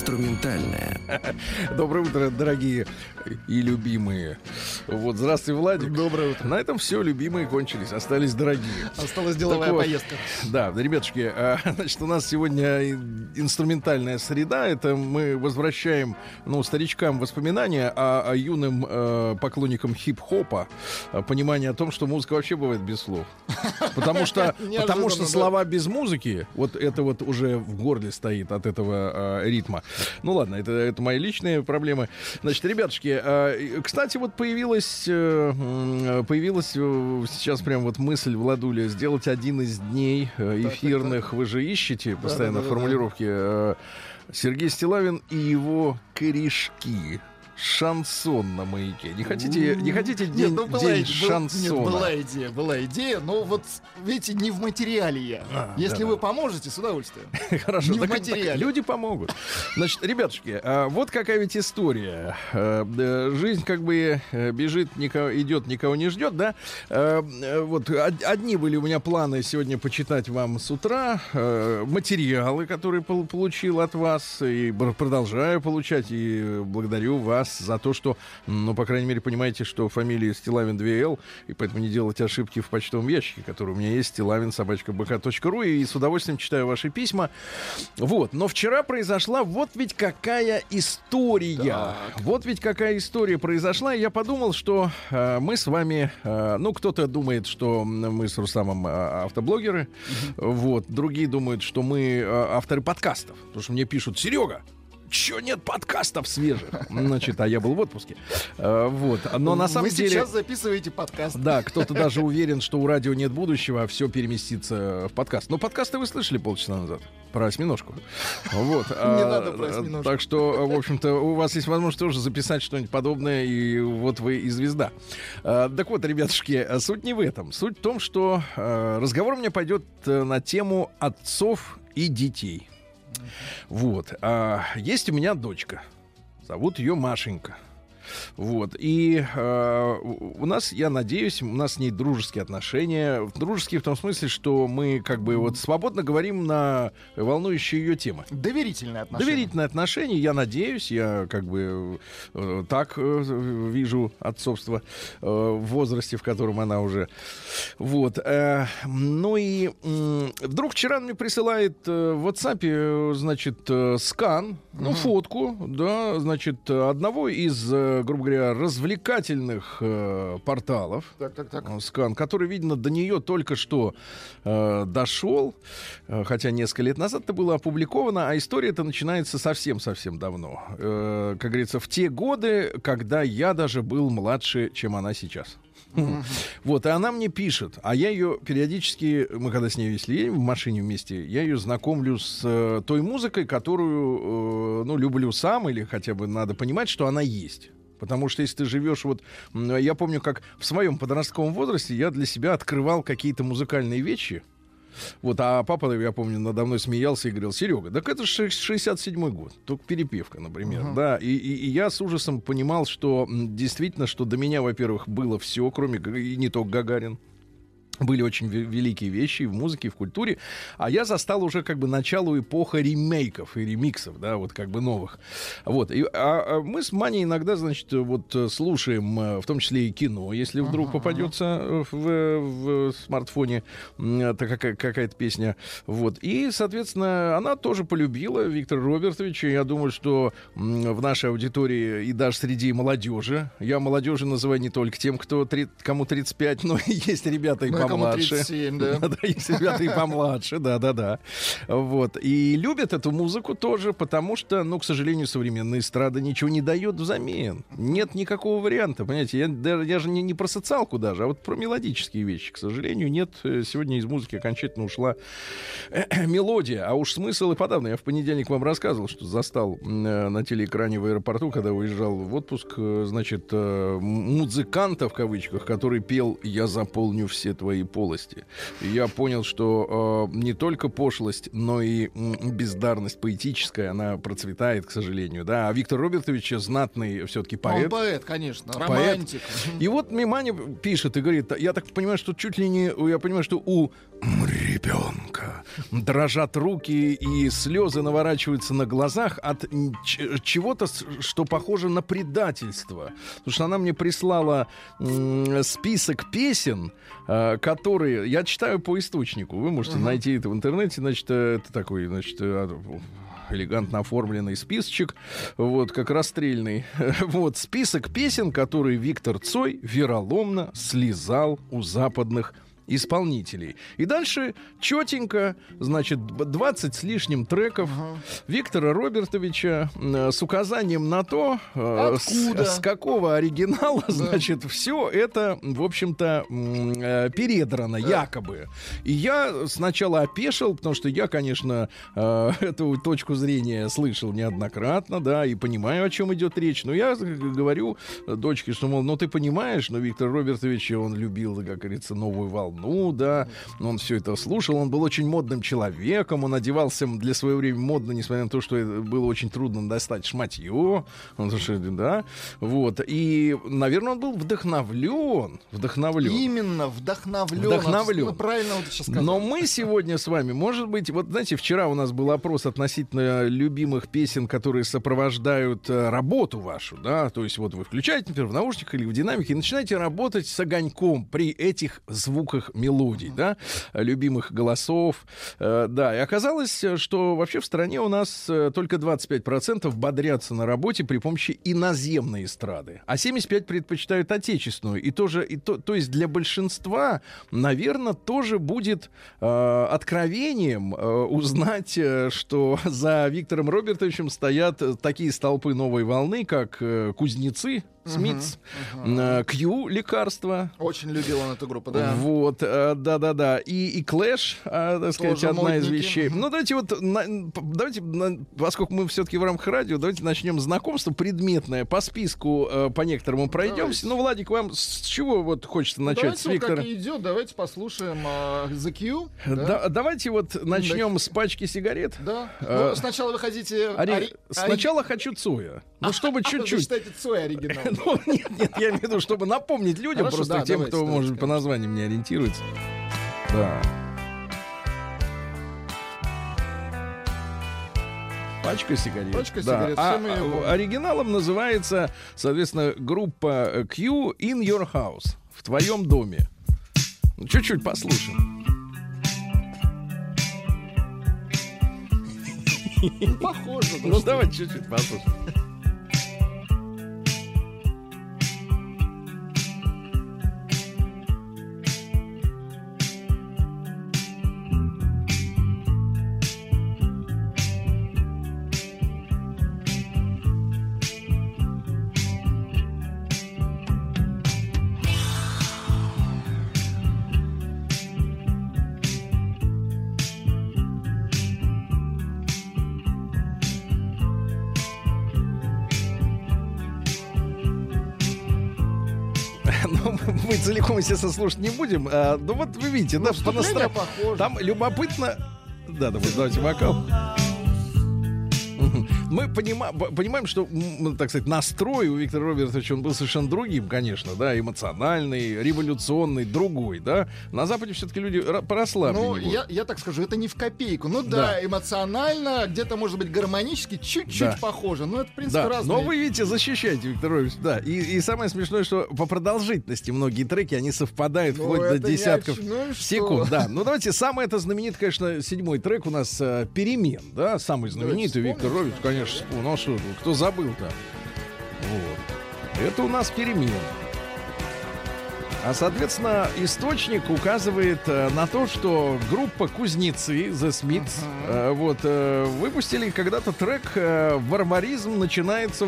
Инструментальная. Доброе утро, дорогие и любимые. Вот, здравствуй, Владик. Доброе утро. На этом все, любимые кончились, остались дорогие. Осталась деловая вот, поездка. Да, ребятушки, а, значит, у нас сегодня инструментальная среда. Это мы возвращаем, ну, старичкам воспоминания, а, о юным э, поклонникам хип-хопа понимание о том, что музыка вообще бывает без слов. Потому что, потому что слова без музыки, вот это вот уже в горле стоит от этого э, ритма. Ну ладно, это, это мои личные проблемы. Значит, ребятушки, э, кстати, вот появилась, э, появилась э, сейчас прям вот мысль Владуля сделать один из дней э, так, эфирных. Вы же ищете постоянно да, да, да. формулировки. э, Сергей Стилавин и его корешки. Шансон на маяке. Не хотите, не хотите Нет, день, ну, была, день был- шансона? нет, была идея, была идея, но вот, видите, не в материале я. А, Если да, вы да. поможете, с удовольствием. Хорошо, Не в так- так материале. люди помогут. Значит, ребятушки, а, вот какая ведь история. Э, Жизнь как бы э, бежит, никого, идет, никого не ждет, да? Э, э, Вот од- одни были у меня планы сегодня почитать вам с утра материалы, которые пол- получил от вас, и продолжаю получать, и благодарю вас за то, что, ну, по крайней мере, понимаете, что фамилия Стилавин 2Л, и поэтому не делать ошибки в почтовом ящике, который у меня есть, стилавин собачка ру, и с удовольствием читаю ваши письма. Вот, но вчера произошла вот ведь какая история. Вот ведь какая история произошла, и я подумал, что э, мы с вами, э, ну, кто-то думает, что мы с Рустамом э, автоблогеры, вот, другие думают, что мы э, авторы подкастов, потому что мне пишут, Серега, Чё нет подкастов свежих? Значит, а я был в отпуске. Э, Вот. Но на самом вы деле... сейчас записываете подкаст. Да, кто-то даже уверен, что у радио нет будущего, а все переместится в подкаст. Но подкасты вы слышали полчаса назад про осьминожку. Вот. Не А, надо про осьминожку. Так что, в общем-то, у вас есть возможность тоже записать что-нибудь подобное, и вот вы и звезда. А, Так вот, ребятушки, суть не в этом. Суть в том, что э, разговор у меня пойдет э, на тему отцов и детей. Вот. А, есть у меня дочка. Зовут ее Машенька. Вот. И э, у нас, я надеюсь, у нас с ней дружеские отношения. Дружеские в том смысле, что мы как бы вот свободно говорим на волнующие ее темы. Доверительные отношения. Доверительные отношения, я надеюсь, я как бы э, так э, вижу отцовство э, в возрасте, в котором она уже. Вот. э, ну и м, вдруг вчера мне присылает э, в WhatsApp, э, значит, э, скан, ну, фотку, да, значит, одного из, э, грубо говоря, развлекательных э, порталов. Так, так, так. Э, скан, который, видно, до нее только что э, дошел, э, хотя несколько лет назад это было опубликовано, а история это начинается совсем-совсем давно. Э, как говорится, в те годы, когда я даже был младше, чем она сейчас. Вот, и она мне пишет, а я ее периодически, мы когда с ней если едем в машине вместе, я ее знакомлю с э, той музыкой, которую, э, ну, люблю сам, или хотя бы надо понимать, что она есть. Потому что если ты живешь вот... Я помню, как в своем подростковом возрасте я для себя открывал какие-то музыкальные вещи. Вот, а папа, я помню, надо мной смеялся и говорил, Серега, так это же 67-й год, только перепевка, например, да, и, и- и я с ужасом понимал, что действительно, что до меня, во-первых, было все, кроме, и не только Гагарин, были очень ве- великие вещи и в музыке, и в культуре. А я застал уже как бы начало эпоха ремейков и ремиксов, да, вот как бы новых. Вот. И, а, а мы с Маней иногда, значит, вот э, слушаем, э, в том числе и кино, если вдруг попадется э, в, в смартфоне какая- какая-то песня. Вот. И, соответственно, она тоже полюбила Виктора Робертовича. Я думаю, что в нашей аудитории и даже среди молодежи, я молодежи называю не только тем, кто кому 35, но и есть ребята и Ну, это кому помладше. 37, да. Да, есть ребята и помладше, да-да-да. Вот. И любят эту музыку тоже, потому что, ну, к сожалению, современная эстрада ничего не дает взамен. Нет никакого варианта, понимаете? Я, даже- я же не, не про социалку даже, а вот про мелодические вещи. К сожалению, нет. Э, Сегодня из музыки окончательно ушла мелодия, а уж смысл и подавно. Я в понедельник вам рассказывал, что застал э, на телеэкране в аэропорту, когда уезжал в отпуск, э, значит, музыканта, в кавычках, который пел «Я заполню все твои полости». И я понял, что э, не только пошлость, но и бездарность поэтическая, она процветает, к сожалению, да. А Виктор Робертович знатный все-таки Ну, Он поэт. поэт, конечно, Поэт. романтик. И вот Мимани пишет и говорит, я так понимаю, что чуть ли не, я понимаю, что у ребенка дрожат руки и слезы наворачиваются на глазах от чего-то, что похоже на предательство. Потому что она мне прислала список песен, э, которые я читаю по источнику. Вы можете найти это в интернете, значит, э, это такой, значит, э, элегантно оформленный списочек, вот, как расстрельный. Вот, список песен, которые Виктор Цой вероломно слезал у западных исполнителей. И дальше четенько, значит, б- 20 с лишним треков Виктора Робертовича э, с указанием на то, э, с, Откуда? с какого оригинала, значит, все это, в общем-то, э, передрано, якобы. И я сначала опешил, потому что я, конечно, э, эту точку зрения слышал неоднократно, да, и понимаю, о чем идет речь. Но я говорю дочке, что, мол, ну ты понимаешь, но Виктор Робертович, он любил, как говорится, новую волну, да, он все это слушал, он был очень модным человеком, он одевался для своего времени модно, несмотря на то, что было очень трудно достать шматье, он, слушай, да, вот, и, наверное, он был вдохновлен, вдохновлен. Именно вдохновлен. Вдохновлен. Абсолютно Правильно вот сейчас сказал. Но мы сегодня с вами, может быть, вот знаете, вчера у нас был опрос относительно любимых песен, которые сопровождают э, работу вашу, да, то есть вот вы включаете, например, в наушниках или в динамике и начинаете работать с огоньком при этих звуках мелодий, да, любимых голосов, Э, да, и оказалось, что вообще в стране у нас э, только 25% бодрятся на работе при помощи иноземной эстрады, а 75% предпочитают отечественную. И тоже, и то, то есть для большинства, наверное, тоже будет э, откровением э, узнать, э, что за Виктором Робертовичем стоят такие столпы новой волны, как э, Кузнецы, Смитс, э, Кью лекарства, Очень любил он эту группу, да. вот, э, да-да-да. И, и Клэш, э, так сказать, Тоже одна из модники. вещей. Ну, давайте вот, на- давайте, на- поскольку мы все-таки в рамках радио, давайте начнем знакомство предметное. По списку э, по некоторому пройдемся. Давайте. Ну, Владик, вам с чего вот хочется начать? Давайте, с Виктора? как идет, давайте послушаем а, The Q. Да. Да, давайте вот начнем с пачки сигарет. Да. А, Ну, сначала вы хотите... Ори- ори- Сначала хочу Цоя. Ну, чтобы ори- А, Вы чуть-чуть. считаете Цой оригинал. Ну, нет, нет, я имею в виду, чтобы напомнить людям, Хорошо, просто да, тем, давайте, кто, давайте, может, по конечно. названиям не ориентируется. Да. Пачка сигарет. Пачка Да. сигарет, А, его- а, оригиналом называется, соответственно, группа э, Q in your house. В твоем доме. Ну, Чуть-чуть послушаем. Ну, Похоже. Ну, давайте чуть-чуть послушаем. Мы естественно, слушать не будем. А, ну, вот вы видите, да, по вступление настро- похоже. Там любопытно... Да, да, давайте вокал. Мы понима- понимаем, что, так сказать, настрой у Виктора Робертовича, он был совершенно другим, конечно, да, эмоциональный, революционный, другой, да. На Западе все-таки люди ра- порасслабленнее Ну, я, я так скажу, это не в копейку. Ну Да. да, эмоционально, где-то, может быть, гармонически, чуть-чуть Да. похоже. Но это, в принципе, Да, разные. но вы видите, защищаете, Виктор Робертович, да. И, и самое смешное, что по продолжительности многие треки, они совпадают Ну, вплоть до десятков чем. Ну что? секунд. Да, ну давайте, самый это знаменит, конечно, седьмой трек у нас э, «Перемен», да, самый знаменитый Давайте Виктор Робертович, конечно, вспомнил. Ну что, кто забыл-то? Вот. Это у нас «Перемен». А, соответственно, источник указывает э, на то, что группа Кузнецы, The Smiths, э, вот, э, выпустили когда-то трек э, «Барбаризм начинается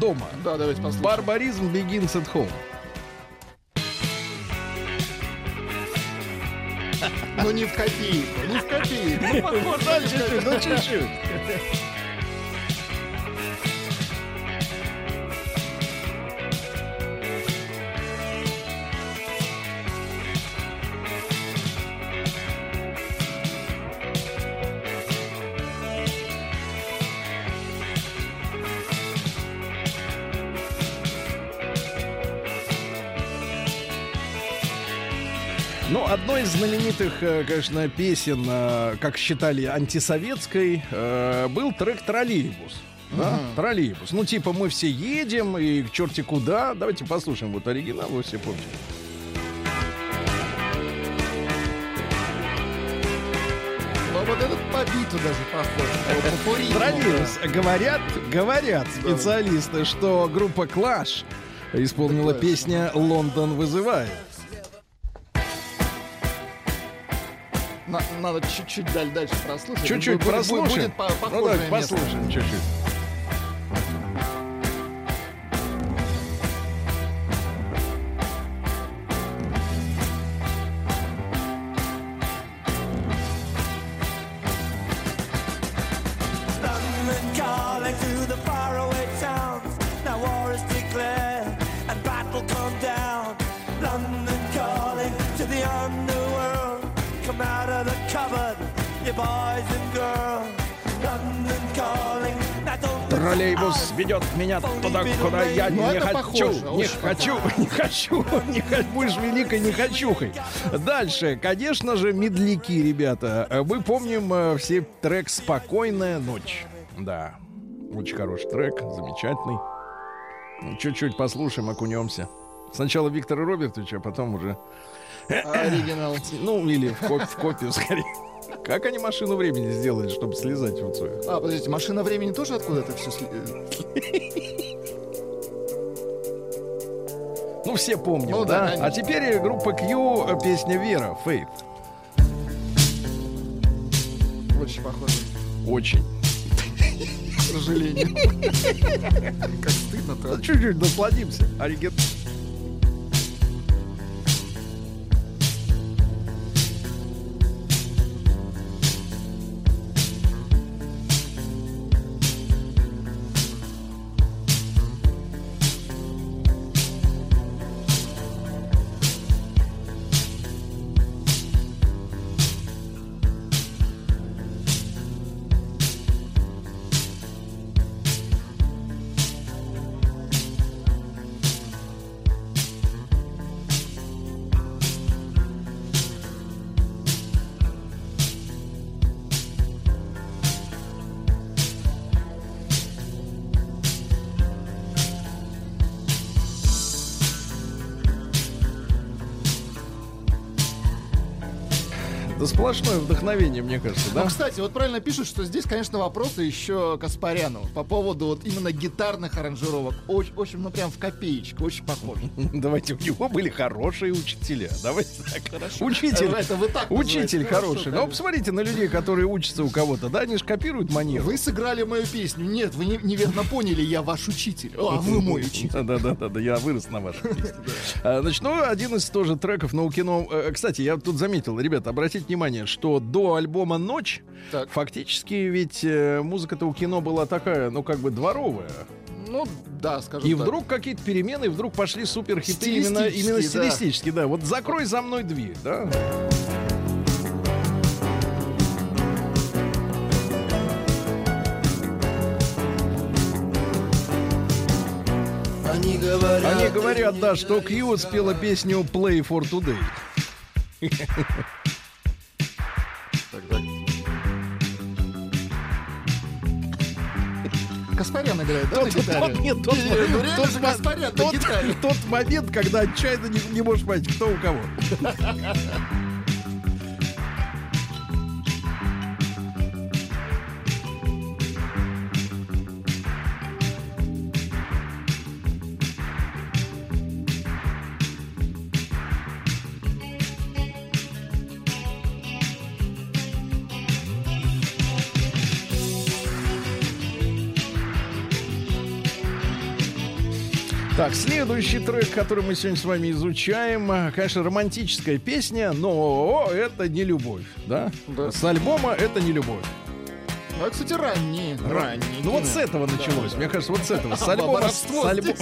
дома». Да, давайте послушаем. «Барбаризм begins at home». Ну не в копейку, не в копейку. Ну, похоже, Да, не в чуть-чуть, ну чуть-чуть. Знаменитых, э, конечно, песен, э, как считали, антисоветской, э, был трек «Троллейбус». Да? Троллейбус. Ну, типа, мы все едем и к черти куда. Давайте послушаем вот оригинал, вы все помните. Вот этот по биту даже похож. Троллейбус. Говорят, говорят специалисты, что группа Clash исполнила песня «Лондон вызывает». На- Надо чуть-чуть даль- дальше прослушать. Чуть-чуть Будет- будет- прослушаем. Будет по- ну, место. послушаем чуть-чуть. Ведет меня туда, куда я Ну, не хочу, похоже, не хочу, не хочу, не хочу, будешь великой не хочухой. Дальше, конечно же, медляки, ребята. Мы помним э, все трек «Спокойная ночь». Да, очень хороший трек, замечательный. Чуть-чуть послушаем, окунемся. Сначала Виктора Робертовича, а потом уже, Оригинал. ну, или в, коп- в копию скорее. Как они машину времени сделали, чтобы слезать вот свою? А, подождите, машина времени тоже откуда-то все Ну, все помним, Ну да, да? а теперь группа Q, э, песня «Вера», «Faith». Очень похоже, Очень. к сожалению. Как стыдно-то. Чуть-чуть насладимся. Оригин... вдохновение, мне кажется, Ну, да? кстати, вот правильно пишут, что здесь, конечно, вопросы еще Каспаряну по поводу вот именно гитарных аранжировок. Очень, очень, ну прям в копеечку, очень похоже. Давайте, у него были хорошие учителя. Давайте так. Учитель. Это вы так Учитель. Хорошо, хороший. Но конечно. посмотрите на людей, которые учатся у кого-то, да, они же копируют манеру. Вы сыграли мою песню. Нет, вы не- неверно поняли, я ваш учитель. А вы мой учитель. Да, да, да, да, я вырос на вашем месте. А, Значит, ну, один из тоже треков на кино. э, Кстати, я тут заметил, ребята, обратите внимание, что до альбома Ночь Так. фактически ведь э, музыка-то у кино была такая, ну, как бы дворовая. Ну, да, скажем И так. вдруг какие-то перемены, вдруг пошли супер хиты именно, именно да. стилистически, да. Вот закрой за мной дверь, да. Они говорят, Они говорят, да, что Кью спела песню Play for Today. Каспарян играет, да, на Тот, гитаре? тот- нет, тот, Не, не, ну тот же мо- Каспарян на тот- гитаре. тот момент, когда отчаянно не, не можешь понять, кто у кого. Так, следующий трек, который мы сегодня с вами изучаем, э, конечно, романтическая песня, но это не любовь, да? Да. С альбома это не любовь. А, кстати, ранние. ранние. Ну вот с этого началось. Мне кажется, вот с этого. С А, альбома. воровство с альбома-.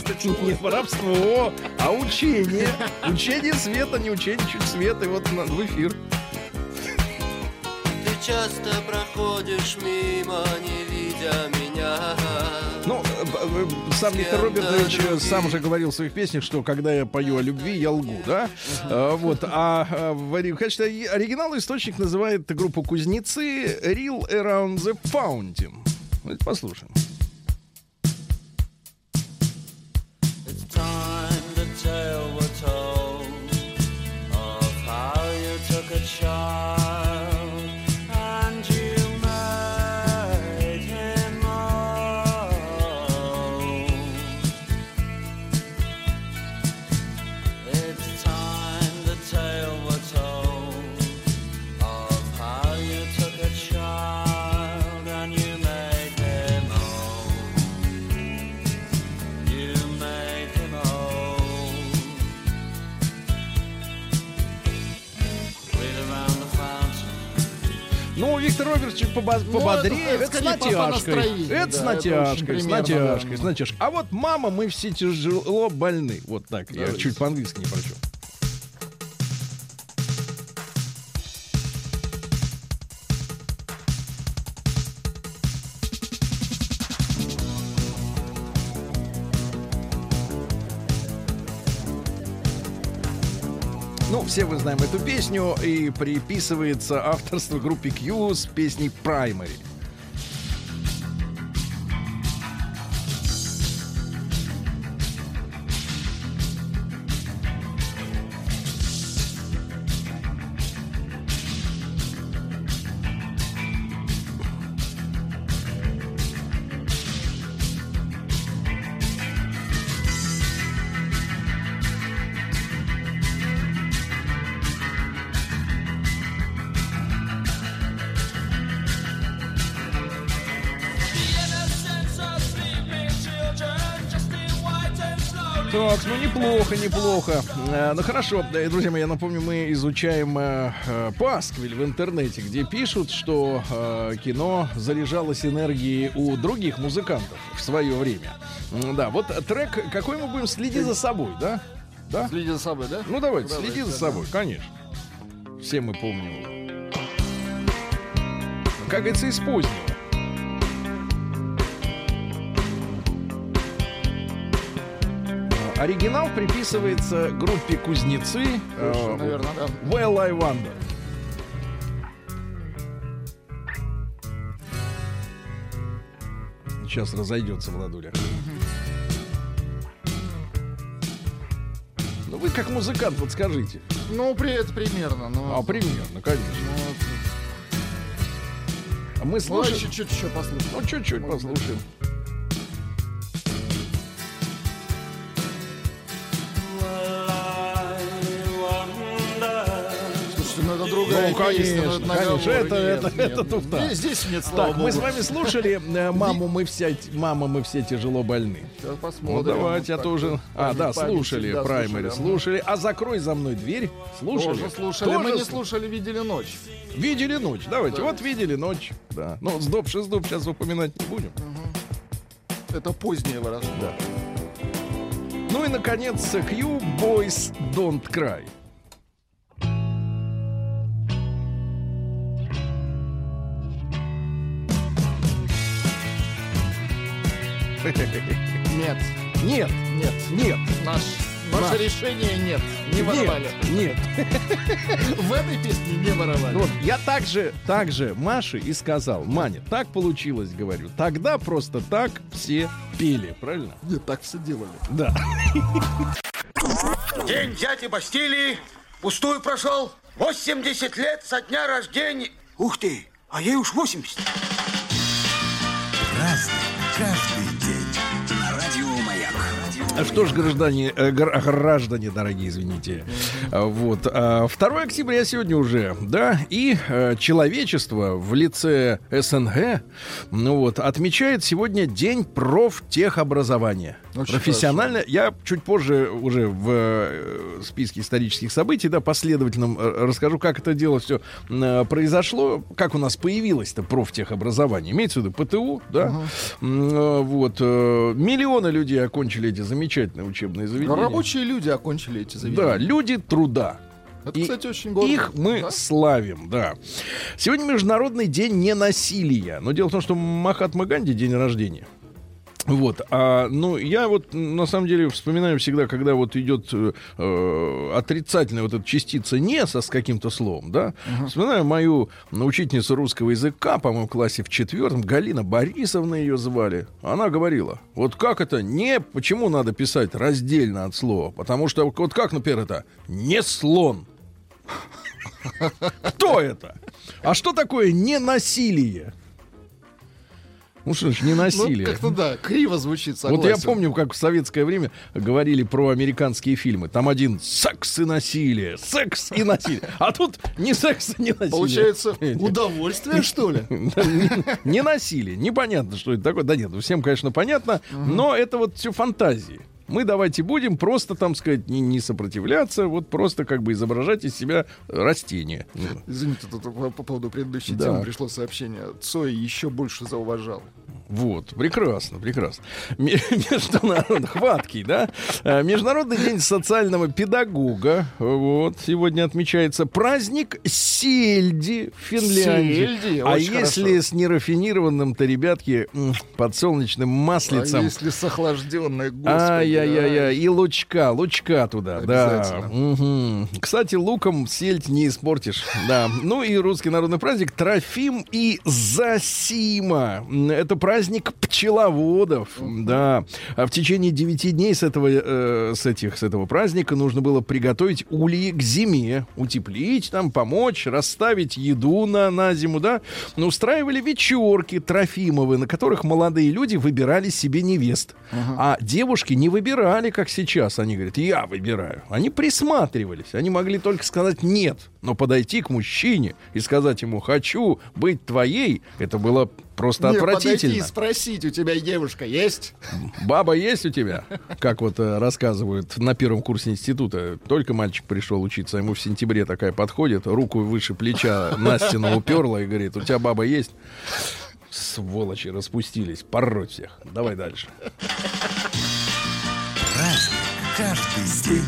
Не воровство, а учение. Учение света, не учение чуть света. И вот на- в эфир. Ты часто проходишь мимо, не видя меня Ну, э, э, сам Виктор Робертович э, сам же говорил в своих песнях, что когда я пою о любви, я лгу, да? Э, Вот. А э, в качестве ори- оригинала источник называет группу Кузнецы Real Around the Fountain. Послушаем. Чуть побо- пободрее. это это, с натяжкой. Это с да, это очень натяжкой, с натяжкой, да. с натяжкой. А вот мама, мы все тяжело больны. Вот так. Я Давайте. чуть по-английски не прочел. Все мы знаем эту песню, и приписывается авторство группе Q с песней Primary. Неплохо. Э, ну хорошо, да, друзья мои, я напомню, мы изучаем э, э, Пасквиль в интернете, где пишут, что э, кино заряжалось энергией у других музыкантов в свое время. Да, вот трек, какой мы будем следить за собой, да? Да? Следи за собой, да? Ну давайте, Давайте, следи за да. собой, конечно. Все мы помним. Как говорится, из позднего. Оригинал приписывается группе Кузнецы. э, Наверное, да. Well I Wonder. Сейчас разойдется Владуля. Ну вы как музыкант, вот скажите. Ну, при это примерно. Ну, А примерно, конечно. ну, вот. А мы Ну, слушаем. чуть-чуть еще послушаем. Ну, чуть-чуть Может быть. Ну конечно, это конечно, туфта. Здесь- нет, слава Так, мы с вами слушали э, «Маму, мы все, мама, мы все тяжело больны». Сейчас посмотрим. Ну, давайте, я тоже... А, да, слушали ага. слушали. А «Закрой за мной дверь» слушали? Тоже слушали. Мы не слушали, видели ночь. Видели ночь, давайте. Да. Вот видели ночь. Да. Ну, с доп, шиз доп сейчас упоминать не будем. Это позднее воровство. Да. Ну и, наконец, Q Boys Don't Cry. Нет, Нет, нет. нет, Наш, наше Наш. решение нет. Не воровали. нет, нет. В этой песне не воровали. Вот, я также, также Маше и сказал, Маня, так получилось, говорю. Тогда просто так все пели, правильно? Нет, так все делали. Да. День дяди Бастилии пустую прошел. 80 лет со дня рождения. Ух ты, а ей уж 80. Разный, Что ж, граждане, э, гр- граждане, дорогие, извините. А, Вот. а, 2 октября сегодня уже, да, и э, человечество в лице СНГ, ну вот, отмечает сегодня День профтехобразования. Очень Профессионально. Я чуть позже уже в э, списке исторических событий, да, последовательном э, расскажу, как это дело все произошло, как у нас появилось-то профтехобразование. Имеется в виду ПТУ, да. Э, Вот. э, Миллионы людей окончили эти замечательные учебные заведения. Рабочие люди окончили эти заведения. Да, люди труда. Это, И кстати, очень гордо. Их мы Да? славим, да. Сегодня Международный день ненасилия. Но дело в том, что Махатма Ганди день рождения. Вот, а, ну, я вот, на самом деле, вспоминаю всегда, когда вот идет э, э, отрицательная вот эта частица «не» со, с каким-то словом, да, вспоминаю мою учительницу русского языка, по-моему, в классе в четвертом, Галина Борисовна ее звали. Она говорила, вот как это «не», почему надо писать раздельно от слова? Потому что вот как, например, это «не слон». Кто это? А что такое ненасилие? Ну что ж, Ну, ненасилие. как-то да, криво звучит, Вот согласен. я помню, как в советское время говорили про американские фильмы. Там один секс и насилие, секс и насилие. А тут ни секс, ни насилие. Получается, удовольствие, что ли? Не не насилие. Непонятно, что это такое. Да нет, ну, всем, конечно, понятно. Но это вот все фантазии. Мы давайте будем просто, там сказать, не, не сопротивляться, вот просто как бы изображать из себя растение. Извините, тут по, по поводу предыдущей Да. темы пришло сообщение. Цой еще больше зауважал. Вот, прекрасно, прекрасно. Ме- Международный, хваткий, да? Э, Международный день социального педагога. Вот, сегодня отмечается праздник сельди в Финляндии. Сельди, а если хорошо. с нерафинированным, то, ребятки, подсолнечным маслицем. А если с охлажденной, господи. Ай-яй-яй-яй, и лучка, лучка туда, да. Мгм. Кстати, луком сельдь не испортишь, да. Ну и русский народный праздник Трофим и Засима. Это праздник пчеловодов, да. А в течение девяти дней с этого, э, с этих, с этого праздника нужно было приготовить ульи к зиме, утеплить там, помочь, расставить еду на, на зиму, да. Но устраивали вечерки Трофимовы, на которых молодые люди выбирали себе невест. А девушки не выбирали, как сейчас. Они говорят, я выбираю. Они присматривались. Они могли только сказать нет. Но подойти к мужчине и сказать ему, хочу быть твоей, это было просто Не, подойти отвратительно. и спросить, у тебя девушка есть? Баба есть у тебя? Как вот э, рассказывают на первом курсе института. Только мальчик пришел учиться, ему в сентябре такая подходит, руку выше плеча на стену уперла и говорит, у тебя баба есть? Сволочи распустились, пороть всех. Давай дальше. Каждый день.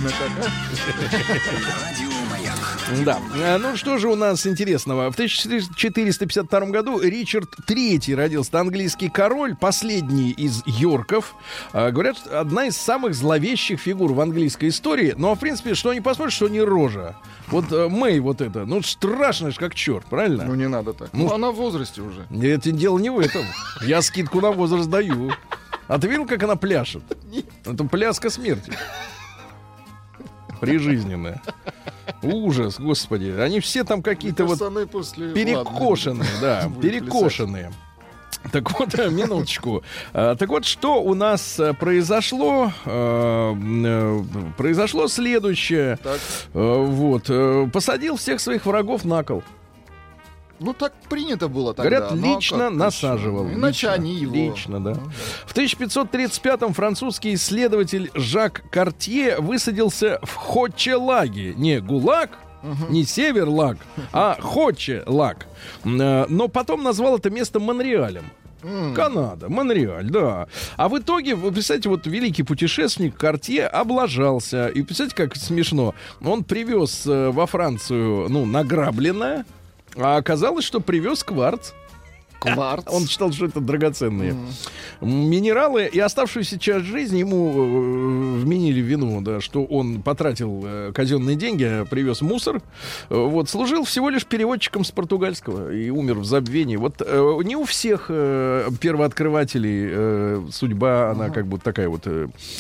Радио Маяк. Да. Э, Ну что же у нас интересного? В 1452 году Ричард III родился. Английский король, последний из Йорков. А, Говорят, одна из самых зловещих фигур в английской истории. Но, в принципе, что не посмотришь, что не рожа. Вот э, Мэй вот это, ну страшно ж как черт, правильно? Ну не надо так. Ну, Ну, она в возрасте уже. Это дело не в этом. Я скидку на возраст даю. А ты видел, как она пляшет? Это пляска смерти. Прижизненная. Ужас, господи. Они все там какие-то вот после... перекошенные, да, Будет перекошенные. Так вот, минуточку. А, Так вот, что у нас э, произошло? Э, э, Произошло следующее. Так. Э, Вот. э, Посадил всех своих врагов на кол. Ну так принято было тогда. Говорят, Ну, а лично насаживал. Иначе Лично. они его... Лично, да. Ну, В 1535-м французский исследователь Жак Картье высадился в Хочелаге. Не ГУЛАГ, не Северлаг, а Хочелаг. Э, Но потом назвал это место Монреалем. Канада, Монреаль, да. А в итоге, вы представляете, вот великий путешественник Картье облажался. И представляете, как смешно. Он привез э, во Францию, ну, награбленное, а оказалось, что привез кварц. Кварц. Он считал, что это драгоценные минералы. И оставшуюся часть жизни ему э, вменили вину, да, что он потратил э, казенные деньги, а привез мусор. Э, вот, служил всего лишь переводчиком с португальского и умер в забвении. Вот не у всех первооткрывателей судьба, она как бы такая вот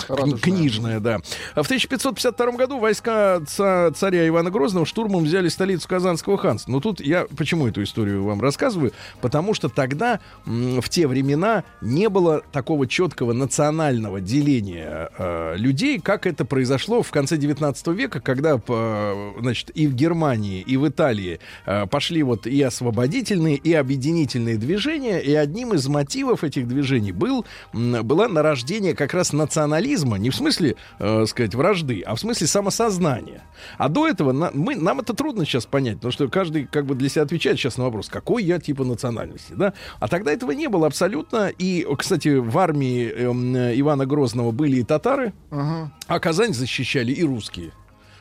Радужная. книжная, да. А в 1552 году войска ца- царя Ивана Грозного штурмом взяли столицу Казанского ханства. Но тут я почему эту историю вам рассказываю? Потому что что тогда, в те времена, не было такого четкого национального деления э, людей, как это произошло в конце 19 века, когда, по- значит, и в Германии, и в Италии э, пошли вот и освободительные, и объединительные движения, и одним из мотивов этих движений был, было нарождение как раз национализма, не в смысле, э, сказать, вражды, а в смысле самосознания. А до этого на- мы, нам это трудно сейчас понять, потому что каждый как бы для себя отвечает сейчас на вопрос, какой я типа национальности, да? А тогда этого не было абсолютно. И, кстати, в армии э, Ивана Грозного были и татары, Ага. а Казань защищали и русские.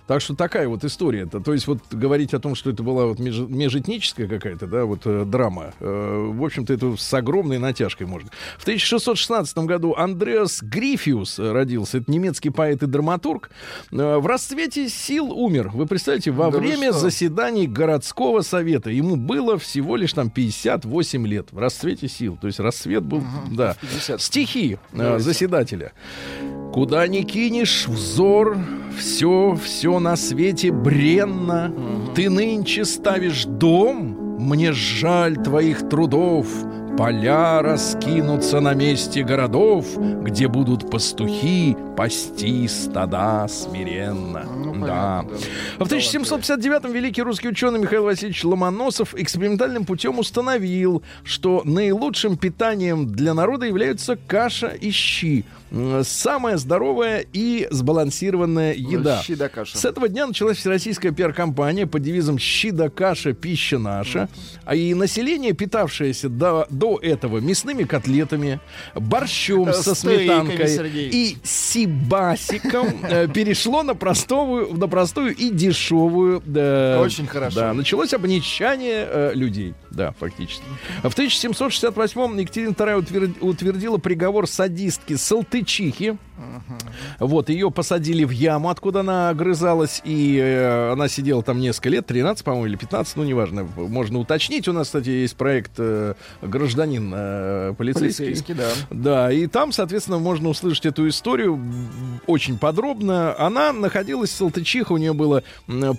Так что такая вот история. -то. То есть вот говорить о том, что это была вот меж- межэтническая какая-то, да, вот э, драма, э, в общем-то, это с огромной натяжкой можно. В 1616 году Андреас Грифиус родился. Это немецкий поэт и драматург. Э, в расцвете сил умер. Вы представляете, во Да время заседаний городского совета. Ему было всего лишь там 58 лет. В расцвете сил. То есть расцвет был, да. 50. Стихи э, заседателя. Куда ни кинешь взор, все, все на свете бренно. Ты нынче ставишь дом, мне жаль твоих трудов. Поля раскинутся на месте городов, где будут пастухи пасти стада смиренно. Ну, да. понятно, В 1759-м великий русский ученый Михаил Васильевич Ломоносов экспериментальным путем установил, что наилучшим питанием для народа являются каша и щи. Самая здоровая и сбалансированная еда. щи да каша. С этого дня началась всероссийская пиар-компания под девизом «Щи да каша, пища наша». А и население, питавшееся до, до этого мясными котлетами, борщом со сметанкой Сергей. и сибасиком, э, перешло на простую, на простую и дешевую. да, Очень хорошо. Да, началось обнищание э, людей. Да, фактически. В 1768-м Екатерина II утвер- утвердила приговор садистки Салтычихи. Вот, ее посадили в яму, откуда она огрызалась, и э, она сидела там несколько лет, 13, по-моему, или 15, ну, неважно, можно уточнить. У нас, кстати, есть проект э, «Гражданин э, полицейский». Полицейский, да. Да, и там, соответственно, можно услышать эту историю очень подробно. Она находилась в Салтычиха, у нее было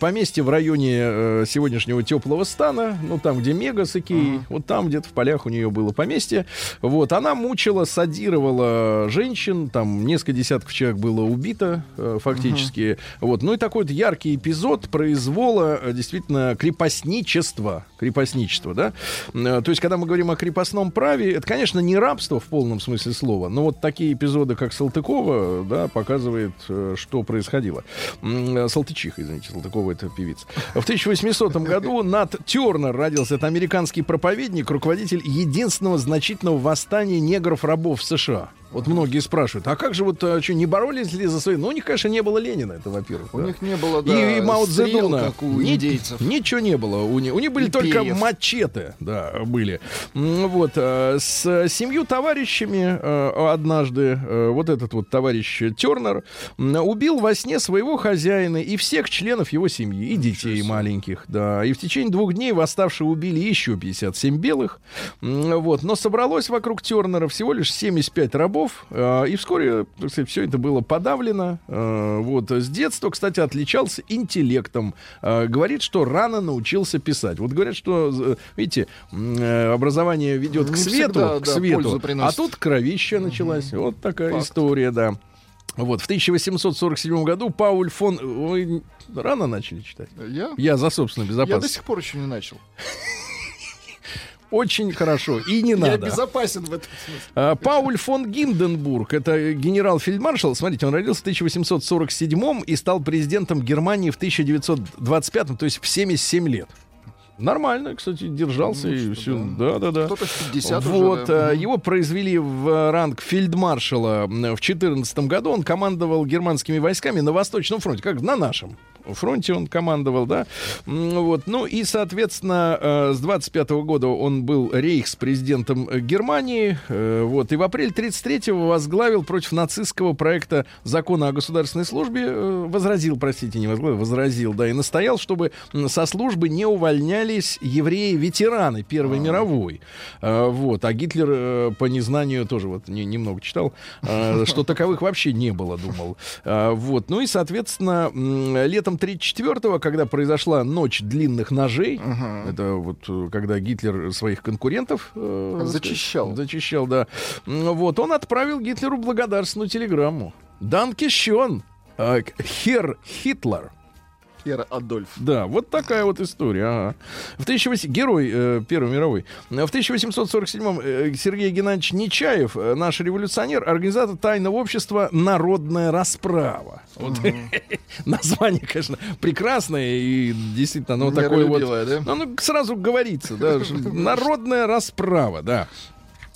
поместье в районе э, сегодняшнего теплого стана, ну там, где Мега с Икеей, вот там где-то в полях у нее было поместье. Вот, она мучила, садировала женщин, там несколько десятков человек было убито э, фактически. Вот, ну и такой вот яркий эпизод произвола э, действительно крепостничества. Крепостничество, да? Э, То есть, когда мы говорим о крепостном праве, это, конечно, не рабство в полном смысле слова, но вот такие эпизоды, как Салтыкова, да, показывает, что происходило. Салтычиха, извините, Салтыкова это певица. В 1800 году Нат Тернер родился. Это американский проповедник, руководитель единственного значительного восстания негров-рабов в США. Вот многие спрашивают, а как же вот, а, что, не боролись ли за свои? Ну, у них, конечно, не было Ленина, это во-первых. У да. них не было, И, да, и Мао стрел, Цзэдуна. как у Ни- индейцев. Ничего не было. У них, у них были И только перьев. мачете, да, были. Вот. э, С семью товарищами э, однажды э, вот этот вот товарищ Тернер убил во сне своего хозяина и всех членов его семьи, и детей маленьких, да. И в течение двух дней восставшие убили еще 57 белых. Вот. Но собралось вокруг Тернера всего лишь 75 рабов, э, и вскоре, сказать, все это было подавлено. Э, Вот. С детства, кстати, отличался интеллектом. Э, Говорит, что рано научился писать. Вот говорят, что, видите, образование ведет к свету, всегда, к да, свету, а тут кровища началась. Вот такая Факт. история, да. Вот, в 1847 году Пауль фон... Ой, рано начали читать. Я? Я за собственную Я до безопасность. сих пор еще не начал. Очень хорошо. И не Я надо. безопасен в этом смысле. А, Пауль фон Гинденбург, это генерал-фельдмаршал, смотрите, он родился в 1847 и стал президентом Германии в 1925, то есть в 77 лет. Нормально, кстати, держался Ну, и все. да. Да, да. Кто-то в 50 уже, Вот, да. э, его произвели в э, ранг фельдмаршала в 14 году. Он командовал германскими войсками на Восточном фронте, как на нашем фронте он командовал, да. Вот, ну и, соответственно, э, с 25 года он был рейхс-президентом Германии, э, вот, и в апреле 33-го возглавил против нацистского проекта закона о государственной службе, э, возразил, простите, не возглавил, возразил, да, и настоял, чтобы со службы не увольнялись евреи-ветераны Первой мировой. Э, Вот, а Гитлер по незнанию тоже вот не- немного читал, что таковых вообще не было, думал. Вот, ну и, соответственно, летом 34-го, когда произошла ночь длинных ножей, это вот э, когда Гитлер своих конкурентов э, Зачищал. зачищал, да. М, Вот он отправил Гитлеру благодарственную телеграмму. Данкишон, Хер Хитлер. Хер Адольф. Да, вот такая вот история. Ага. В 18... Герой э, Первой мировой. В 1847-м э, Сергей Геннадьевич Нечаев, э, наш революционер, организатор тайного общества «Народная расправа». Вот. Название, конечно, прекрасное и действительно, оно такое вот... Да? Оно сразу говорится, да. Народная расправа, да.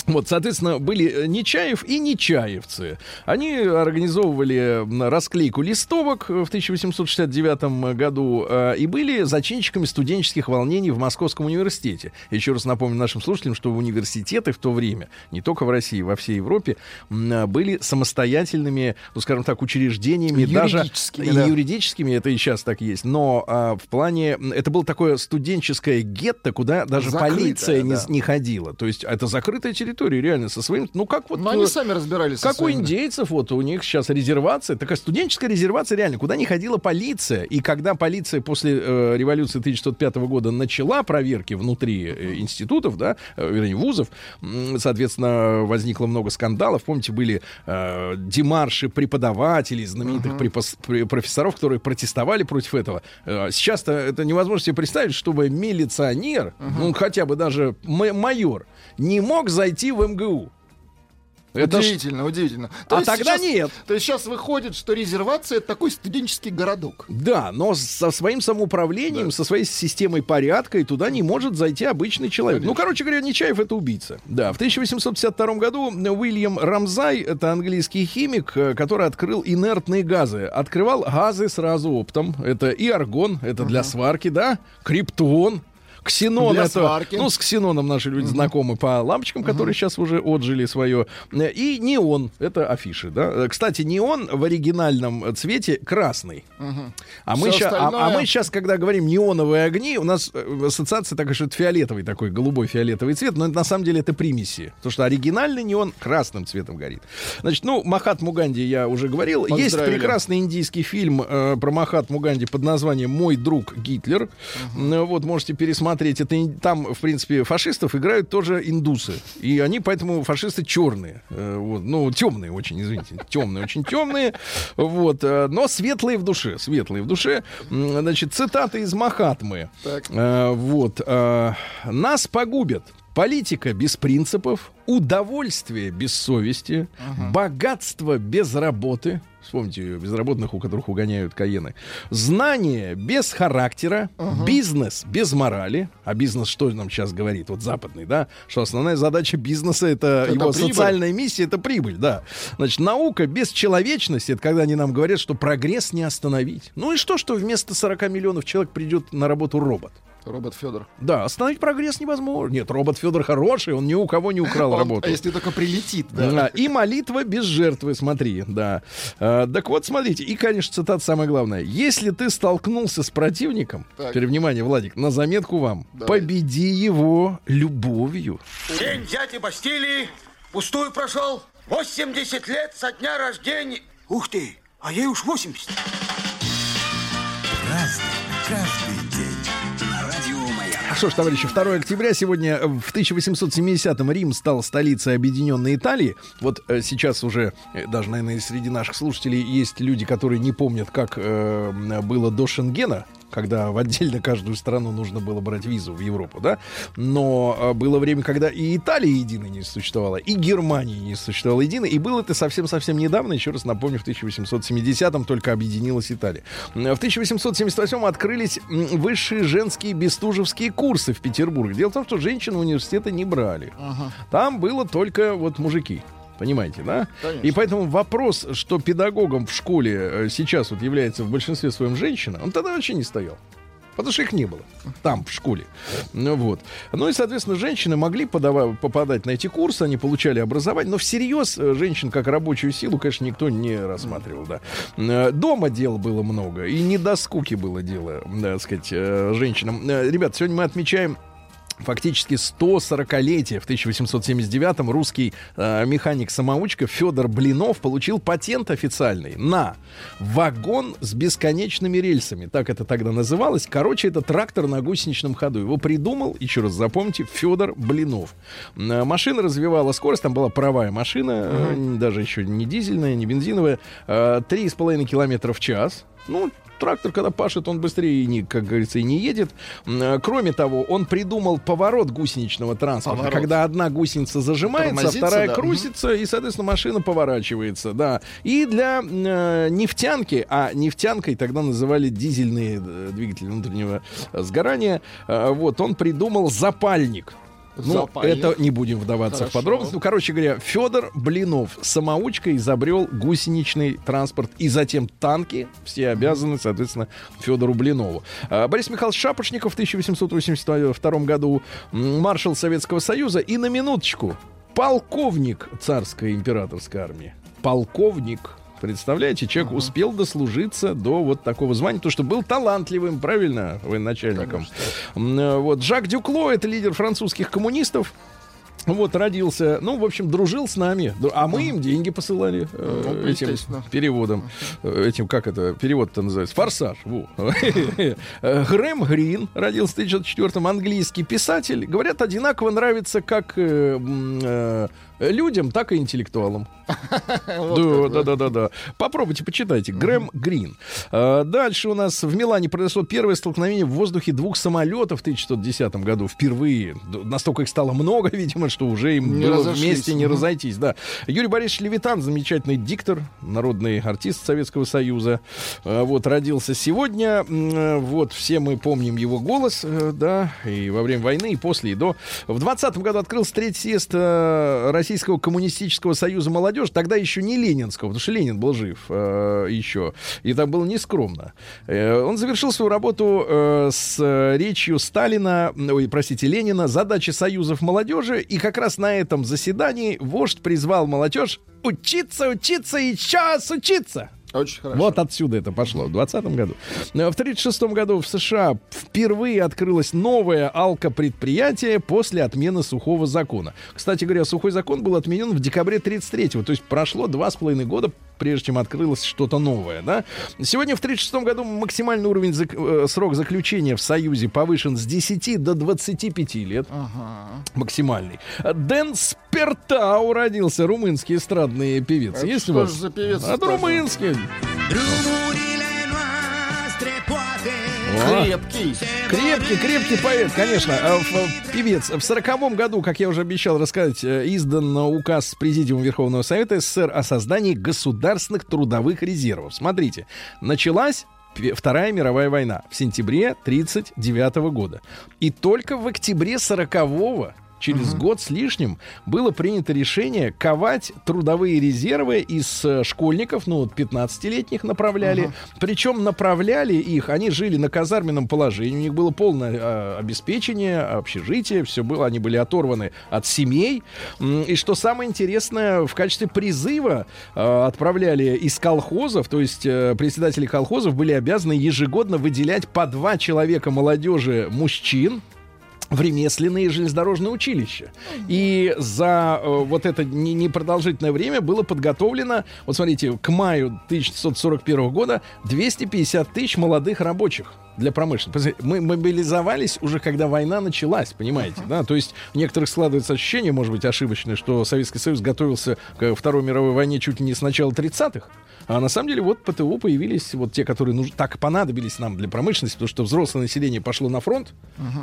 Вот, соответственно, были э, Нечаев и Нечаевцы. Они организовывали расклейку листовок в 1869 году э, и были зачинщиками студенческих волнений в Московском университете. Еще раз напомню нашим слушателям, что университеты в то время, не только в России, во всей Европе, м, были самостоятельными, ну, скажем так, учреждениями, даже Юридическими, и да. юридическими, это и сейчас так есть, но а, в плане, это было такое студенческое гетто, куда даже Закрытое, полиция не, да. не ходила. То есть это закрытая территория, реально, со своим, ну как вот... Но они э, сами разбирались со как у индейцев, вот у них сейчас резервация, такая студенческая резервация реально, куда не ходила полиция. И когда полиция после э, революции 1905 года начала проверки внутри э, институтов, да, э, вернее, вузов, м, соответственно, возникло много скандалов. Помните, были э, демарши преподавателей, знаменитых препос- пре- профессоров, которые протестовали против этого. Э, сейчас-то это невозможно себе представить, чтобы милиционер, ну, хотя бы даже майор, не мог зайти в МГУ. Это ж- удивительно, удивительно. А тогда нет. То есть сейчас выходит, что резервация это такой студенческий городок. Да, но со своим самоуправлением, со своей системой порядка, и туда не может зайти обычный человек. Ну, короче говоря, Нечаев это убийца. Да, в 1852 году Уильям Рамзай, это английский химик, э, который открыл инертные газы. Открывал газы сразу оптом. Это и аргон, это для сварки, да, криптон, Ксенон Для это, сварки. ну, с ксеноном наши люди знакомы по лампочкам, которые сейчас уже отжили свое. И неон, это афиши, да. Э, Кстати, неон в оригинальном цвете красный. А, мы ща- а- а остальное- мы сейчас, когда говорим неоновые огни, у нас э, ассоциация такая, что это фиолетовый такой, голубой фиолетовый цвет, но это, на самом деле это примеси. Потому что оригинальный неон красным цветом горит. Значит, ну, Махатму Ганди я уже говорил. Есть прекрасный индийский фильм э, про Махатму Ганди под названием «Мой друг Гитлер». Ну, Вот, можете пересмотреть. Это, ин- там, в принципе, фашистов играют тоже индусы. И они поэтому фашисты черные. Э, вот, ну, темные очень, извините. Темные, очень темные. Вот, э, но светлые в душе. Светлые в душе. Значит, цитаты из Махатмы. Так. Э, вот. Нас погубят политика без принципов, удовольствие без совести, богатство без работы. Вспомните безработных, у которых угоняют каены. Знание без характера, бизнес без морали. А бизнес что нам сейчас говорит? Вот западный, да? Что основная задача бизнеса это, Это его прибыль. социальная миссия, это прибыль, да. Значит, наука без человечности, это когда они нам говорят, что прогресс не остановить. Ну и что, что вместо 40 миллионов человек придет на работу робот? Робот Федор. Да, остановить прогресс невозможно. Нет, робот Федор хороший, он ни у кого не украл работу. А если только прилетит, Да, да. И молитва без жертвы, смотри, да. А, так вот, смотрите, и, конечно, цитата самое главное. Если ты столкнулся с противником, Так. теперь внимание, Владик, на заметку вам, Давай. победи его любовью. День дяди Бастилии пустую прошел. 80 лет со дня рождения. Ух ты, а ей уж 80. Разный, Что ж, товарищи, 2 октября сегодня э, в 1870-м Рим стал столицей Объединенной Италии. Вот э, сейчас уже, э, даже, наверное, среди наших слушателей есть люди, которые не помнят, как э, было до Шенгена, когда в отдельно каждую страну нужно было брать визу в Европу, да? Но э, было время, когда и Италия единой не существовала, и Германия не существовала единой, и было это совсем-совсем недавно, еще раз напомню, в 1870-м только объединилась Италия. В 1878-м открылись высшие женские бестужевские курсы в Петербурге. Дело в том, что женщин в университеты не брали. Там было только вот мужики. Понимаете, да? Конечно. И поэтому вопрос, что педагогом в школе э, сейчас вот является в большинстве своем женщина, он тогда вообще не стоял. Потому что их не было там, в школе. Ну, вот. ну и, соответственно, женщины могли подава- попадать на эти курсы, они получали образование, но всерьез э, женщин как рабочую силу, конечно, никто не рассматривал, да. Э, Дома дел было много, и не до скуки было дело, да, так сказать, женщинам. Ребят, сегодня мы отмечаем фактически 140-летие в 1879-м русский э, механик-самоучка Федор Блинов получил патент официальный на вагон с бесконечными рельсами. Так это тогда называлось. Короче, это трактор на гусеничном ходу. Его придумал, еще раз запомните, Федор Блинов. Э, Машина развивала скорость, там была паровая машина, э, даже еще не дизельная, не бензиновая, э, 3,5 километра в час. Ну, трактор, когда пашет, он быстрее, не, как говорится, и не едет. Э, Кроме того, он придумал поворот гусеничного транспорта, Поворот. когда одна гусеница зажимается, а вторая да. крутится, и, соответственно, машина поворачивается, да. И для э, нефтянки, а нефтянкой тогда называли дизельные э, двигатели внутреннего э, сгорания, э, вот, он придумал запальник. Ну, Запальник. это не будем вдаваться в Хорошо. подробности. Ну, короче говоря, Федор Блинов самоучка изобрел гусеничный транспорт и затем танки. Все обязаны, соответственно, Федору Блинову. А, Борис Михайлович Шапошников в 1882 году маршал Советского Союза и на минуточку полковник царской императорской армии. Полковник. Представляете, человек успел дослужиться до вот такого звания, то что был талантливым, правильно, военачальником. М, э, Вот Жак Дюкло, это лидер французских коммунистов. Вот, родился, ну, в общем, дружил с нами, а мы им деньги посылали э, Ну, этим переводом. Этим, как это, перевод-то называется? Форсаж. во. Грэм Грин родился в 1904 английский писатель. Говорят, одинаково нравится как э, э, людям, так и интеллектуалам. Да, да, да, да. Попробуйте, почитайте. Грэм Грин. А, Дальше у нас в Милане произошло первое столкновение в воздухе двух самолетов в 1910 году. Впервые. Настолько их стало много, видимо, что уже им было вместе не разойтись. Да. Юрий Борисович Левитан, замечательный диктор, народный артист Советского Союза. А, Вот, родился сегодня. Э, Вот, все мы помним его голос, э, да, и во время войны, и после, и до. В 20 году открылся третий съезд э, Российского коммунистического союза молодежи. Тогда еще не Ленинского, потому что Ленин был жив э, еще. И там было нескромно. Э, Он завершил свою работу э, с речью Сталина, ой, простите, Ленина, задачи союзов молодежи. И как раз на этом заседании вождь призвал молодежь учиться, учиться и час учиться. Очень хорошо. Вот отсюда это пошло, в 20 году. Э, В 1936 году в США впервые открылось новое алкопредприятие после отмены сухого закона. Кстати говоря, сухой закон был отменен в декабре 33-го, то есть прошло два с половиной года, прежде чем открылось что-то новое. Да? Сегодня в 1936 году максимальный уровень зак- э, срок заключения в Союзе повышен с 10 до 25 лет Ага. максимальный. Дэн Спертау родился, румынский эстрадный певец. Это Есть у что вас? ж за певец Это такой? румынский. Крепкий. Крепкий, крепкий поэт, конечно. А, Певец. В сороковом году, как я уже обещал рассказать, э, издан указ Президиума Верховного Совета СССР о создании государственных трудовых резервов. Смотрите, началась Вторая мировая война в сентябре 1939 года. И только в октябре 40 через год с лишним было принято решение ковать трудовые резервы из э, школьников, ну, вот 15-летних направляли. Причем направляли их, они жили на казарменном положении, у них было полное э, обеспечение, общежитие, все было, они были оторваны от семей. И что самое интересное, в качестве призыва э, отправляли из колхозов, то есть э, председатели колхозов были обязаны ежегодно выделять по два человека молодежи мужчин, в ремесленные железнодорожные училища. И за э, вот это не- непродолжительное время было подготовлено, вот смотрите, к маю 1941 года 250 тысяч молодых рабочих для промышленности. Мы мобилизовались уже, когда война началась, понимаете, да? То есть у некоторых складывается ощущение, может быть, ошибочное, что Советский Союз готовился к Второй мировой войне чуть ли не с начала 30-х. А на самом деле вот ПТУ появились вот те, которые нуж... так понадобились нам для промышленности, потому что взрослое население пошло на фронт,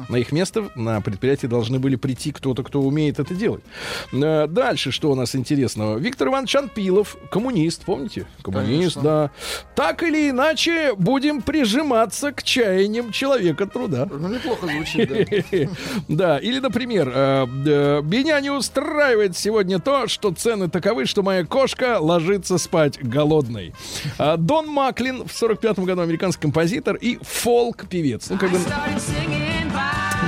на их место на предприятии должны были прийти кто-то, кто умеет это делать. Э, Дальше, что у нас интересного? Виктор Иванович Анпилов, коммунист, помните? Коммунист, Конечно. да. Так или иначе, будем прижиматься к чаяниям человека труда. Ну, неплохо звучит, да. Да, или, например, э, э, меня не устраивает сегодня то, что цены таковы, что моя кошка ложится спать голодной. А, Дон Маклин в 45 году американский композитор и фолк-певец. Ну, как бы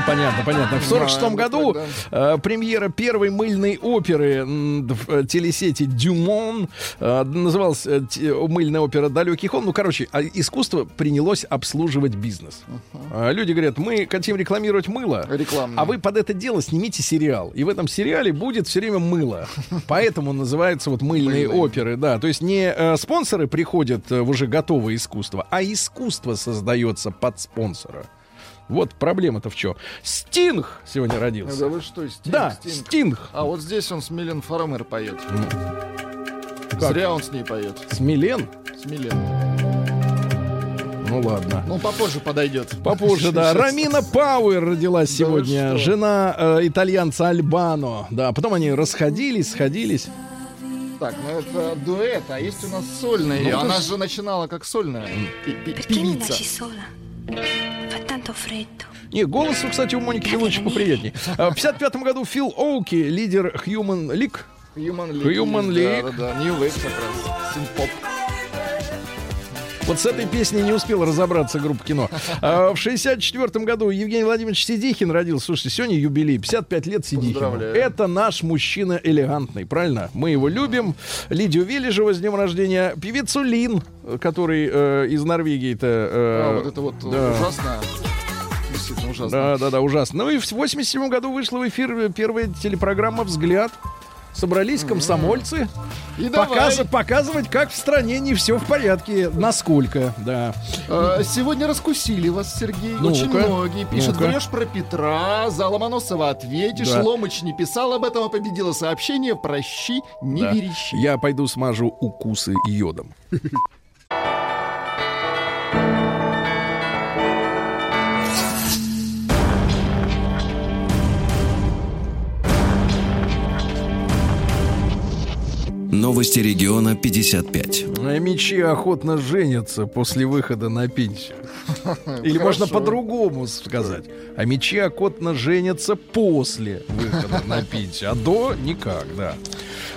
понятно, понятно. В Знаем 46 году э, премьера первой мыльной оперы в э, телесети Дюмон э, называлась э, мыльная опера «Далекий хон». Ну, короче, а искусство принялось обслуживать бизнес. А Люди говорят, мы хотим рекламировать мыло, Рекламное. а вы под это дело снимите сериал. И в этом сериале будет все время мыло. Поэтому называется вот мыльные Мыльные. оперы. Да, то есть не э, спонсоры приходят э, в уже готовое искусство, а искусство создается под спонсора. Вот проблема-то в чем. Стинг сегодня Да родился. вы что, Стинг, Да, Стинг. Стинг. А вот здесь он с Милен Фармер поет. Как? Зря он с ней поет. Смелен? С Милен. Ну ладно. Ну, попозже подойдет. Попозже, да. Рамина Пауэр родилась Да сегодня. Жена э, итальянца Альбано. Да, потом они расходились, сходились. Так, ну это дуэт, а есть у нас сольная. Ну, Она ты- же начинала как сольная певица. Fa tanto freddo. Не, голос, кстати, у Моники Белучи поприятнее. А, В 55 году Фил Оуки, лидер Human League, Human League. Human League. Да, да, да. New Wave как раз. Синпоп. Вот с этой песней не успела разобраться группа кино. А, в 64 году Евгений Владимирович Сидихин родился. Слушайте, сегодня юбилей. 55 лет Сидихину. Поздравляю. Это наш мужчина элегантный, правильно? Мы его любим. Лидию Вележева с днем рождения. Певицу Лин, который э, из Норвегии-то... э, А, вот это вот да. ужасно. Действительно ужасно. Да, да, да, ужасно. Ну и в 87 году вышла в эфир первая телепрограмма «Взгляд». Собрались комсомольцы И давай. показ- показывать, как в стране не все в порядке, насколько, да. Э, Сегодня раскусили вас, Сергей. Ну-ка. Очень многие пишут. Ну-ка. Врешь про Петра, за Ломоносова ответишь. Да. Ломыч не писал об этом, а победило сообщение. Прощи, не Да. верещи. Я пойду смажу укусы йодом. Новости региона 55. А Мечи охотно женятся после выхода на пенсию. Или Хорошо. можно по-другому сказать. А мечи охотно женятся после выхода на пенсию. А до никак, да.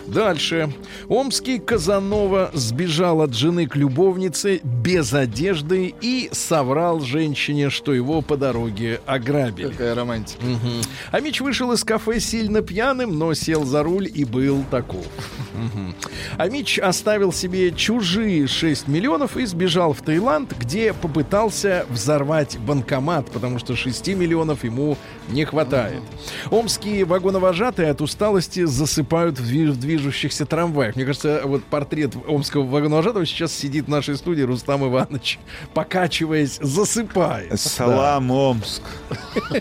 Дальше. Омский Казанова сбежал от жены к любовнице без одежды и соврал женщине, что его по дороге ограбили. Какая романтика. Мгм. А Мич вышел из кафе сильно пьяным, но сел за руль и был таков. Мгм. А Мич оставил себе чужие 6 миллионов и сбежал в Таиланд, где попытался взорвать банкомат, потому что 6 миллионов ему не хватает. Омские вагоновожатые от усталости засыпают в движ- в движущихся трамваях. Мне кажется, вот портрет омского вагоновожатого сейчас сидит в нашей студии Рустам Иванович, покачиваясь, засыпает. Салам, Омск.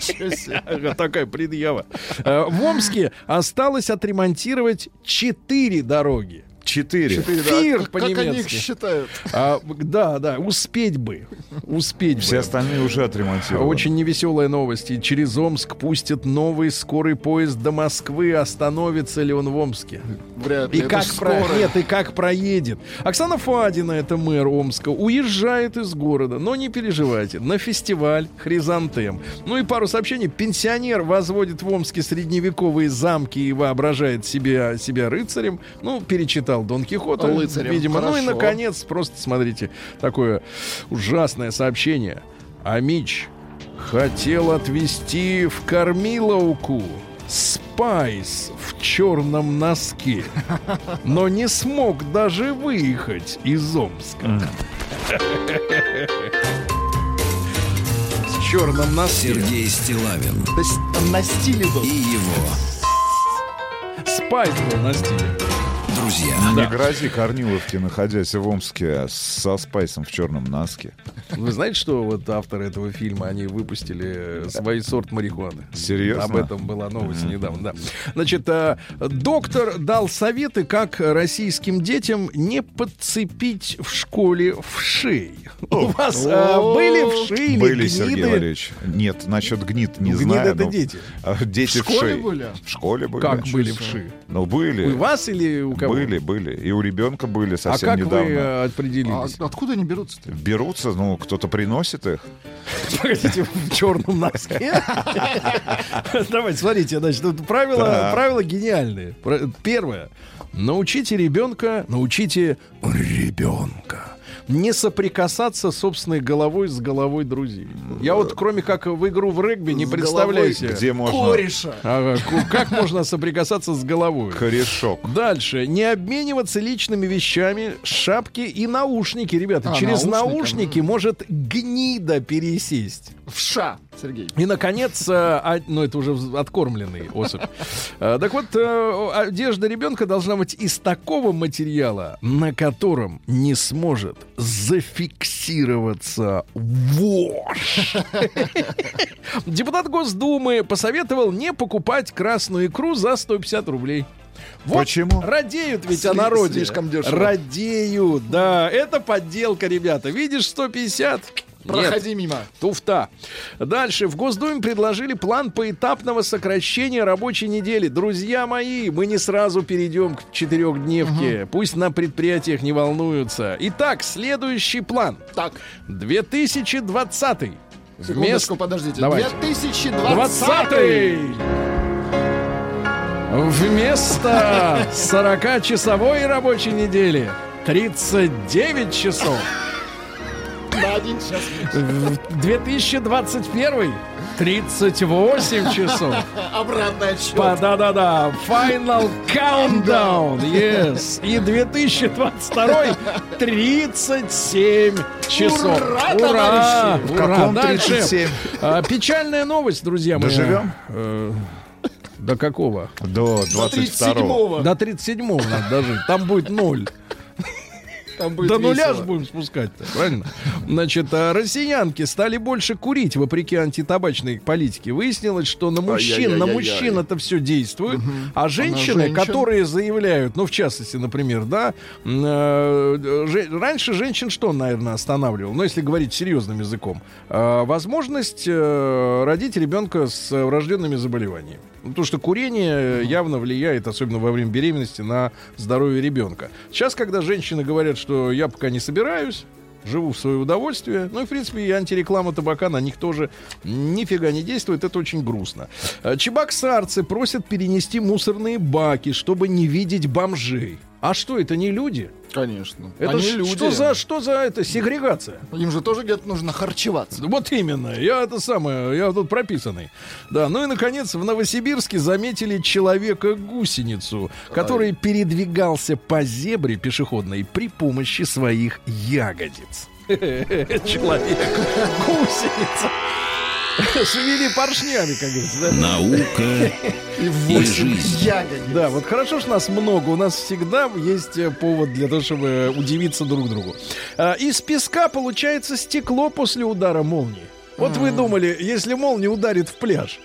Себе. Ага, Такая предъява. Э, В Омске осталось отремонтировать четыре дороги. Четыре. Четыре, да. Фир Как- они их по-немецки. считают? А, да, да, успеть бы. Успеть Все бы. остальные уже отремонтированы. Очень невеселая новость. И Через Омск пустят новый скорый поезд до Москвы. Остановится ли он в Омске? Вряд И ли. Это как про... Нет, и как проедет. Оксана Фадина, это мэр Омска, уезжает из города. Но не переживайте, на фестиваль Хризантем. Ну и пару сообщений. Пенсионер возводит в Омске средневековые замки и воображает себя, себя рыцарем. Ну, перечитал Дон Кихота, Лыцарем, видимо. Ну и, хорошо. наконец, просто смотрите, такое ужасное сообщение. Омич хотел отвезти в Кормиловку спайс в черном носке, но не смог даже выехать из Омска. С черном носке. Сергей Стилавин То есть на стиле был. и его Спайс был на стиле. Друзья. Не грози Кормиловке, находясь в Омске со спайсом в черном носке. Вы знаете, что вот авторы этого фильма, они выпустили свой сорт марихуаны? Серьезно? Об этом была новость недавно, да. Значит, э, доктор дал советы, как российским детям не подцепить в школе вшей. У вас э, были вши или Были, Сергей гниды? Валерьевич. Нет, насчет гнид не Гниды знаю. это но- дети. А, Дети В школе были? В школе были. Как были вши? Ну, были. У вас или у кого? Были, были. И у ребенка были А совсем как недавно. вы э, А определились? откуда они берутся-то? Берутся, ну, кто-то приносит их. Погодите, в черном носке? Давайте, смотрите, значит, тут правила, Да. правила гениальные. Первое. Научите ребенка, научите ребенка не соприкасаться собственной головой с головой друзей. Я вот кроме как в игру в регби не С представляю головой себе. Где можно Кореша. Ага, ку- как можно соприкасаться с головой? корешок? Дальше. Не обмениваться личными вещами, шапки и наушники, ребята. А, Через наушники, наушники может гнида пересесть. В ша, Сергей. И, наконец, э, а- ну, это уже откормленный особь. Э, Так вот, э, одежда ребенка должна быть из такого материала, на котором не сможет зафиксироваться вошь. Депутат Госдумы посоветовал не покупать красную икру за 150 рублей. Вот Почему? Радеют ведь о Сли- народе. слишком дешево. Радеют, да. Это подделка, ребята. Видишь, 150? Нет. Проходи мимо. Туфта. Дальше. В Госдуме предложили план поэтапного сокращения рабочей недели. Друзья мои, мы не сразу перейдем к четырехдневке. Пусть на предприятиях не волнуются. Итак, следующий план. Так, 2020. секундочку, подождите. Давайте. 2020. 20 Вместо 40-часовой рабочей недели 39 часов. На один час. В 2021 38 часов. Обратный отсчет. Да-да-да. Final countdown. Yes. И 2022 37 часов. Ура, Ура! товарищи! В Ура! каком Дальше. 37? А, Печальная новость, друзья мои. Доживем? Э, До какого? До До 22 37-го. До 37-го надо дожить. Там будет ноль. Там будет До нуля же будем спускать-то, правильно? Значит, а, россиянки стали больше курить вопреки антитабачной политике. Выяснилось, что на мужчин, на мужчин это все действует, а женщины, женщин? которые заявляют, ну, в частности, например, да, э, раньше женщин что, наверное, останавливал, ну, если говорить серьезным языком, Э, возможность э, родить ребенка с врожденными заболеваниями. Ну, Потому что курение явно влияет, особенно во время беременности, на здоровье ребенка. Сейчас, когда женщины говорят, что я пока не собираюсь, живу в свое удовольствие. Ну и, в принципе, и антиреклама табака на них тоже нифига не действует. Это очень грустно. Чебоксарцы просят перенести мусорные баки, чтобы не видеть бомжей. А что, это не люди? Конечно. Это Они ж- люди. что за что за это сегрегация? Им же тоже где-то нужно харчеваться. Вот именно, я это самое, я тут прописанный. Да, ну и наконец в Новосибирске заметили человека-гусеницу, который передвигался по зебре пешеходной при помощи своих ягодиц. Человек-гусеница. Шевели поршнями, как говорится. да? Наука И и восемь жизнь. ягодиц. Да, вот хорошо, что нас много. У нас всегда есть э, повод для того, чтобы удивиться друг другу. А, Из песка получается стекло после удара молнии. Вот вы думали, если молния ударит в пляж,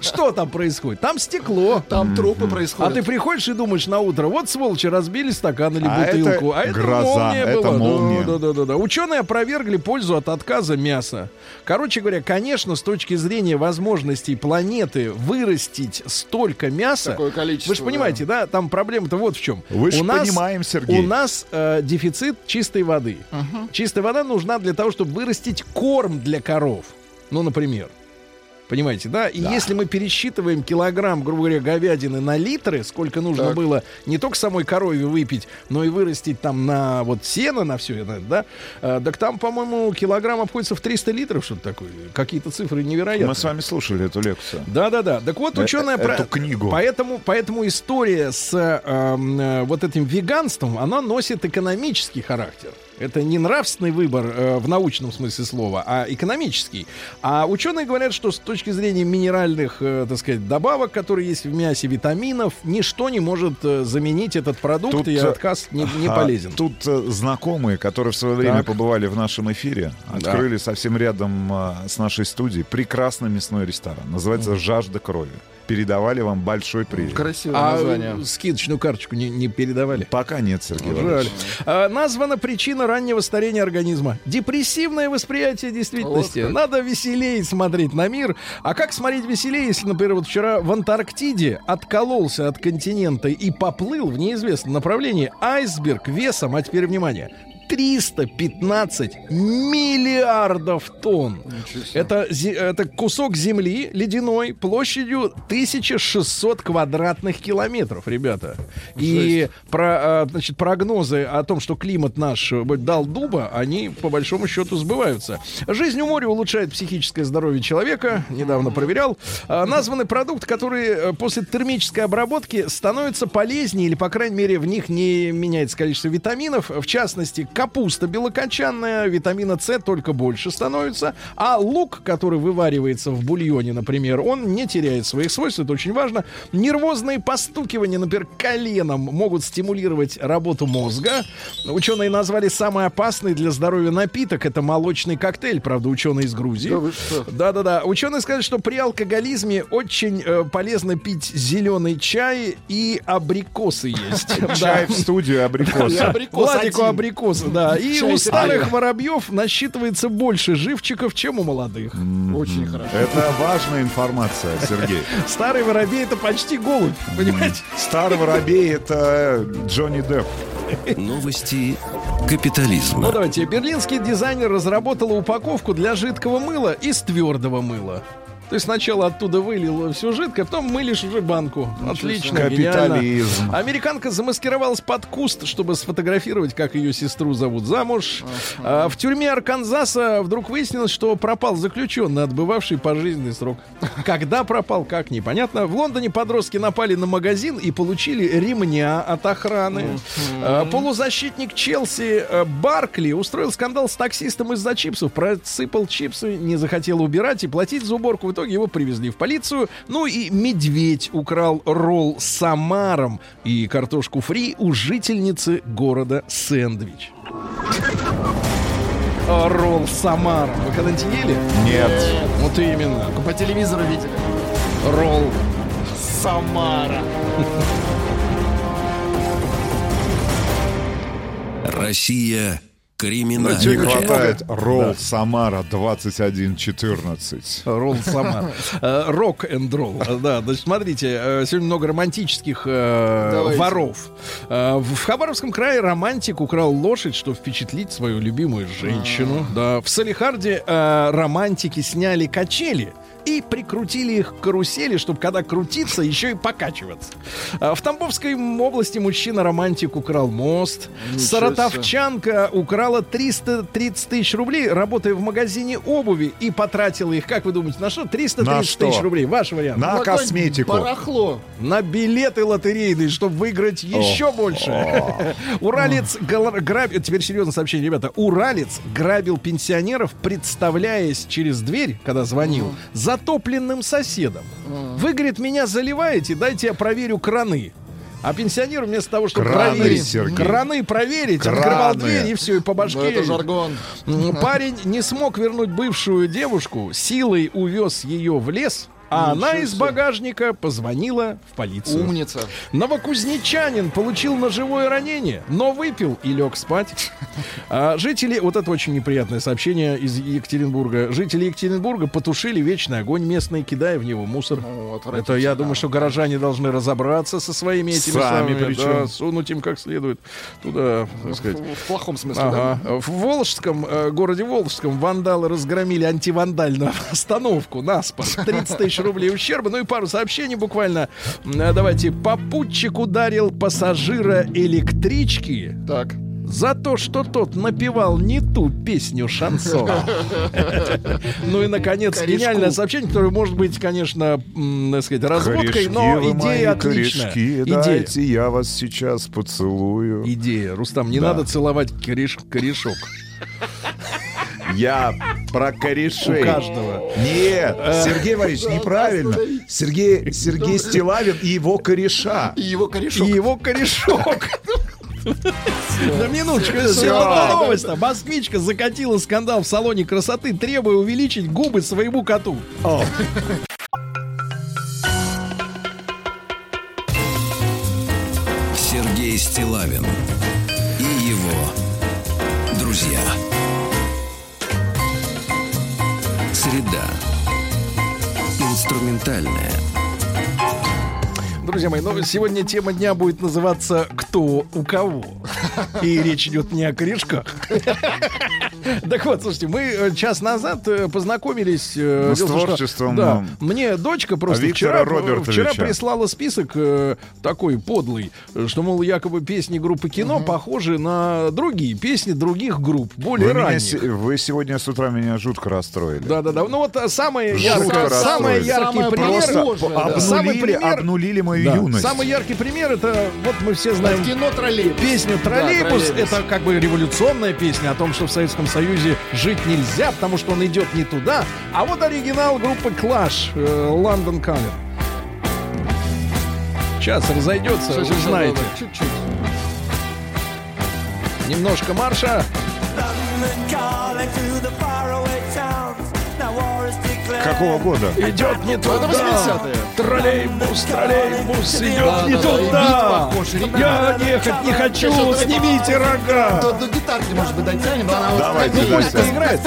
что там происходит? Там стекло. Там трупы А происходят. ты приходишь и думаешь на утро, вот сволочи разбили стакан или А бутылку, а это гроза, молния это молния. Ученые опровергли пользу от отказа мяса. Короче говоря, конечно, с точки зрения возможностей планеты вырастить столько мяса, Такое количество. вы же понимаете, да, там проблема-то вот в чем. Вы ж у нас, понимаем, Сергей. У нас э, дефицит чистой воды. Чистая вода нужна для того, чтобы вырастить корм для коров. Ну, например. Понимаете, да? И если мы пересчитываем килограмм, грубо говоря, говядины на литры, сколько нужно Так. было не только самой корове выпить, но и вырастить там на вот сено, на все это, да? э, так там, по-моему, килограмм обходится в 300 литров, что-то такое. Какие-то цифры невероятные. Мы с вами слушали эту лекцию. Да-да-да. Так вот, Э, ученые... э, эту книгу. Поэтому, поэтому история с эм, э, вот этим веганством, она носит экономический характер. Это не нравственный выбор э, в научном смысле слова, а экономический. А ученые говорят, что с точки зрения минеральных, э, так сказать, добавок, которые есть в мясе, витаминов, ничто не может э, заменить этот продукт, Тут, и э, отказ не, не А, полезен. Тут э, знакомые, которые в свое время Так. побывали в нашем эфире, Да. открыли совсем рядом э, с нашей студией прекрасный мясной ресторан. Называется «Жажда крови». Передавали вам большой привет. Красивое А название. скидочную карточку не, не передавали? Пока нет, Сергей Жаль. А, названа причина раннего старения организма. Депрессивное восприятие действительности. Вот как. Надо веселее смотреть на мир. А как смотреть веселее, если, например, вот вчера в Антарктиде откололся от континента и поплыл в неизвестном направлении айсберг весом, а теперь внимание, 315 миллиардов тонн. Это, это кусок земли ледяной площадью 1600 квадратных километров, ребята. И про, а, значит, прогнозы о том, что климат наш э, дал дуба, они по большому счету сбываются. Жизнь у моря улучшает психическое здоровье человека. Недавно проверял. А, Названы продукты, которые э, после термической обработки становятся полезнее или, по крайней мере, в них не меняется количество витаминов. В частности, капуста белокочанная, витамина С только больше становится. А лук, который вываривается в бульоне, например, он не теряет своих свойств. Это очень важно. Нервозные постукивания, например, коленом могут стимулировать работу мозга. Ученые назвали самый опасный для здоровья напиток. Это молочный коктейль, правда, ученые из Грузии. Да-да-да. Ученые сказали, что при алкоголизме очень э, полезно пить зеленый чай и абрикосы есть. Чай в студию абрикоса. Абрикос Владику один. Да. И у старых воробьев насчитывается больше живчиков, чем у молодых. Очень хорошо. Это важная информация, Сергей. Старый воробей это почти голубь, понимаете? Старый воробей — это Джонни Депп. Новости Ну капитализма. давайте. Берлинский дизайнер разработал упаковку для жидкого мыла из твердого мыла. То есть сначала оттуда вылил все жидкое, потом мылишь уже банку. Отлично, гениально. Капитализм. Американка замаскировалась под куст, чтобы сфотографировать, как ее сестру зовут замуж. А, в тюрьме Арканзаса вдруг выяснилось, что пропал заключенный, отбывавший пожизненный срок. Когда пропал, как непонятно. В Лондоне подростки напали на магазин и получили ремня от охраны. А, полузащитник Челси э, Баркли устроил скандал с таксистом из-за чипсов. Просыпал чипсы, не захотел убирать и платить за уборку. В итоге его привезли в полицию. Ну и медведь украл ролл с самаром и картошку фри у жительницы города Сэндвич. А, Ролл с самаром. Вы когда-нибудь ели? Нет. Вот именно. По телевизору видели. Ролл. Самара. Россия Не криминальная. хватает ролл Самара 2114. Ролл сама. Э, Рок энд ролл. Э, Да, значит, смотрите, э, сегодня много романтических э, Давайте. воров. В Хабаровском крае романтик украл лошадь, чтобы впечатлить свою любимую женщину. Да. В Салихарде э, романтики сняли качели и прикрутили их к карусели, чтобы когда крутиться, еще и покачиваться. А В Тамбовской области мужчина-романтик украл мост. Саратовчанка украла 330 тысяч рублей, работая в магазине обуви, и потратила их, как вы думаете, на что? 330 На тысяч рублей. Ваш вариант. На Какое-нибудь косметику. Барахло. На билеты лотерейные, чтобы выиграть еще больше. Уралец грабил... Теперь серьезное сообщение, ребята. Уралец грабил пенсионеров, представляясь через дверь, когда звонил, затопленным соседом. Вы, говорит, меня заливаете, дайте я проверю краны. А пенсионер вместо того, чтобы Краны, проверить, Сергей. краны проверить, Краны. открывал дверь и все, и по Ну, башке. это жаргон. Парень не смог вернуть бывшую девушку, силой увез ее в лес, а она из багажника позвонила в полицию. Умница. Новокузнечанин получил ножевое ранение, но выпил и лег спать. А жители, вот это очень неприятное сообщение из Екатеринбурга. Жители Екатеринбурга потушили вечный огонь местный, кидая в него мусор. Ну, Это я думаю, что горожане должны разобраться со своими этими Сами самыми, причем. да, сунуть им как следует туда, так сказать. В плохом смысле, да? Ага. В Волжском, э, городе Волжском вандалы разгромили антивандальную остановку на спор. 30 тысяч рублей ущерба. Ну и пару сообщений буквально. Э, Давайте. Попутчик ударил пассажира электрички Так. за то, что тот напевал не ту песню шансон. Ну и, наконец, гениальное сообщение, которое может быть, конечно, так сказать, разводкой, но идея отличная. Идея. я вас сейчас поцелую. Идея. Рустам, не надо целовать кореш- корешок. Я про корешей. У каждого. Нет, Сергей Валерьевич, неправильно. Сергей, Сергей Стилавин и его кореша. И его корешок. И его корешок. Да минуточку, новость. -то. Москвичка закатила скандал в салоне красоты, требуя увеличить губы своему коту. Сергей Стилавин и его друзья. Среда. Инструментальная. Друзья мои, ну сегодня тема дня будет называться «Кто у кого?». И речь идет не о корешках. Так вот, слушайте, мы э, час назад э, познакомились... э, Ну, с творчеством, Да, ну, мне дочка просто вчера, прислала список такой подлый, что, мол, якобы песни группы кино похожи на другие песни других групп, более ранних. вы сегодня с утра меня жутко расстроили. Да, да, да. Ну вот самое яркое, самый яркий Самое пример. Самый обнулили, пример- обнулили мою юность. Самый яркий пример это вот мы все знаем кино троллейбус. песню «Троллейбус». это как бы революционная песня о том, что в Советском Союзе жить нельзя, потому что он идет не туда. А вот оригинал группы Clash, э, London Calling. Сейчас разойдется, узнаете. да, да, Чуть-чуть. Немножко марша. London calling Какого года? Идет не туда. 80-е. Троллейбус, троллейбус идет не туда. Я ехать не хочу, снимите рога. до гитарки, может быть, дотянем, Давайте, пусть играет.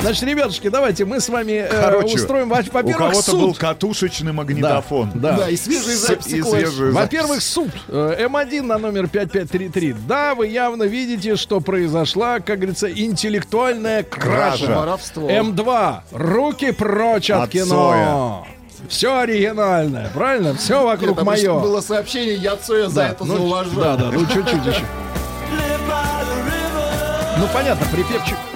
Значит, ребятушки, давайте мы с вами э, устроим, во- У во-первых, кого-то был катушечный магнитофон. Да. Да, и свежие записи Во-первых, суд. Э, М1 на номер 5533. Да, вы явно видите, что произошла, как говорится, интеллектуальная кража. Кража. Воровство. М2. Руки прочь от, От кино. Все оригинальное, правильно? Все вокруг Там мое. было сообщение, я Цоя за это ну, зауважаю. да, да, ну чуть-чуть еще. Ну понятно, припев чуть- to the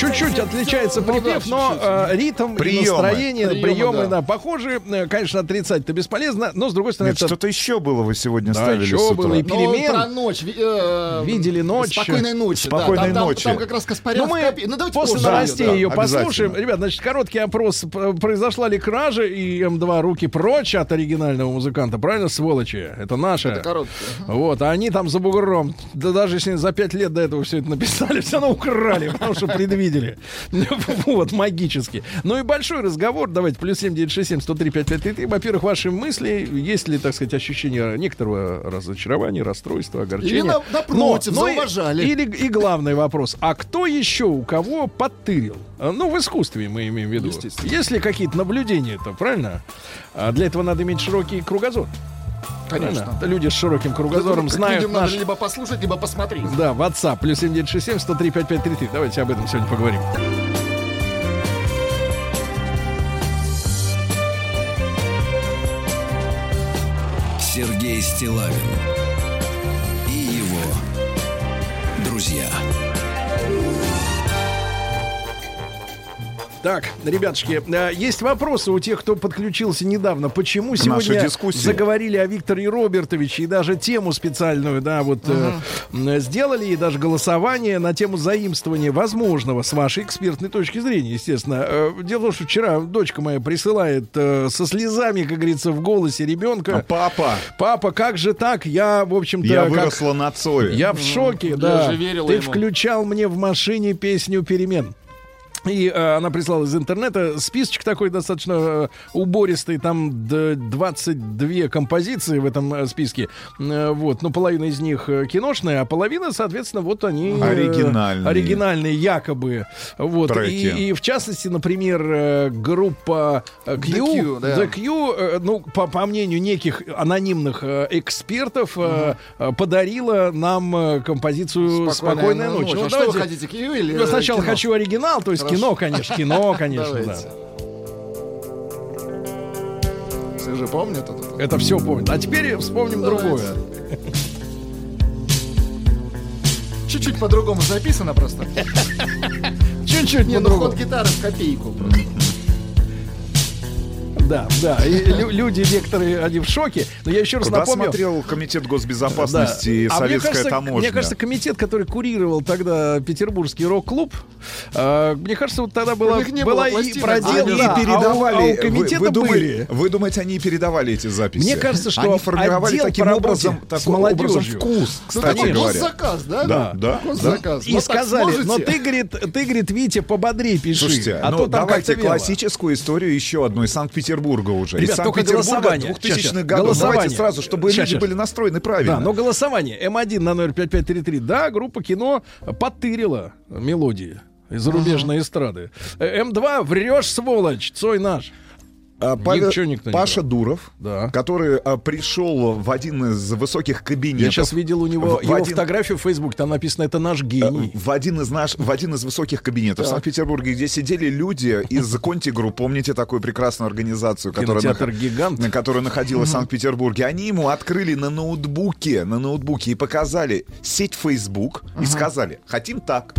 чуть-чуть отличается Ну припев, но э, ритм, Приемы. настроение, приемы, Приемы, да. да. похожи. Э, Конечно, отрицать-то бесполезно, но с другой стороны, Нет, это что-то еще было вы сегодня Да, ставили еще с утра. было и Но перемен. про ночь. э, Видели ночь. Спокойной ночи. Спокойной там- ночи. Там как раз Каспарян Ну, мы Ну, давайте после новостей да. ее послушаем. Ребят, значит, короткий опрос. Произошла ли кража и М2 руки прочь от оригинального музыканта? Правильно, сволочи? Это наше. Это короткий. Вот, а они там за бугром. Да даже если за пять лет до этого все это написали, все равно украли, потому что предвидели. Вот, магически. Ну и большой разговор. Давайте, плюс 7967 103 5533. Во-первых, ваши мысли. Есть ли, так сказать, ощущение некоторого разочарования, расстройства, огорчения? Или на- напротив, Но- но и- зауважали. Или, и главный вопрос. А кто еще у кого подтырил? А, Ну, в искусстве мы имеем в виду. Естественно. Есть ли какие-то наблюдения-то, правильно? А для этого надо иметь широкий кругозор. Конечно. Правильно? Люди с широким кругозором Как знают людям надо наш... либо послушать, либо посмотреть. Да, WhatsApp, плюс 7967 103 5533. Давайте об этом сегодня поговорим. Сергей Стилавин и его друзья. Так, ребятушки, э, есть вопросы у тех, кто подключился недавно. Почему сегодня дискуссии. заговорили о Викторе Робертовиче и даже тему специальную, да, вот э, м, сделали и даже голосование на тему заимствования возможного с вашей экспертной точки зрения, естественно. Э, Дело в том, что вчера дочка моя присылает э, со слезами, как говорится, в голосе А ребенка. Папа, Папа, как же так? Я, в общем-то, я как- выросла на Цое. Я в шоке, я да. же верила Ты ему. включал мне в машине песню перемен. И э, она прислала из интернета списочек такой достаточно э, убористый, там д- 22 композиции в этом э, списке. Э, вот, но половина из них э, киношная, а половина, соответственно, вот они... э, Оригинальные. оригинальные, якобы. Вот. И, и в частности, например, э, группа э, Q, The Q, да. The Q, э, ну, по, по мнению неких анонимных э, экспертов, э, э, подарила нам композицию «Спокойная, ночь». Ну, А что давайте- вы хотите, Киев или я сначала кино? хочу оригинал, то есть. Кино, конечно, кино, конечно, да. Все же помнят это. Это все помнит. А теперь вспомним другое. Чуть-чуть по-другому записано просто. Чуть-чуть Не, ну ход гитары в копейку просто. Да, да. И лю- люди некоторые, они в шоке. Но я еще раз Куда напомню. смотрел Комитет госбезопасности и Да. А мне Советская кажется, таможня? Мне кажется, комитет, который курировал тогда петербургский рок-клуб, э, мне кажется, вот тогда была, не была было и пластинок, продел, они да, а у- передавали. а у вы- комитета вы, думаете, были. вы думаете, они и передавали эти записи? Мне кажется, что они формировали таким образом, таким образом вкус, Ну, кстати такой говоря. госзаказ, да? Да, да, Госзаказ. И Вот так сказали, сможете? но ты, говорит, ты, говорит, Витя, пободрее пиши. Слушайте, а ну то там давайте классическую историю еще одну из Санкт-Петербурга уже. Ребят, из только голосование. 2000-х Щас, щас. годов. Голосование. Давайте сразу, чтобы Щас, люди щас. были настроены правильно. Да, но голосование М1 на номер 5533. Да, группа кино подтырила мелодии из зарубежной эстрады. Э, М2 врешь, сволочь, Цой наш. А, Павел- Ничего никто не Паша брал. Дуров, Да. который а, пришел в один из высоких кабинетов. Я сейчас видел у него в его один- фотографию в Фейсбуке, там написано «Это наш э, гений». в один из наш, в один из высоких кабинетов в Санкт-Петербурге, где сидели люди из Conti Group, помните такую прекрасную организацию, которая, нах- «Гигант». на- которая находилась в Санкт-Петербурге. Они ему открыли на ноутбуке, на ноутбуке и показали сеть Facebook и сказали, хотим так.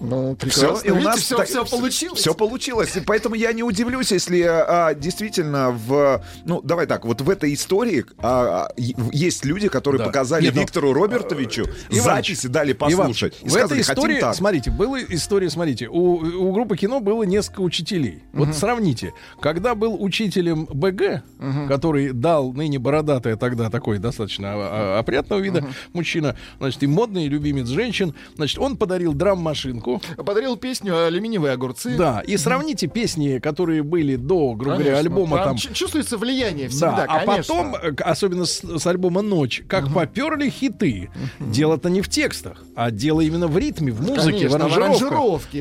Ну, Все, прекрасно. Видите, все, все получилось. Все получилось. И поэтому я не удивлюсь, если а, действительно в... Ну, давай так, вот в этой истории а, а, есть люди, которые Да. показали Нет, ну, Виктору Робертовичу Иваныч, записи, дали послушать. и в сказали, этой хотим истории, так. смотрите, была история, смотрите, у, у группы кино было несколько учителей. Вот сравните, когда был учителем БГ, который дал ныне бородатая тогда такой достаточно а, а, опрятного вида мужчина, значит, и модный, и любимец женщин, значит, он подарил драм-машинку, Подарил песню «Алюминиевые огурцы». да, и сравните песни, которые были до, грубо говоря, альбома там чу- Чувствуется влияние всегда, да, а потом, э, особенно с, с альбома «Ночь», как поперли хиты. Дело-то не в текстах, а дело именно в ритме, в музыке, в аранжировке.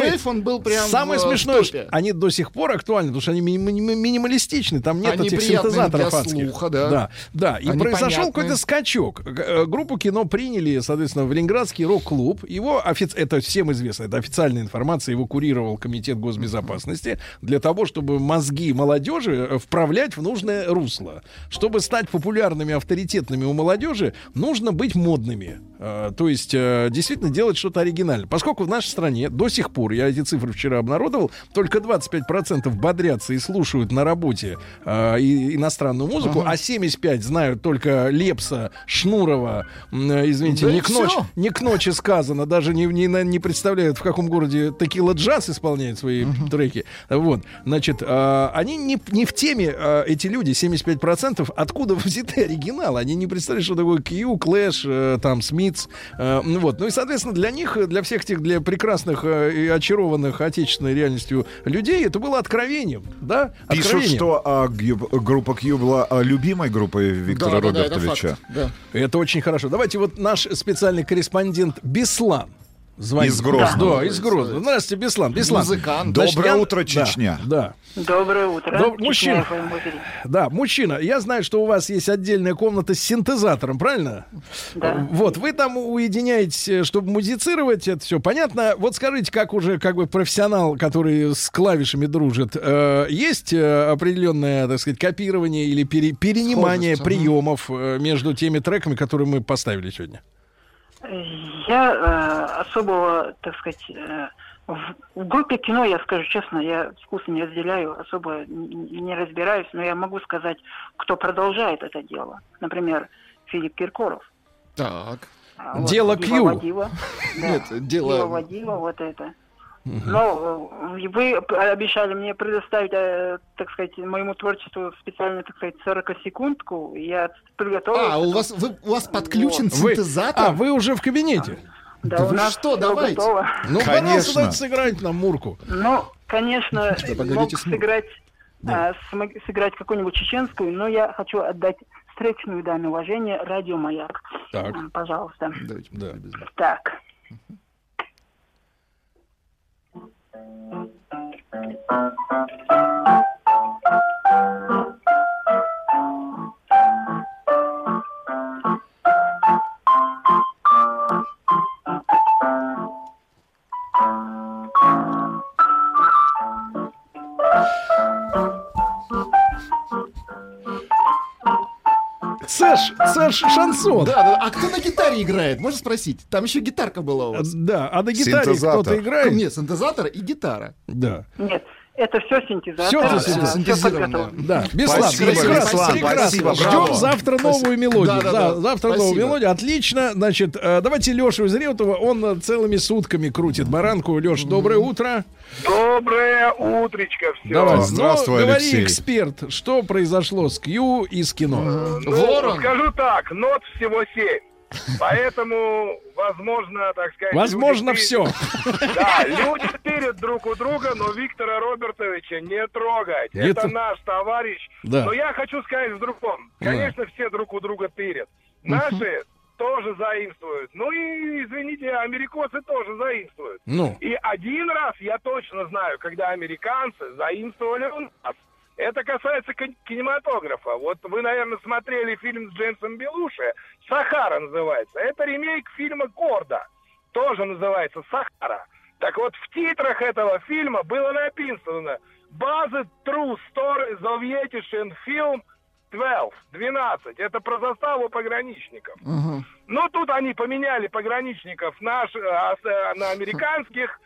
Wave, он был прям Самое смешное, они до сих пор актуальны, потому что они ми- ми- ми- минималистичны, там нет этих синтезаторов адских. слуха, да. да. И произошел какой-то скачок. Э, Группу кино приняли, соответственно, в Ленинградский рок-клуб. Его офиц... это всем известно, это официальная информация, его курировал Комитет госбезопасности для того, чтобы мозги молодежи э, вправлять в нужное русло. Чтобы стать популярными, авторитетными у молодежи, нужно быть модными. Э, То есть э, действительно делать что-то оригинальное. Поскольку в нашей стране до сих пор, я эти цифры вчера обнародовал, только 25% бодрятся и слушают на работе и- иностранную музыку, а 75 знают только Лепса, Шнурова, извините, Да не, к ночи, не к ночи сказано, даже не, не, не представляют, в каком городе Текила Джаз исполняет свои треки. Вот, значит, э, они не, не в теме, э, эти люди, 75%, откуда взяты оригиналы. Они не представляют, что такое Q, Clash, э, там, Смитс. э, ну вот. Ну и, соответственно, для них, для всех этих, для прекрасных э, и очарованных отечественной реальностью людей, это было откровением, да? Пишут, Откровением. что а, группа Q была а, любимой группой Виктора Да, да, да, это Робертовича. факт, да. Это очень хорошо. Давайте вот наш специальный корреспондент Беслан. Звонит. Из Грозного. Да, из Грозного. Здравствуйте, Беслан. Беслан. Музыкант. Значит, Доброе я- утро, да, Чечня. Да, Доброе утро. Доб- мужчина. Да, мужчина, я знаю, что у вас есть отдельная комната с синтезатором, правильно? Да. Вот, вы там уединяетесь, э, чтобы музицировать, это все понятно. Вот скажите, как уже как бы профессионал, который с клавишами дружит, э, есть э, определенное, так сказать, копирование или пере- перенимание ага. приемов э, между теми треками, которые мы поставили сегодня? Я э, особого, так сказать, э, в, в группе кино, я скажу честно, я вкусы не разделяю, особо не разбираюсь, но я могу сказать, кто продолжает это дело. Например, Филипп Киркоров. Так. А, Дело Дива. Водила. Да. Нет, дело- Дива Водила, вот это. Но э, вы обещали мне предоставить, э, так сказать, моему творчеству специально, так сказать, 40-секундку. Я приготовился. А, у вас, вы, у вас подключен Вы- синтезатор? а, вы уже в кабинете? Да, Да у вы нас что, давайте. готово. Ну, Конечно. пожалуйста, давайте сыграйте нам Мурку. Ну, конечно, погодите, мог смог. сыграть, а, сыграть какую-нибудь чеченскую, но я хочу отдать встречную даме уважения радио «Маяк». Так. Пожалуйста. Давайте Да. Thank you. Сэш, Сэш Шансон. Да, да, а кто на гитаре играет? Можно спросить? Там еще гитарка была у вас. Да, а на гитаре Синтезатор. кто-то играет? Нет, синтезатор и гитара. Да. Нет, это все синтезатор. Синтезатор. всё Синтезированное. Да, Беслан, Спасибо, прекрасно, Беслан, прекрасно. Ждем завтра Спасибо. новую мелодию. Да, да, Да, да. завтра новую Спасибо. мелодию. Отлично. Значит, э, давайте Лешу из Реутова. Он э, целыми сутками крутит баранку. Леш, доброе утро. Доброе утречко все. Давай. Здравствуй, ну, говори, Алексей. эксперт, что произошло с Кью и с кино? Ну, Ворон. скажу так, нот всего семь. Поэтому, возможно, так сказать... Возможно, люди все. Да, люди тырят друг у друга, но Виктора Робертовича не трогать. Не Это наш товарищ. Да. Но я хочу сказать в другом. Конечно, все друг у друга тырят. Наши тоже заимствуют. Ну и, извините, америкосы тоже заимствуют. Ну. И один раз я точно знаю, когда американцы заимствовали у нас. Это касается кин- кинематографа. Вот вы, наверное, смотрели фильм с Джеймсом Белуши. «Сахара» называется. Это ремейк фильма «Гордо». Тоже называется «Сахара». Так вот, в титрах этого фильма было написано «Базы True Story Sovietischen Film 12». 12. Это про заставу пограничников. Ну, тут они поменяли пограничников наш, э, а э, на американских,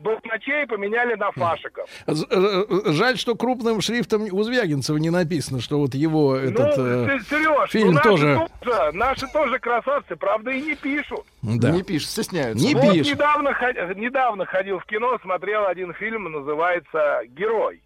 басмачей поменяли на фашиков. З- э, Жаль, что крупным шрифтом у Звягинцева не написано, что вот его этот ну, э, Сереж, фильм ну, наши тоже. тоже, наши тоже красавцы, правда, и не пишут. Да. Не пишут, стесняются. Не вот пишут. недавно, недавно ходил в кино, смотрел один фильм, называется «Герой».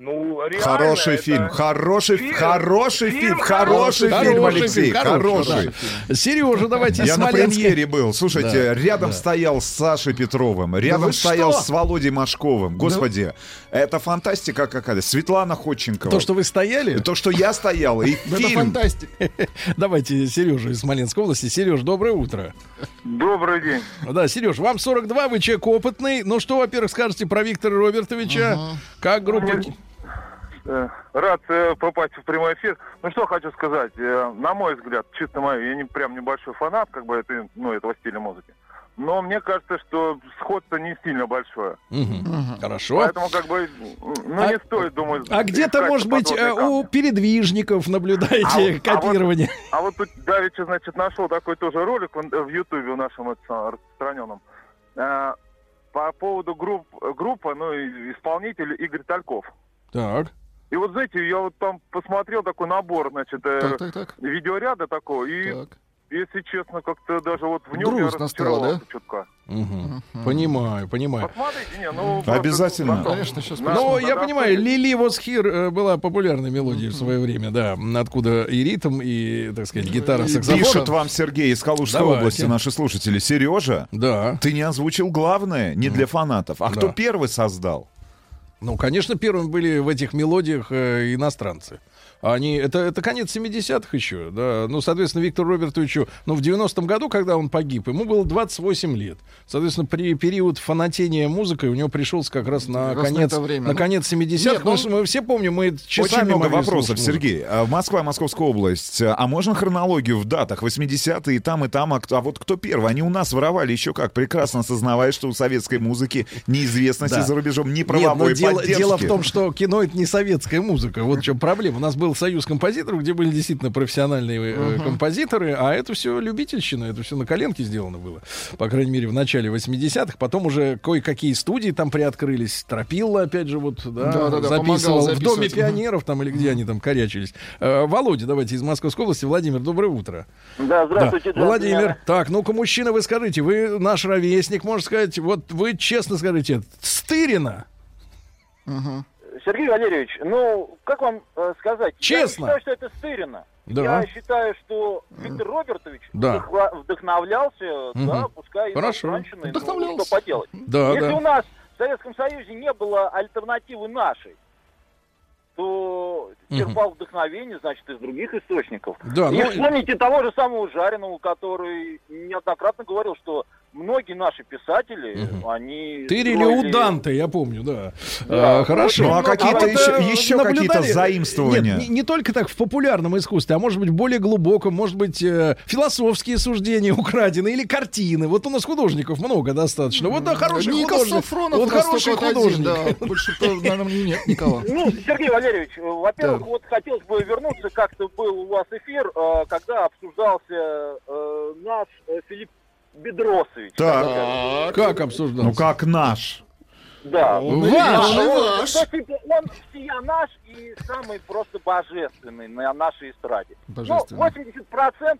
Ну, реально, Хороший это- фильм, хороший, Фильм- хороший фильм фильм, хороший хороший, фильм, Алексей, фильм, хороший, хороший. Сережа, давайте Я на премьере был. Слушайте, Да, рядом да. стоял с Сашей Петровым, рядом вы стоял что? с Володей Машковым. Господи, это фантастика какая-то. Светлана Ходченкова. То, что вы стояли? То, что я стоял, и Ну, Это фильм. фантастика. Давайте Сережа из Смоленской области. Сереж, доброе утро. Добрый день. Да, Сереж, вам 42, вы человек опытный. Ну что, во-первых, скажете про Виктора Робертовича? Как группа... Э, Рад э, попасть в прямой эфир. Ну что хочу сказать, э, на мой взгляд, чисто мой, я не прям небольшой фанат, как бы это, ну, этого стиля музыки. Но мне кажется, что сходство не сильно большое. Мгм. Хорошо. Поэтому как бы, ну А- не стоит, думаю. А где-то, может быть, э, у камни. передвижников наблюдаете А вот- а вот- копирование? А вот тут Давича, значит, нашел такой тоже ролик в Ютубе у нашем распространенном. По поводу групп, группы, ну, исполнитель Игорь Тальков. Так. И вот, знаете, я вот там посмотрел такой набор, значит, э, Так, так, так. видеоряда такого, и, так. если честно, как-то даже вот в нем я Грустно стало, разочаровался чутка. Мгм. Понимаю, понимаю. Посмотрите, не, ну... просто- Обязательно. Конечно, сейчас На- Ну, я понимаю, Лили Was Here э, была популярной мелодией в свое время, да. Откуда и ритм, и, так сказать, гитара, И саксофон. Пишут вам, Сергей, из Калужской Давайте. области, наши слушатели. Сережа, Да. ты не озвучил главное, не для фанатов. А кто Да. первый создал? Ну, конечно, первыми были в этих мелодиях э, иностранцы. Они, это, это конец 70-х еще, да. Ну, соответственно, Виктору Робертовичу, ну, в 90-м году, когда он погиб, ему было 28 лет. Соответственно, при период фанатения музыкой у него пришелся как раз на раз на конец, это время. на Ну, конец 70-х. нет, потому ну, что мы все помним, мы часами Очень много вопросов. Сергей. А, Москва, Московская область. А можно хронологию в датах? 80-е и там, и там. А, а вот кто первый? Они у нас воровали еще как, прекрасно осознавая, что у советской музыки неизвестности Да. за рубежом, Нет, но правовой дело, поддержки. дело в том, что кино это не советская музыка. Вот в чем проблема. У нас был союз композиторов, где были действительно профессиональные э, композиторы, а это все любительщина, это все на коленке сделано было. По крайней мере, в начале 80-х. Потом уже кое-какие студии там приоткрылись. Тропилла, опять же, вот, да, записывал в. Доме пионеров там или где они там корячились. Э, Володя, давайте из Московской области. Владимир, доброе утро. Да, Да. Владимир, так, ну-ка, мужчина, вы скажите, вы наш ровесник, можно сказать, вот вы честно скажите, Стырина, Сергей Валерьевич, ну, как вам э, сказать? Честно. Я не считаю, что это стырено. Да. Я считаю, что Виктор Робертович Да. вдохновлялся, Мгм. да, пускай и Хорошо. иностранщиной, ну, Вдохновлялся. что поделать. Да, Если да. у нас в Советском Союзе не было альтернативы нашей, то черпал вдохновение, значит, из других источников. Да, и ну- вспомните того же самого Жареного, который неоднократно говорил, что многие наши писатели, они... Ты или строили- у Данте, я помню, да. Да. А, хорошо. Ну, а какие-то вот, еще- э, еще наблюдали- какие-то заимствования? Нет, не, не только так в популярном искусстве, а может быть более глубоком, может быть э, философские суждения украдены или картины. Вот у нас художников много достаточно. Вот да, хороший Ника художник. Сафронов Вот хороший художник. один, да. Больше, наверное, нет никого. Ну, Сергей Валерьевич, э, во-первых, Да. вот хотелось бы вернуться, как-то был у вас эфир, э, когда обсуждался наш Филипп Бедросович. Так. Как обсуждал? Ну как наш? Да. Он Ваш. он и Он, ваш. он всея наш и самый просто божественный на нашей эстраде. Божественный. Ну,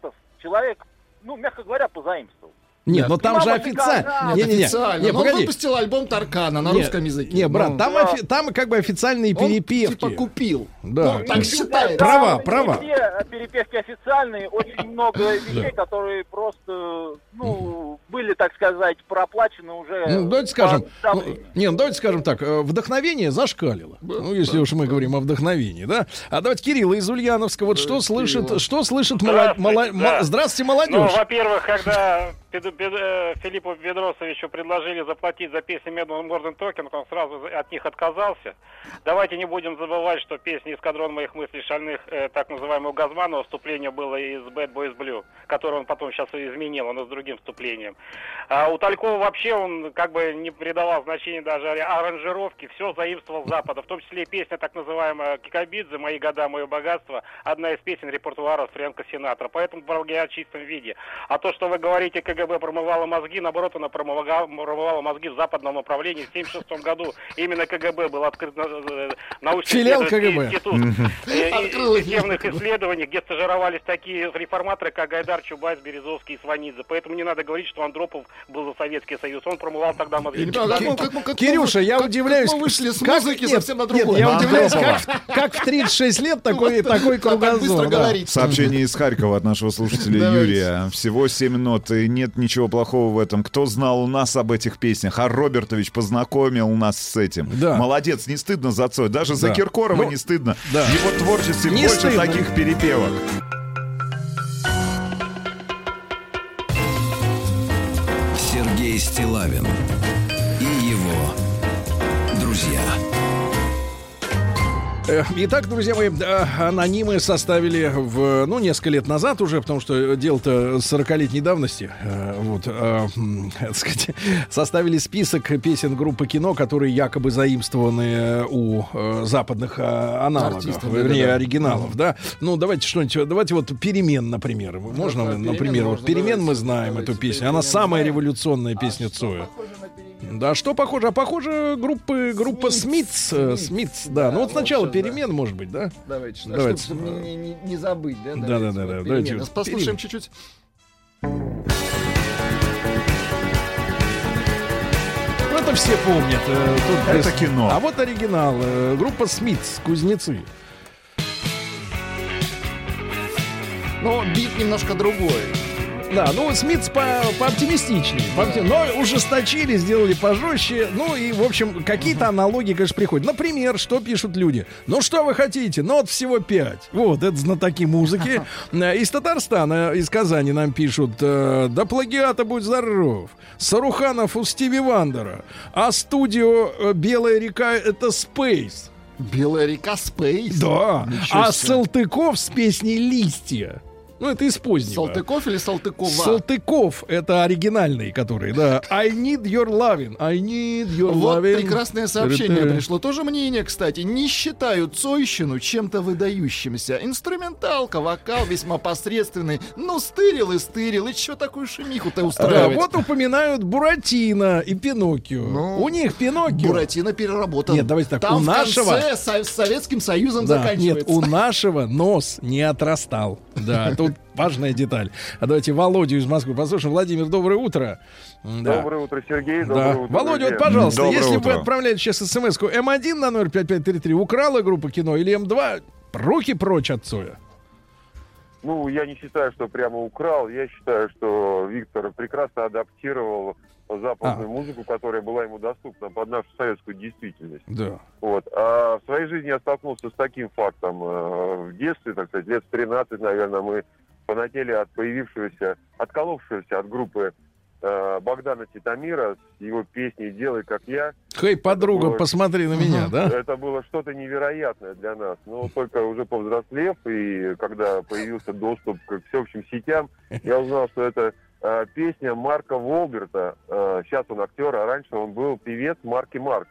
80% человек, ну, мягко говоря, позаимствовал. Нет, но там же официально. Не, Нет, не, не, официально. не, Но он погоди. выпустил альбом Таркана на русском языке. Не, брат, Ну, там, офи- там как бы официальные он перепевки. типа купил. Да. Ну, так. Права, Там права. не Все перепевки официальные, очень много вещей, которые просто, ну, были, так сказать, проплачены уже... Ну, давайте скажем, ну, не, ну, давайте скажем так, э, вдохновение зашкалило. Ну, если уж мы говорим о вдохновении, да. А давайте Кирилла из Ульяновска, вот что слышит, что слышит мола- мола- мо- Здравствуйте, Ну, молодежь. во-первых, когда Э, Филиппу Бедросовичу предложили заплатить за песни Медного Морден Токен, он сразу от них отказался. Давайте не будем забывать, что песня «Эскадрон моих мыслей шальных», э, так называемого Газманова, вступление было из Bad Boys Blue, которое он потом сейчас изменил, оно с другим вступлением. А у Талькова вообще он как бы не придавал значения даже аранжировке, все заимствовал с Запада, в том числе и песня так называемая Кикабидзе «Мои года, мое богатство», одна из песен репертуара Фрэнка Синатра, поэтому в чистом виде. А то, что вы говорите, КГБ промывало мозги, наоборот, она промывала, промывала мозги в западном направлении. В 1976 году именно КГБ был открыт э, научно-исследовательский КГБ. институт э, системных исследований, где стажировались такие реформаторы, как Гайдар, Чубайс, Березовский и Сванидзе. Поэтому не надо говорить, что Андропов был за Советский Союз. Он промывал тогда мозги. Кирюша, я удивляюсь. как мы вышли с музыки нет, совсем на нет, другое. я удивляюсь, как, в 36 лет такой, такой кругозор. Сообщение из Харькова от нашего слушателя. Юрия. Всего 7 нот, и нет ничего плохого в этом. Кто знал у нас об этих песнях? А Робертович познакомил нас с этим. Да. Молодец, не стыдно за Цой. Даже за Да. Киркорова Ну, не стыдно. да. В его творчестве Не больше стыдно. таких перепевок. Сергей Стилавин Итак, друзья мои, э, анонимы составили в, ну, несколько лет назад уже, потому что дело-то 40-летней давности, э, вот, э, так сказать, составили список песен группы кино, которые якобы заимствованы у западных аналогов, Артистов, вернее, да-да-да. оригиналов, да. Ну, давайте что-нибудь, давайте вот «Перемен», например. Можно, да, например, «Перемен» вот можно, «Перемен» давайте, мы знаем давайте, эту песню, она самая революционная песня Цоя. Да, что похоже? А похоже группы, группа Смитс. э, Смитс, да. Ну вот вот сначала да. перемен, может быть, да? Давайте, да, Давайте. чтобы не, не- не забыть, да? Да, да, да, вот да, давайте Послушаем чуть-чуть. Ну, это все помнят. э, тут Это без- кино. А вот оригинал. э, Группа Смитс, Кузнецы. Но бит немножко другой. Да, ну Смитс по, пооптимистичнее. поопти- Но ужесточили, сделали пожестче. Ну и, в общем, какие-то аналогии, конечно, приходят. Например, что пишут люди? Ну что вы хотите? Нот всего пять. Вот, это знатоки музыки. Из Татарстана, из Казани нам пишут. э, Да плагиата будь здоров. Саруханов у Стиви Вандера. А студио э, Белая река это Space. Белая река Space. Да. Ничего А себе. Салтыков с песней Листья. Ну, это из позднего. Салтыков или Салтыкова? Салтыков это оригинальный, который, да. I need your loving. I need your Вот loving. прекрасное сообщение пришло. Тоже мнение, кстати. Не считаю Цойщину чем-то выдающимся. Инструменталка, вокал весьма посредственный. Ну, стырил и стырил. И что такую шумиху-то Да, устраивать? вот упоминают Буратино и Пиноккио. Ну, у них Пиноккио. Буратино переработан. Нет, давайте так, Там у в нашего- с Советским Союзом Да, заканчивается. нет, у нашего нос не отрастал. Да, тут важная деталь. А давайте Володю из Москвы послушаем. Владимир, доброе утро. Да. Доброе утро, Сергей. Да. Доброе утро, Володя, вот, пожалуйста, Доброе если утро. вы отправляете сейчас смс-ку М1 на номер 5533, украла группа кино или М2, руки прочь от Цоя. Ну, я не считаю, что прямо украл. Я считаю, что Виктор прекрасно адаптировал западную А. музыку, которая была ему доступна под нашу советскую действительность. Да. Вот. А в своей жизни я столкнулся с таким фактом. Э, В детстве, так сказать, лет в 13, наверное, мы понатели от появившегося, отколовшегося от группы э, Богдана Титамира с его песней «Делай, как я». Хей, подруга, было- посмотри на меня, да? Это было что-то невероятное для нас. Но только уже повзрослев, и когда появился доступ к всеобщим сетям, я узнал, что это э, песня Марка Волберта. Э, сейчас он актер, а раньше он был певец Марки Марк.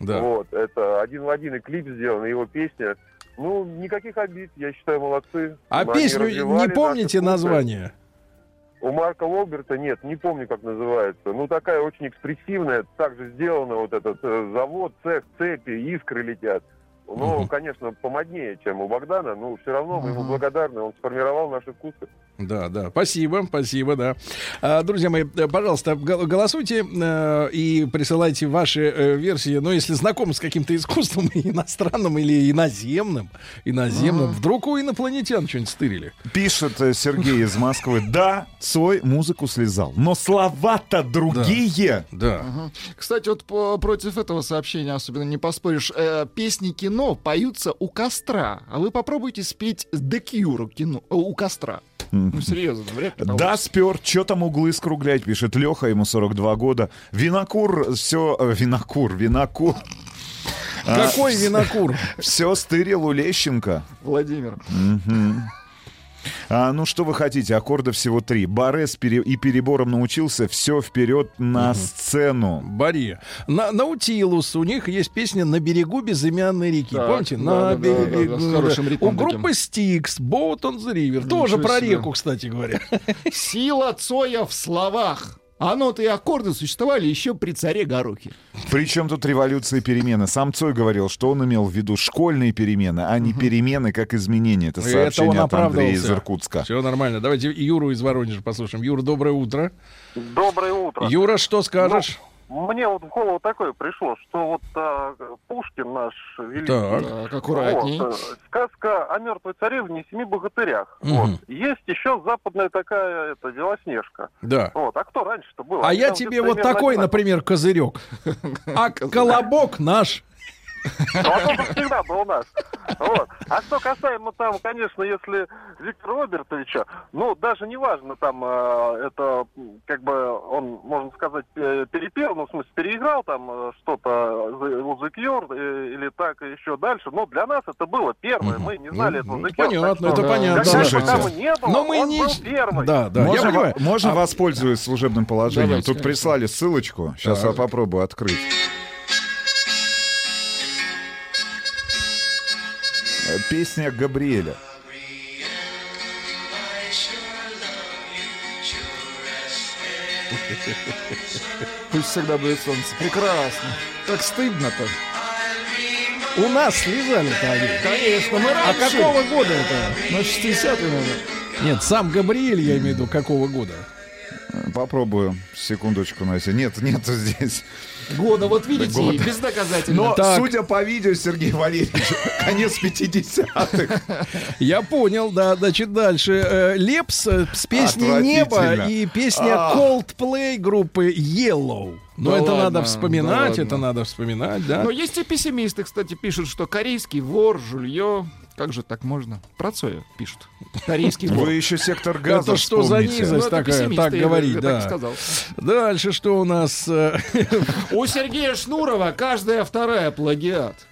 Да. Вот, это один в один и клип сделан, и его песня. Ну, никаких обид, я считаю, молодцы. А Они песню не помните название? У Марка Волберта нет, не помню, как называется. Ну, такая очень экспрессивная, также сделана вот этот э, завод, цех, цепи, искры летят. Ну, Мгм. конечно, помоднее, чем у Богдана, но все равно мы ему Мгм. благодарны, он сформировал наши вкусы. Да, да, спасибо, спасибо, да. А, друзья мои, э, пожалуйста, гол- голосуйте э, и присылайте ваши э, версии. Но если знакомы с каким-то искусством иностранным или иноземным, иноземным, вдруг у инопланетян что-нибудь стырили. Пишет Сергей из Москвы. Да, Цой музыку слезал, но слова-то другие. Да. Кстати, вот по- против этого сообщения особенно не поспоришь. Э, песни кино поются у костра, а вы попробуйте спеть Cure кино, э, у костра. Ну, серьезно, вряд ли Да, спер, что там углы скруглять, пишет Леха, ему 42 года. Винокур, все, винокур, винокур. Какой винокур? Все стырил у Лещенко. Владимир. А, ну что вы хотите, аккордов всего три. Барес пере- и перебором научился, все вперед на сцену. Бари. На, Наутилус, у них есть песня «На берегу безымянной реки». Так, Помните? да, На да, да, берегу. да, с хорошим У группы Styx, Boat on the River. Ничего Тоже про себе. реку, кстати говоря. Сила Цоя в словах. А ноты и аккорды существовали еще при царе Горохе. Причем тут революция и перемены. Сам Цой говорил, что он имел в виду школьные перемены, а не перемены как изменения. Это это сообщение он от Андрея из. Иркутска. Все нормально. Давайте Юру из Воронежа послушаем. Юра, доброе утро. Доброе утро. Юра, что скажешь? Ну, мне вот в голову такое пришло, что вот а, Пушкин наш великий. Так. Так, аккуратней. Вот, э, сказка о мертвой царевне и семи богатырях. Мгм. Вот. Есть еще западная такая это, Белоснежка. Да. Вот. А кто раньше-то был? А Они я тебе вот такой, например, козырек. А колобок наш. Ну, а он всегда был наш. Вот. А что касаемо там, конечно, если Виктора Робертовича, ну, даже не важно, там, э, это, как бы, он, можно сказать, э, перепел, ну, в смысле, переиграл там э, что-то у The Cure, э, или так и еще дальше, но для нас это было первое, мы не знали этого The Cure. Понятно, так это понятно. Слушайте. бы там не было, Но мы он не... был первый. Да, да, я можно понимаю. можно А- воспользуюсь служебным положением? Давайте, Тут конечно. прислали ссылочку. Сейчас Так. я попробую открыть. Песня Габриэля. Пусть всегда будет солнце. Прекрасно. Как стыдно-то. У нас слезали-то они. Конечно, мы А раньше. какого года это? На 60-е, наверное. Нет, сам Габриэль, я имею в виду, какого года? Попробую. Секундочку, Настя. Нет, нету здесь. Года, вот видите, Года. бездоказательно. Но, Так. судя по видео Сергея Валерьевича, конец 50-х. Я понял, да, значит, дальше. Э, Лепс э, с песней «Небо» и песня А. Coldplay группы Yellow. Но Да это ладно, надо да вспоминать, ладно. это надо вспоминать, да. Но есть и пессимисты, кстати, пишут, что корейский вор, жулье. Как же так можно? Про Цоя пишут. Корейский. Вы еще сектор газа Это что за низость такая, так говорить, я да. так сказал. Дальше что у нас? э, У Сергея Шнурова каждая вторая плагиат.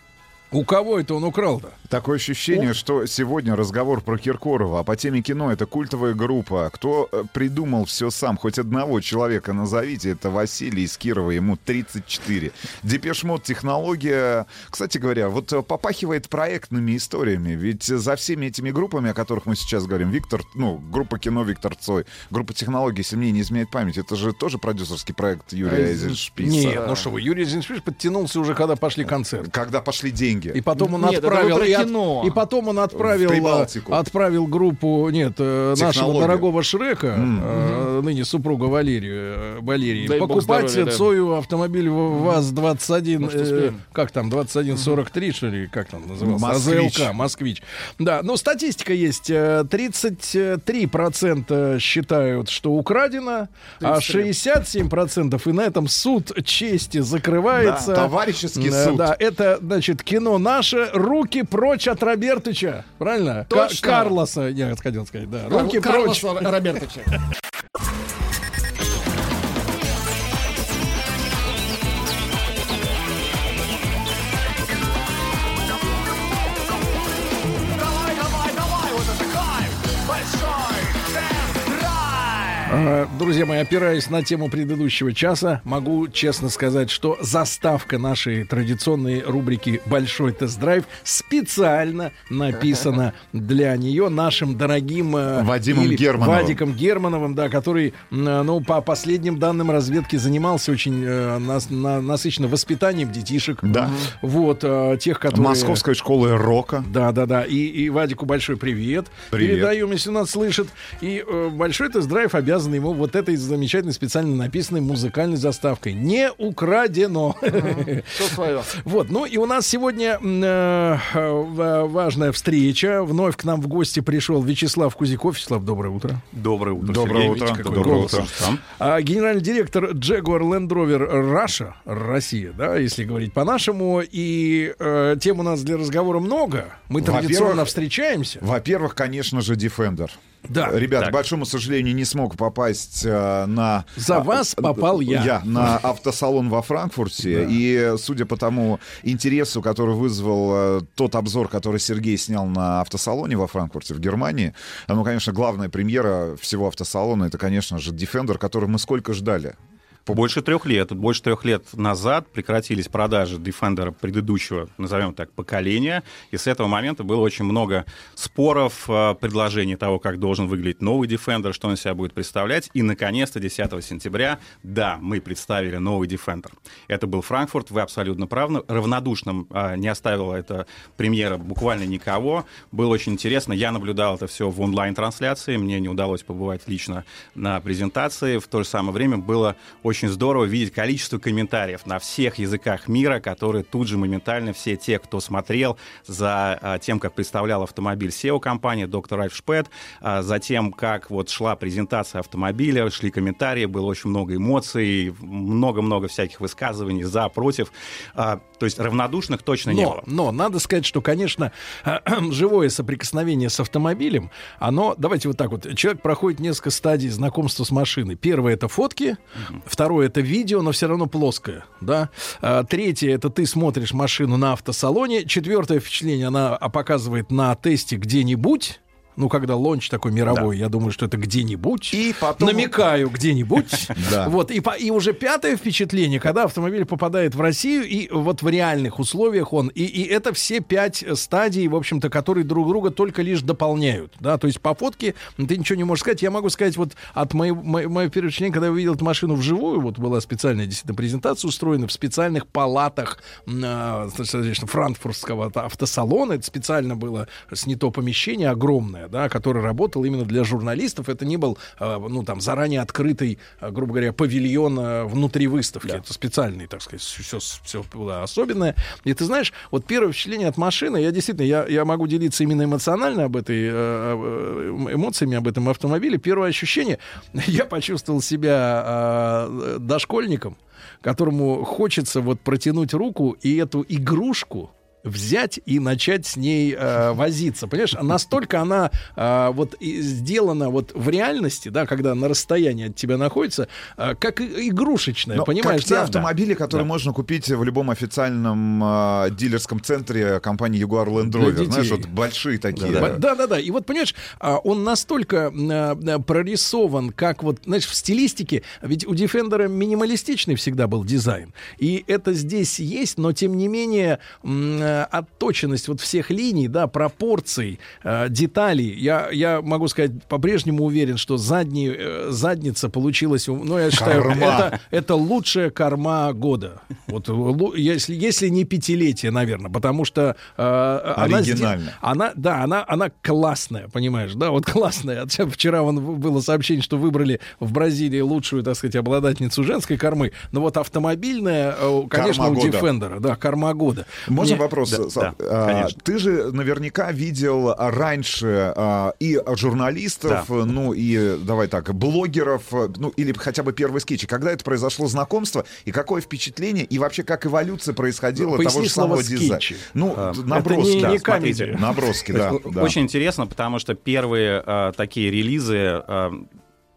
У кого это он украл-то? Такое ощущение, что сегодня разговор про Киркорова, а по теме кино это культовая группа. Кто э, придумал все сам? Хоть одного человека назовите. Это Василий из Кирова, ему 34. Депешмот технология. Кстати говоря, вот э, попахивает проектными историями. Ведь за всеми этими группами, о которых мы сейчас говорим, Виктор, ну, группа кино Виктор Цой, группа технологий, если мне не изменяет память, это же тоже продюсерский проект Юрия Эйзеншписа. Нет, ну что вы, Юрий Зиншпиш подтянулся уже, когда пошли концерты. Когда пошли деньги. И потом он Нет, отправил, и, от- и потом он отправил, э, отправил группу, нет, э, нашего дорогого Шрека, э, ныне супруга Валерию, э, Валерии, Дай покупать здоровья, да. Цою автомобиль в- ВАЗ-21, Может, э, успеем. как там, 2143, что ли, как там назывался? Москвич. АЗЛК, Москвич. Да, но статистика есть. э, 33% считают, что украдено, а 67% и на этом суд чести закрывается. Да, товарищеский Э, суд. Да, это, значит, кино наше «Руки прочь от Робертыча». Правильно? Точно. Карлоса, я хотел сказать, да. «Руки Кар- прочь». Карлоса Робертовича. А, Друзья мои, опираясь на тему предыдущего часа, могу честно сказать, что заставка нашей традиционной рубрики «Большой тест-драйв» специально написана для нее нашим дорогим... э, Вадимом Германовым. Вадиком Германовым, да, который, м, ну, по последним данным разведки занимался очень э, нас- на- насыщенно воспитанием детишек. Да. Вот, э, тех, которые... Московской школы рока. Да, да, да. И, и Вадику большой привет. Привет. Передаем, если нас слышит. И э, большой тест-драйв обязан ему вот этой замечательной специально написанной музыкальной заставкой. Не украдено. Все свое. Вот, ну и у нас сегодня э, ва- важная встреча. Вновь к нам в гости пришел Вячеслав Кузяков. Вячеслав, доброе утро. Доброе утро. Доброе утро. Доброе утро. А, генеральный директор Jaguar Land Rover Russia, Россия, да, если говорить по-нашему. И э, тем у нас для разговора много. Мы Во-первых, традиционно встречаемся. Во-первых, конечно же, Defender. Да. Ребят, Так. к большому сожалению, не смог попасть э, на... За вас а, попал я. Я на автосалон во Франкфурте. И судя по тому интересу, который вызвал э, тот обзор, который Сергей снял на автосалоне во Франкфурте в Германии, а, ну, конечно, главная премьера всего автосалона, это, конечно же, Defender, который мы сколько ждали. Больше трех лет. Больше трех лет назад прекратились продажи Defender предыдущего, назовем так, поколения. И с этого момента было очень много споров, э, предложений того, как должен выглядеть новый Defender, что он себя будет представлять. И, наконец-то, 10 сентября, да, мы представили новый Defender. Это был Франкфурт, вы абсолютно правы. Равнодушным э, не оставила эта премьера буквально никого. Было очень интересно. Я наблюдал это все в онлайн-трансляции. Мне не удалось побывать лично на презентации. В то же самое время было очень здорово видеть количество комментариев на всех языках мира, которые тут же моментально все те, кто смотрел за а, тем, как представлял автомобиль SEO-компания доктор Ральф Шпет, а, за тем, как вот шла презентация автомобиля, шли комментарии, было очень много эмоций, много-много всяких высказываний за, против. То есть равнодушных точно не Но, было. но надо сказать, что, конечно, живое соприкосновение с автомобилем, оно, давайте вот так вот, человек проходит несколько стадий знакомства с машиной. Первое это фотки, второе это видео, но все равно плоское, да. А, третье это ты смотришь машину на автосалоне, четвертое впечатление она а, показывает на тесте где-нибудь. Ну, когда лонч такой мировой, я думаю, что это где-нибудь. И потом... Намекаю где-нибудь. Да. Вот, и, уже пятое впечатление, когда автомобиль попадает в Россию, и вот в реальных условиях он. И, и это все пять стадий, в общем-то, которые друг друга только лишь дополняют. Да? То есть по фотке ты ничего не можешь сказать. Я могу сказать, вот от моего, мо- моего первого впечатления, когда я увидел эту машину вживую, вот была специальная действительно презентация устроена в специальных палатах м, а, соответственно, франкфуртского автосалона. Это специально было снято помещение огромное, да, которое работало именно для журналистов. Это не был, а, ну, там, заранее открытый, а, грубо говоря, павильон а, внутри выставки. Это специальный, так сказать, все, все было особенное. И ты знаешь, вот первое впечатление от машины, я действительно, я, я могу делиться именно эмоционально об этой, э, э, эмоциями об этом автомобиле. Первое ощущение, я почувствовал себя дошкольником, которому хочется вот протянуть руку и эту игрушку взять и начать с ней э, возиться. Понимаешь, настолько она э, вот сделана вот в реальности, да, когда на расстоянии от тебя находится, э, как игрушечная, Но понимаешь? как те да? автомобили, которые Да. можно купить в любом официальном а, дилерском центре компании Jaguar Land Rover. Знаешь, вот большие такие. Да, да, да, да. И вот понимаешь, а, он настолько а, прорисован, как вот, знаешь, в стилистике, ведь у Defender минималистичный всегда был дизайн. И это здесь есть, но тем не менее м, а, отточенность вот всех линий, да, пропорций, а, деталей. Я, я могу сказать, по-прежнему уверен, что задний, э, задница получилась, ну, я считаю, Корма. это, это лучшая корма года. Вот, лу- если, если не пятилетие, наверное, потому что э, она она, да, она, она классная, понимаешь, да, вот классная. Вчера вон было сообщение, что выбрали в Бразилии лучшую, так сказать, обладательницу женской кормы. Но вот автомобильная, э, конечно, Корма у года. Defender, да, корма года. Можно Мне- вопрос? Да, Сам? да, А, конечно. Ты же наверняка видел а, раньше а, и журналистов, Да. ну и, давай так, блогеров, ну или хотя бы первые скетчи. Когда это произошло знакомство, и какое впечатление, и вообще как эволюция происходила Поясни того же самого дизайна? Ну, А, наброски. не- да, не смотрите. Наброски, да. Да. Очень интересно, потому что первые э, такие релизы э,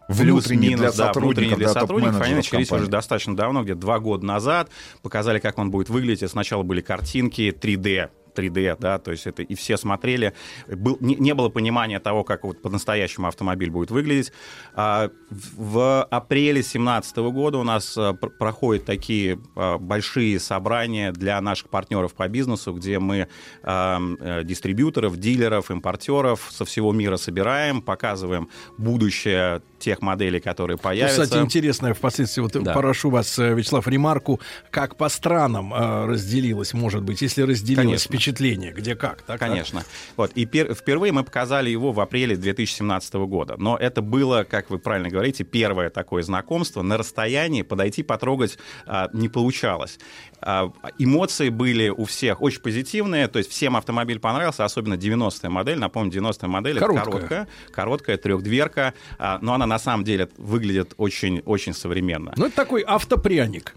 Плюс-минус, для да, сотрудников, для да, сотрудников, они начались компании. уже достаточно давно, где-то два года назад, показали, как он будет выглядеть. Сначала были картинки 3D, 3D, да, то есть это и все смотрели, был, не, не было понимания того, как вот по-настоящему автомобиль будет выглядеть. А, в, в апреле 2017 года у нас а, пр- проходят такие а, большие собрания для наших партнеров по бизнесу, где мы а, дистрибьюторов, дилеров, импортеров со всего мира собираем, показываем будущее тех моделей, которые Ну, появятся. Кстати, интересно, впоследствии вот Да. порошу вас, Вячеслав, ремарку, как по странам э, разделилось, может быть, если разделилось Конечно. Впечатление, где как, так? Конечно. Вот. И пер- впервые мы показали его в апреле 2017 года. Но это было, как вы правильно говорите, первое такое знакомство. На расстоянии подойти, потрогать а, не получалось. А, эмоции были у всех очень позитивные. То есть всем автомобиль понравился, особенно 90-я модель. Напомню, 90-я модель это Короткая. короткая, короткая трехдверка. а, но она на самом деле выглядит очень, очень современно. Ну, это такой автопряник.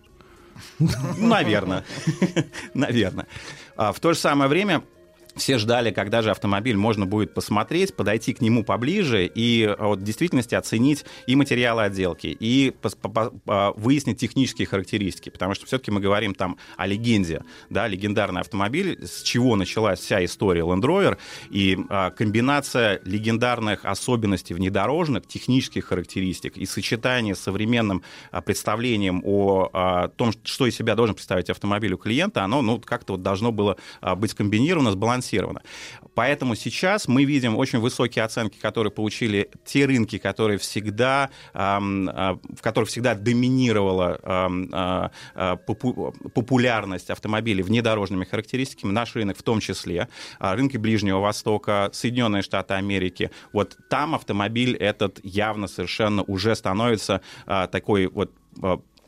Наверное. Наверное. А, В то же самое время все ждали, когда же автомобиль можно будет посмотреть, подойти к нему поближе и а, вот, в действительности оценить и материалы отделки, и а, выяснить технические характеристики, потому что все-таки мы говорим там о легенде, да, легендарный автомобиль, с чего началась вся история Land Rover, и а, комбинация легендарных особенностей внедорожных, технических характеристик и сочетание с современным а, представлением о а, том, что из себя должен представить автомобиль у клиента, оно ну, как-то вот должно было а, быть комбинировано, сбалансировано. Поэтому сейчас мы видим очень высокие оценки, которые получили те рынки, которые всегда, а, в которых всегда доминировала а, а, попу- популярность автомобилей внедорожными характеристиками. Наш рынок в том числе. Рынки Ближнего Востока, Соединенные Штаты Америки. Вот там автомобиль этот явно совершенно уже становится такой вот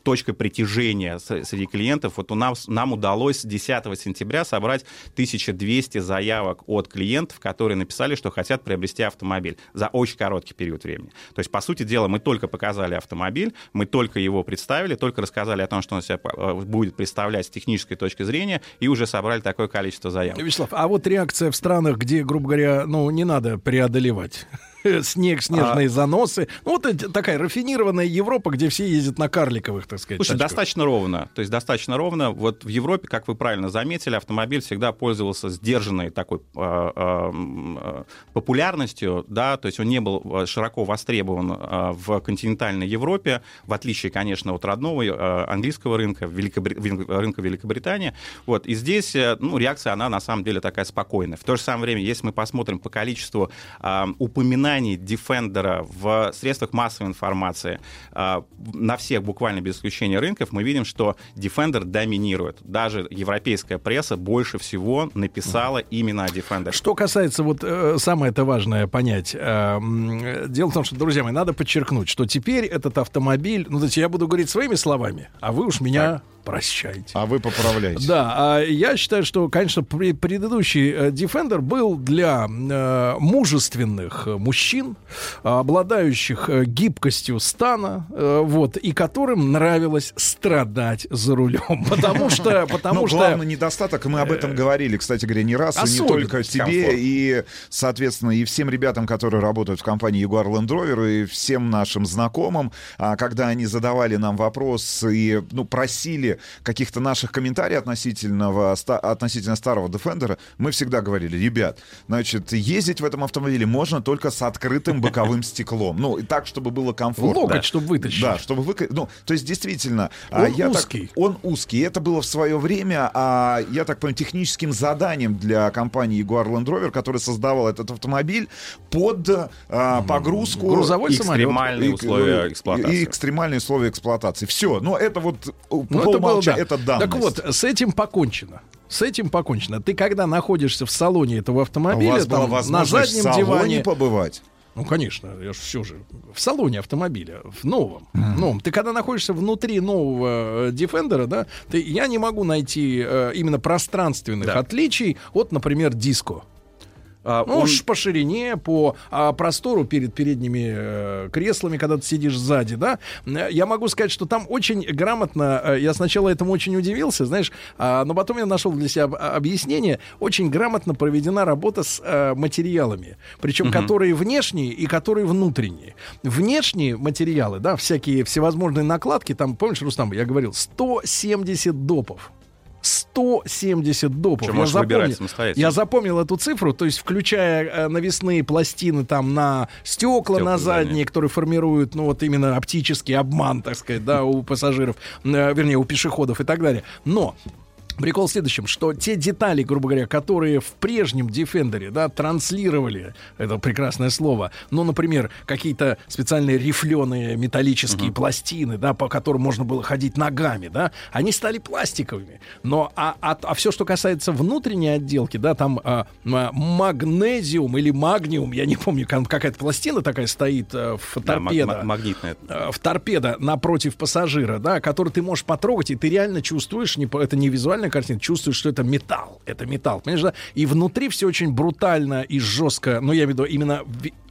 точкой притяжения среди клиентов. Вот у нас, нам удалось 10 сентября собрать 1200 заявок от клиентов, которые написали, что хотят приобрести автомобиль за очень короткий период времени. То есть, по сути дела, мы только показали автомобиль, мы только его представили, только рассказали о том, что он себя э, будет представлять с технической точки зрения, и уже собрали такое количество заявок. Вячеслав, а вот реакция в странах, где, грубо говоря, ну, не надо преодолевать снег, снежные А. заносы. Ну, вот это такая рафинированная Европа, где все ездят на карликовых, так сказать, Слушай, тачках. достаточно ровно. То есть достаточно ровно. Вот в Европе, как вы правильно заметили, автомобиль всегда пользовался сдержанной такой э, э, популярностью, да, то есть он не был широко востребован э, в континентальной Европе, в отличие, конечно, от родного английского рынка, Великобри- рынка Великобритании. Вот. И здесь э, ну, реакция, она на самом деле такая спокойная. В то же самое время, если мы посмотрим по количеству э, упоминаний Defender в средствах массовой информации э, на всех буквально без исключения рынков, мы видим, что Defender доминирует. Даже европейская пресса больше всего написала именно о Defender. Что касается, вот э, самое это важное понять. Э, дело в том, что, друзья мои, надо подчеркнуть, что теперь этот автомобиль, ну, знаете, я буду говорить своими словами, а вы уж меня прощайте. А вы поправляете. Да, а я считаю, что, конечно, пре- предыдущий э, Defender был для э, мужественных э, мужчин, обладающих гибкостью стана, вот, и которым нравилось страдать за рулем, потому что, потому Но что главный недостаток, мы об этом говорили, кстати говоря, не раз, и не только тебе, и, соответственно, и всем ребятам, которые работают в компании Jaguar Land Rover, и всем нашим знакомым, а, когда они задавали нам вопрос и, ну, просили каких-то наших комментариев относительно, ста- относительно старого Defender, мы всегда говорили, ребят, значит, ездить в этом автомобиле можно только с открытым боковым стеклом. Ну, и так, чтобы было комфортно. Локоть, чтобы вытащить. Да, чтобы вы... Ну, то есть, действительно... а, Он я так- узкий. он узкий. Это было в свое время, а, я так понимаю, техническим заданием для компании Jaguar Land Rover, которая создавала этот автомобиль под а, погрузку... Грузовой самолет. Экстремальные И- условия и- эксплуатации. И экстремальные условия эксплуатации. Все. Но это вот Ну, это умолчанию, да. это данность. Так вот, с этим покончено. С этим покончено. Ты когда находишься в салоне этого У автомобиля, была там, на заднем в салоне диване, побывать. Ну, конечно, я же все же в салоне автомобиля, в новом. новом. Ты когда находишься внутри нового э, Defender, да, ты, я не могу найти э, именно пространственных Да. отличий от, например, диско. А, Ну, он- уж по ширине, по а, простору перед передними э, креслами, когда ты сидишь сзади, да. Э, Я могу сказать, что там очень грамотно, э, я сначала этому очень удивился, знаешь, а, но потом я нашел для себя об- объяснение, очень грамотно проведена работа с материалами, причем Мгм. которые внешние и которые внутренние. Внешние материалы, да, всякие всевозможные накладки, там, помнишь, Рустам, я говорил, 170 допов. 170 допов. Причем Я можешь запомнил, самостоятельно. я запомнил эту цифру, то есть включая э, навесные пластины там на стекла, Стекла на задние. задние, которые формируют, ну вот именно оптический обман, так сказать, да, у пассажиров, э, вернее, у пешеходов и так далее. Но Прикол в следующем, что те детали, грубо говоря, которые в прежнем Defender, да, транслировали, это прекрасное слово, ну, например, какие-то специальные рифленые металлические пластины, да, по которым можно было ходить ногами, да, они стали пластиковыми. Но, а, а, все, что касается внутренней отделки, да, там а, а, магнезиум или магниум, я не помню, кон- какая-то пластина такая стоит э, в Да, маг- торпедо ма- магнитная. э, в торпедо напротив пассажира, да, который ты можешь потрогать, и ты реально чувствуешь, не, это не визуальная картина, чувствуешь, что это металл. Это металл. Понимаешь, да? И внутри все очень брутально и жестко. Ну, я имею в виду именно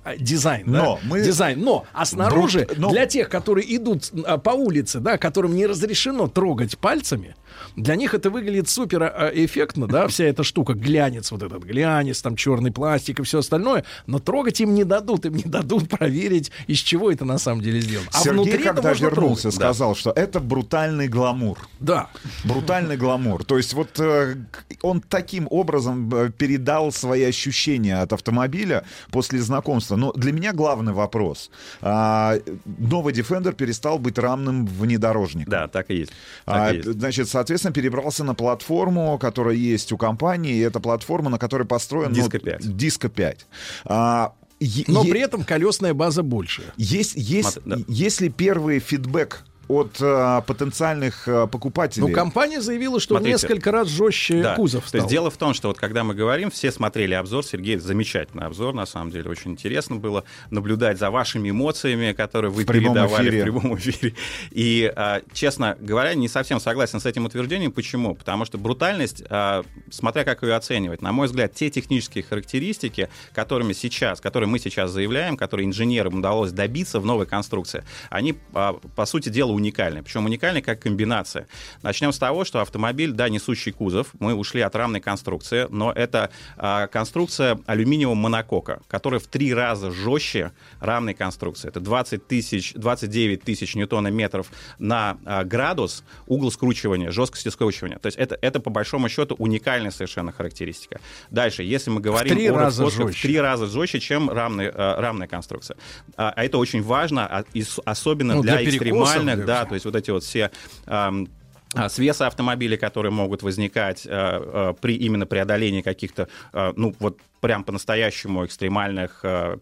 а, дизайн, да? Но мы- Дизайн. Но, а снаружи, Брут- но- для тех, которые идут а, по улице, да, которым не разрешено трогать пальцами, для них это выглядит супер а, эффектно, да, вся эта штука, глянец, вот этот глянец, там черный пластик и все остальное, но трогать им не дадут, им не дадут проверить, из чего это на самом деле сделано. А Сергей, когда вернулся, трогать. сказал, что это брутальный гламур. Да. Брутальный гламур. То есть вот э, он таким образом э, передал свои ощущения от автомобиля после знакомства. Но для меня главный вопрос. А, новый Defender перестал быть рамным внедорожником. Да, так и есть. А, Так и есть. Значит, соответственно, перебрался на платформу, которая есть у компании, и это платформа, на которой построен... Disco ну, 5. Disco 5. А, е- Но е- при этом колесная база больше. есть, есть, Мат- да. есть ли первый фидбэк от а, потенциальных а, покупателей? Ну, компания заявила, что Смотрите. несколько раз жестче Да. кузов То стал. есть дело в том, что вот когда мы говорим, все смотрели обзор, Сергей, замечательный обзор, на самом деле, очень интересно было наблюдать за вашими эмоциями, которые вы В передавали эфире. в прямом эфире. И, а, честно говоря, не совсем согласен с этим утверждением. Почему? Потому что брутальность, а, смотря как ее оценивать, на мой взгляд, те технические характеристики, которыми сейчас, которые мы сейчас заявляем, которые инженерам удалось добиться в новой конструкции, они, а, по сути дела, уникальны. Причем уникальны как комбинация. Начнем с того, что автомобиль, да, несущий кузов, мы ушли от рамной конструкции, но это а, конструкция алюминиевого монокока, которая в три раза жестче рамной конструкции. Это 20 тысяч, 29 тысяч ньютона-метров на а, градус угол скручивания, жесткости скручивания. То есть это, это по большому счету уникальная совершенно характеристика. Дальше, если мы говорим три о раза расходках, в жестче. три раза жестче, чем рамная, э, рамная конструкция. А а это очень важно, а, и особенно Ну, для, для экстремальных, для да, то есть вот эти вот все а, свеса автомобилей, которые могут возникать э, э, при именно преодолении каких-то, э, ну вот прям по-настоящему экстремальных э,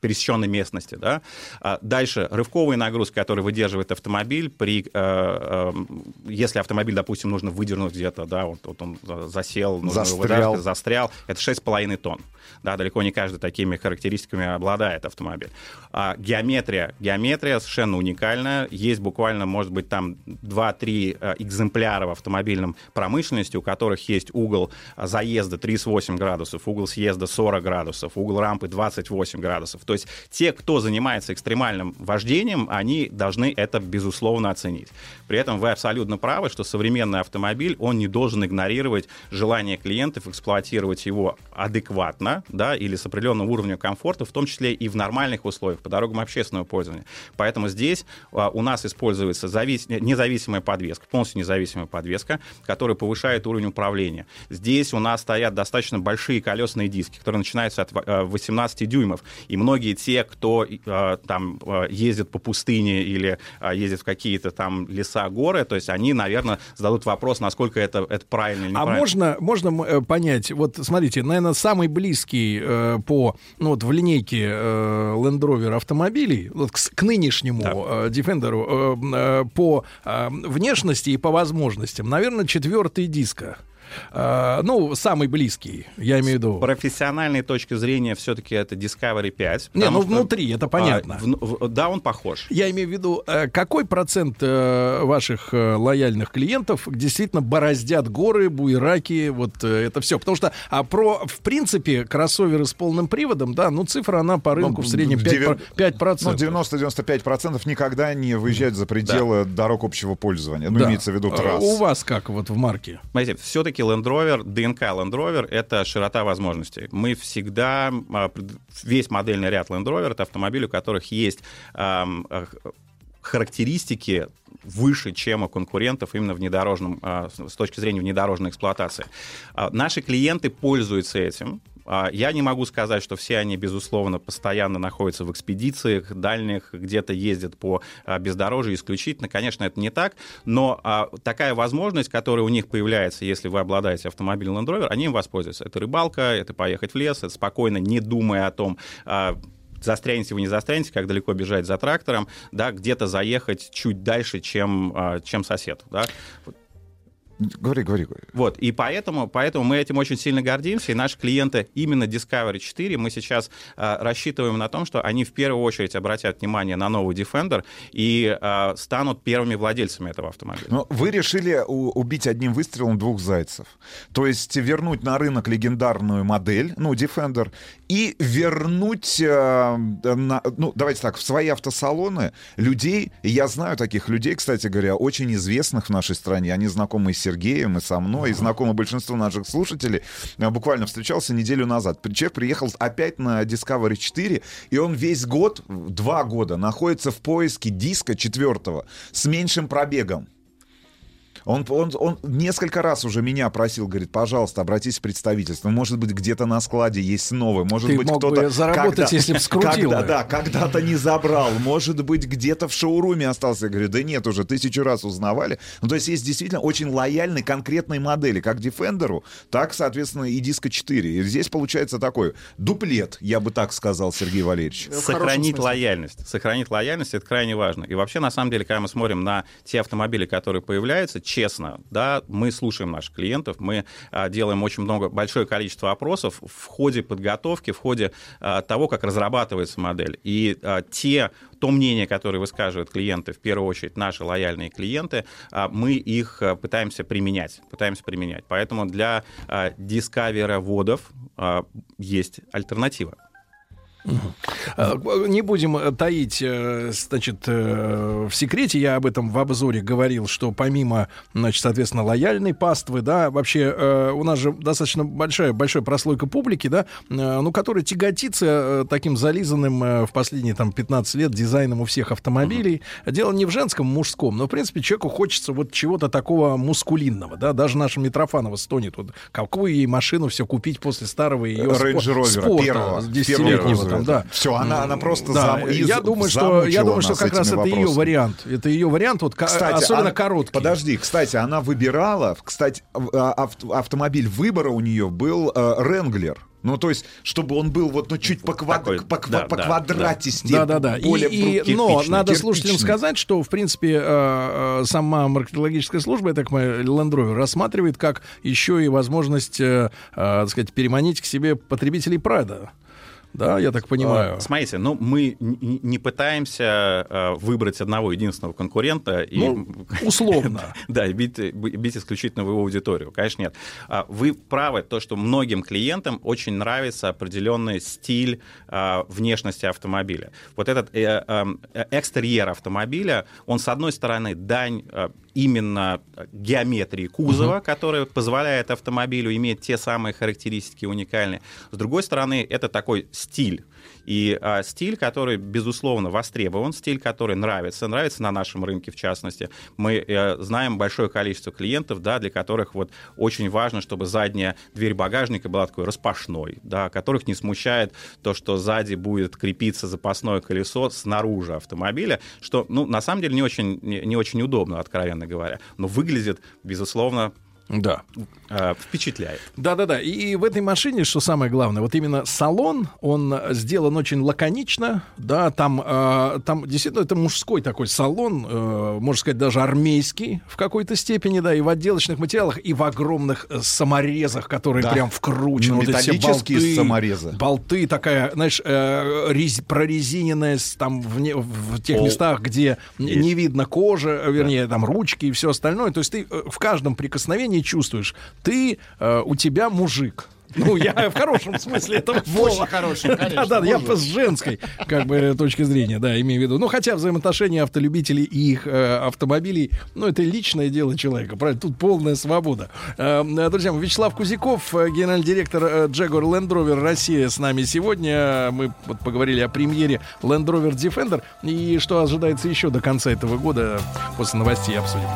пересеченной местности, да. А Дальше рывковые нагрузки, которые выдерживает автомобиль при, э, э, если автомобиль, допустим, нужно выдернуть где-то, да, вот, вот он за- засел, нужно его Застрял. застрял, это 6,5 тонн. Да, далеко не каждый такими характеристиками обладает автомобиль. А геометрия. Геометрия совершенно уникальная. Есть буквально, может быть, там 2-3 э, экземпляра в автомобильном промышленности, у которых есть угол а, заезда 38 градусов, угол съезда 40 градусов, угол рампы 28 градусов. То есть те, кто занимается экстремальным вождением, они должны это, безусловно, оценить. При этом вы абсолютно правы, что современный автомобиль, он не должен игнорировать желание клиентов эксплуатировать его адекватно, да, или с определенным уровнем комфорта, в том числе и в нормальных условиях, по дорогам общественного пользования. Поэтому здесь а, у нас используется завис- независимая подвеска, полностью независимая подвеска, которая повышает уровень управления. Здесь у нас стоят достаточно большие колесные диски, которые начинаются от э, 18 дюймов. И многие те, кто э, там э, ездит по пустыне или э, ездит в какие-то там леса, горы, то есть они, наверное, зададут вопрос, насколько это, это правильно или А неправильно. можно, можно м, э, понять, вот смотрите, наверное, самый близкий э, по, ну вот в линейке э, Land Rover автомобилей, вот к, к нынешнему э, Defender э, э, по э, внешности и по возможностям, наверное, четвертый диска. Э, ну, самый близкий, я имею в виду. С профессиональной точки зрения все-таки это Discovery 5. Не, ну что, внутри, это а, понятно. вну- в- да, он похож. Я имею в виду, э, какой процент э, ваших лояльных клиентов действительно бороздят горы, буераки, вот это все? Потому что а про, в принципе, кроссоверы с полным приводом, да, ну цифра, она по рынку в среднем 5%. девя- 5%. Ну, 90-95% никогда не выезжают за пределы дорог общего пользования. Ну, Да. имеется в виду трасс. У вас как вот в марке? Смотрите, все-таки Land Rover, ДНК Land Rover — это широта возможностей. Мы всегда, а, весь модельный ряд Land Rover — это автомобили, у которых есть характеристики выше, чем у конкурентов именно внедорожном, а, с с точки зрения внедорожной эксплуатации. А, Наши клиенты пользуются этим. А, Я не могу сказать, что все они, безусловно, постоянно находятся в экспедициях дальних, где-то ездят по а, бездорожью исключительно. Конечно, это не так, но а, такая возможность, которая у них появляется, если вы обладаете автомобилем Land Rover, они им воспользуются. Это рыбалка, это поехать в лес, это спокойно, не думая о том, застрянете вы не застрянете, как далеко бежать за трактором, да, где-то заехать чуть дальше, чем, чем сосед. Да. Говори, говори, говори. Вот, и поэтому, поэтому мы этим очень сильно гордимся, и наши клиенты именно Discovery 4 мы сейчас а, рассчитываем на том, что они в первую очередь обратят внимание на новый Defender и а, станут первыми владельцами этого автомобиля. Но вы решили у- убить одним выстрелом двух зайцев. То есть вернуть на рынок легендарную модель, ну, Defender, и вернуть, э, на- ну, давайте так, в свои автосалоны людей, я знаю таких людей, кстати говоря, очень известных в нашей стране, они знакомы с Сергеем, и со мной, и знакомы большинству наших слушателей. Я буквально встречался неделю назад. Человек приехал опять на Discovery 4, и он весь год, два года, находится в поиске диска четвертого с меньшим пробегом. Он, он, он несколько раз уже меня просил, говорит, пожалуйста, обратись в представительство. Может быть, где-то на складе есть новый. Может Ты быть, мог бы кто-то... заработать, если б скрутил когда, бы. Да, когда-то не забрал. Может быть, где-то в шоуруме остался. Я говорю, да нет, уже тысячу раз узнавали. Ну, то есть есть действительно очень лояльные конкретные модели, как Defender, так, соответственно, и Disco 4. И здесь получается такой дуплет, я бы так сказал, Сергей Валерьевич. Сохранить лояльность. Сохранить лояльность это крайне важно. И вообще, на самом деле, когда мы смотрим на те автомобили, которые появляются, честно, да, мы слушаем наших клиентов, мы а, делаем очень много, большое количество опросов в ходе подготовки, в ходе а, того, как разрабатывается модель. И а, те то мнение, которое высказывают клиенты, в первую очередь наши лояльные клиенты, мы их пытаемся применять, пытаемся применять. Поэтому для дисковера-водов а, есть альтернатива. Э, Не будем э, таить, э, значит, в секрете, я об этом в обзоре говорил, что помимо, значит, соответственно, лояльной паствы, да, вообще у нас же достаточно большая, большая прослойка публики, да, ну, которая тяготится таким зализанным в последние там 15 лет дизайном у всех автомобилей. Дело не в женском, мужском, но, в принципе, человеку хочется вот чего-то такого мускулинного, да, даже наша Митрофанова стонет, вот какую ей машину все купить после старого ее Range Rover спорта, первого, с 10-летнего там, да. Все, она, она просто Да, зам- из- я думаю, что я думаю, что как раз это ее вариант. Это ее вариант, вот Кстати, особенно она- короткий. Подожди, кстати, она выбирала, кстати, ав- а, авт- автомобиль выбора у нее был Ренглер. Ну, то есть, чтобы он был вот, ну, чуть по, квад- Такой, по, да, по да, квадратисте. Да, да, да. И, более и- бру- но кирпичный, надо слушателям кирпичный. сказать, что, в принципе, э, э, сама маркетологическая служба, я так понимаю, Land Rover, рассматривает как еще и возможность, э, э, так сказать, переманить к себе потребителей Прада. Да, я так понимаю. А, Смотрите, ну мы не пытаемся э, выбрать одного единственного конкурента и Ну, условно. да, и бить, бить исключительно в его аудиторию. Конечно, нет. А, Вы правы, то, что многим клиентам очень нравится определенный стиль а, внешности автомобиля. Вот этот э, эм, э, экстерьер автомобиля, он, с одной стороны, дань э, именно геометрии кузова, которая позволяет автомобилю иметь те самые характеристики уникальные. С другой стороны, это такой стиль. И а, стиль, который, безусловно, востребован, стиль, который нравится, нравится на нашем рынке, в частности. Мы э, знаем большое количество клиентов, да, для которых вот очень важно, чтобы задняя дверь багажника была такой распашной, да, которых не смущает то, что сзади будет крепиться запасное колесо снаружи автомобиля, что, ну, на самом деле не очень, не, не очень удобно, откровенно говоря, но выглядит, безусловно, Да. э, впечатляет. Да-да-да. И, и в этой машине, что самое главное, вот именно салон, он сделан очень лаконично, да, там, э, там действительно это мужской такой салон, э, можно сказать, даже армейский в какой-то степени, да, и в отделочных материалах, и в огромных э, саморезах, которые Да. прям вкручены. Ну, вот металлические болты, саморезы. Болты такая, знаешь, э, рез- прорезиненная там в, не- в тех Пол. местах, где Есть. не видно кожи, э, вернее, там ручки и все остальное. То есть ты э, в каждом прикосновении чувствуешь, ты, э, у тебя мужик. Ну, я в хорошем смысле этого В очень слова. хорошем, конечно, Да, да, я с женской, как бы, точки зрения, да, имею в виду. Ну, хотя взаимоотношения автолюбителей и их э, автомобилей, ну, это личное дело человека, правильно? Тут полная свобода. Э, э, друзья Вячеслав Кузяков, э, генеральный директор э, Jaguar Land Rover Россия с нами сегодня. Мы вот поговорили о премьере Land Rover Defender и что ожидается еще до конца этого года. После новостей обсудим.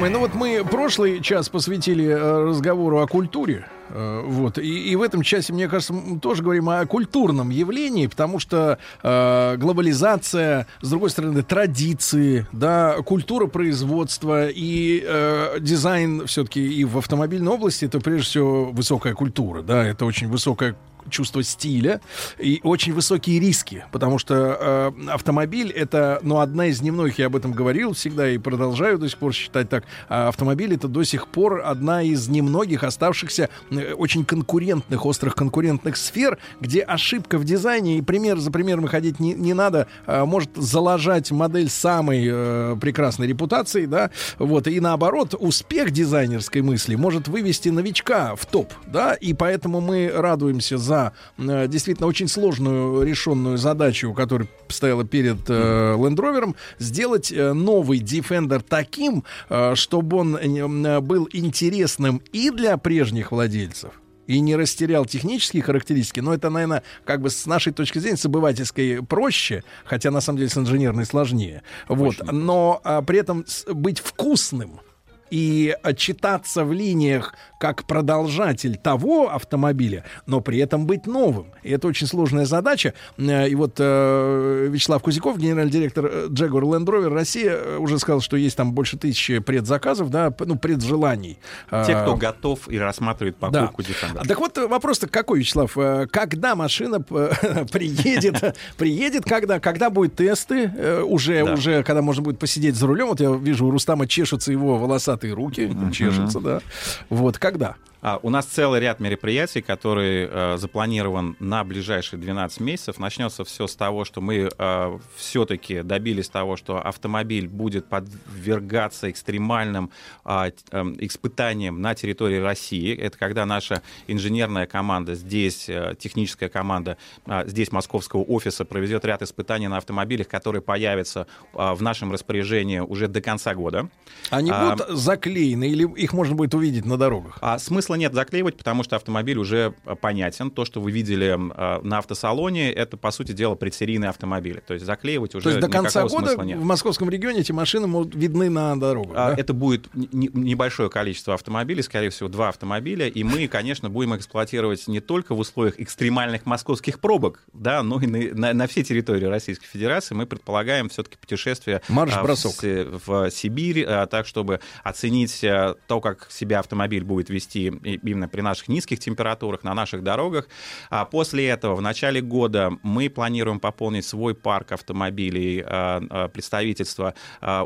Мои, ну вот мы прошлый час посвятили э, разговору о культуре. Э, Вот. И, и в этом часе, мне кажется, мы тоже говорим о культурном явлении, потому что э, глобализация, с другой стороны, традиции, да, культура производства и э, дизайн все-таки и в автомобильной области это прежде всего высокая культура, да, это очень высокая чувство стиля и очень высокие риски, потому что э, автомобиль это, ну, одна из немногих, я об этом говорил всегда и продолжаю до сих пор считать так, а автомобиль это до сих пор одна из немногих оставшихся э, очень конкурентных, острых конкурентных сфер, где ошибка в дизайне, и пример за примером ходить не, не надо, а, может залажать модель самой э, прекрасной репутацией, да, вот, и наоборот, успех дизайнерской мысли может вывести новичка в топ, да, и поэтому мы радуемся за э, действительно очень сложную решенную задачу, которая стояла перед э, Land Rover, сделать э, новый Defender таким, э, чтобы он э, был интересным и для прежних владельцев, и не растерял технические характеристики, но это, наверное, как бы с нашей точки зрения, с обывательской проще, хотя на самом деле с инженерной сложнее. Вот. Но а, при этом с- быть вкусным и читаться в линиях как продолжатель того автомобиля, но при этом быть новым. И это очень сложная задача. Э, И вот э, Вячеслав Кузяков, генеральный директор э, Jaguar Land Rover Россия, уже сказал, что есть там больше тысячи предзаказов, да, ну, преджеланий. Те, кто готов и рассматривает покупку Defender. а Так вот, вопрос-то какой, Вячеслав? Когда машина приедет? Приедет когда? Когда будут тесты? Уже, Да. уже, когда можно будет посидеть за рулем? Вот я вижу, у Рустама чешутся его волосатые руки. Чешутся, да. Вот, когда? А, у нас целый ряд мероприятий, который э, запланирован на ближайшие 12 месяцев. Начнется все с того, что мы э, все-таки добились того, что автомобиль будет подвергаться экстремальным т- эм, испытаниям на территории России. Это когда наша инженерная команда здесь, э, техническая команда а, здесь московского офиса проведет ряд испытаний на автомобилях, которые появятся а, в нашем распоряжении уже до конца года. Они А, будут заклеены или их можно будет увидеть на дорогах? а смысла нет заклеивать, потому что автомобиль уже а, понятен. То, что вы видели а, на автосалоне, это, по сути дела, предсерийный автомобиль. То есть заклеивать уже То есть до конца года нет. в московском регионе эти машины будут видны на дорогах. А, да? Это будет небольшое количество автомобилей, скорее всего, два автомобиля, и мы, конечно, будем эксплуатировать не только в условиях экстремальных московских пробок, да, но и на, на- на всей территории Российской Федерации. Мы предполагаем все-таки путешествие а, Марш-бросок. в, С- в Сибирь, а, так, чтобы оценить а, то, как себя автомобиль будет вести именно при наших низких температурах на наших дорогах. А После этого, в начале года, мы планируем пополнить свой парк автомобилей, а, а, представительства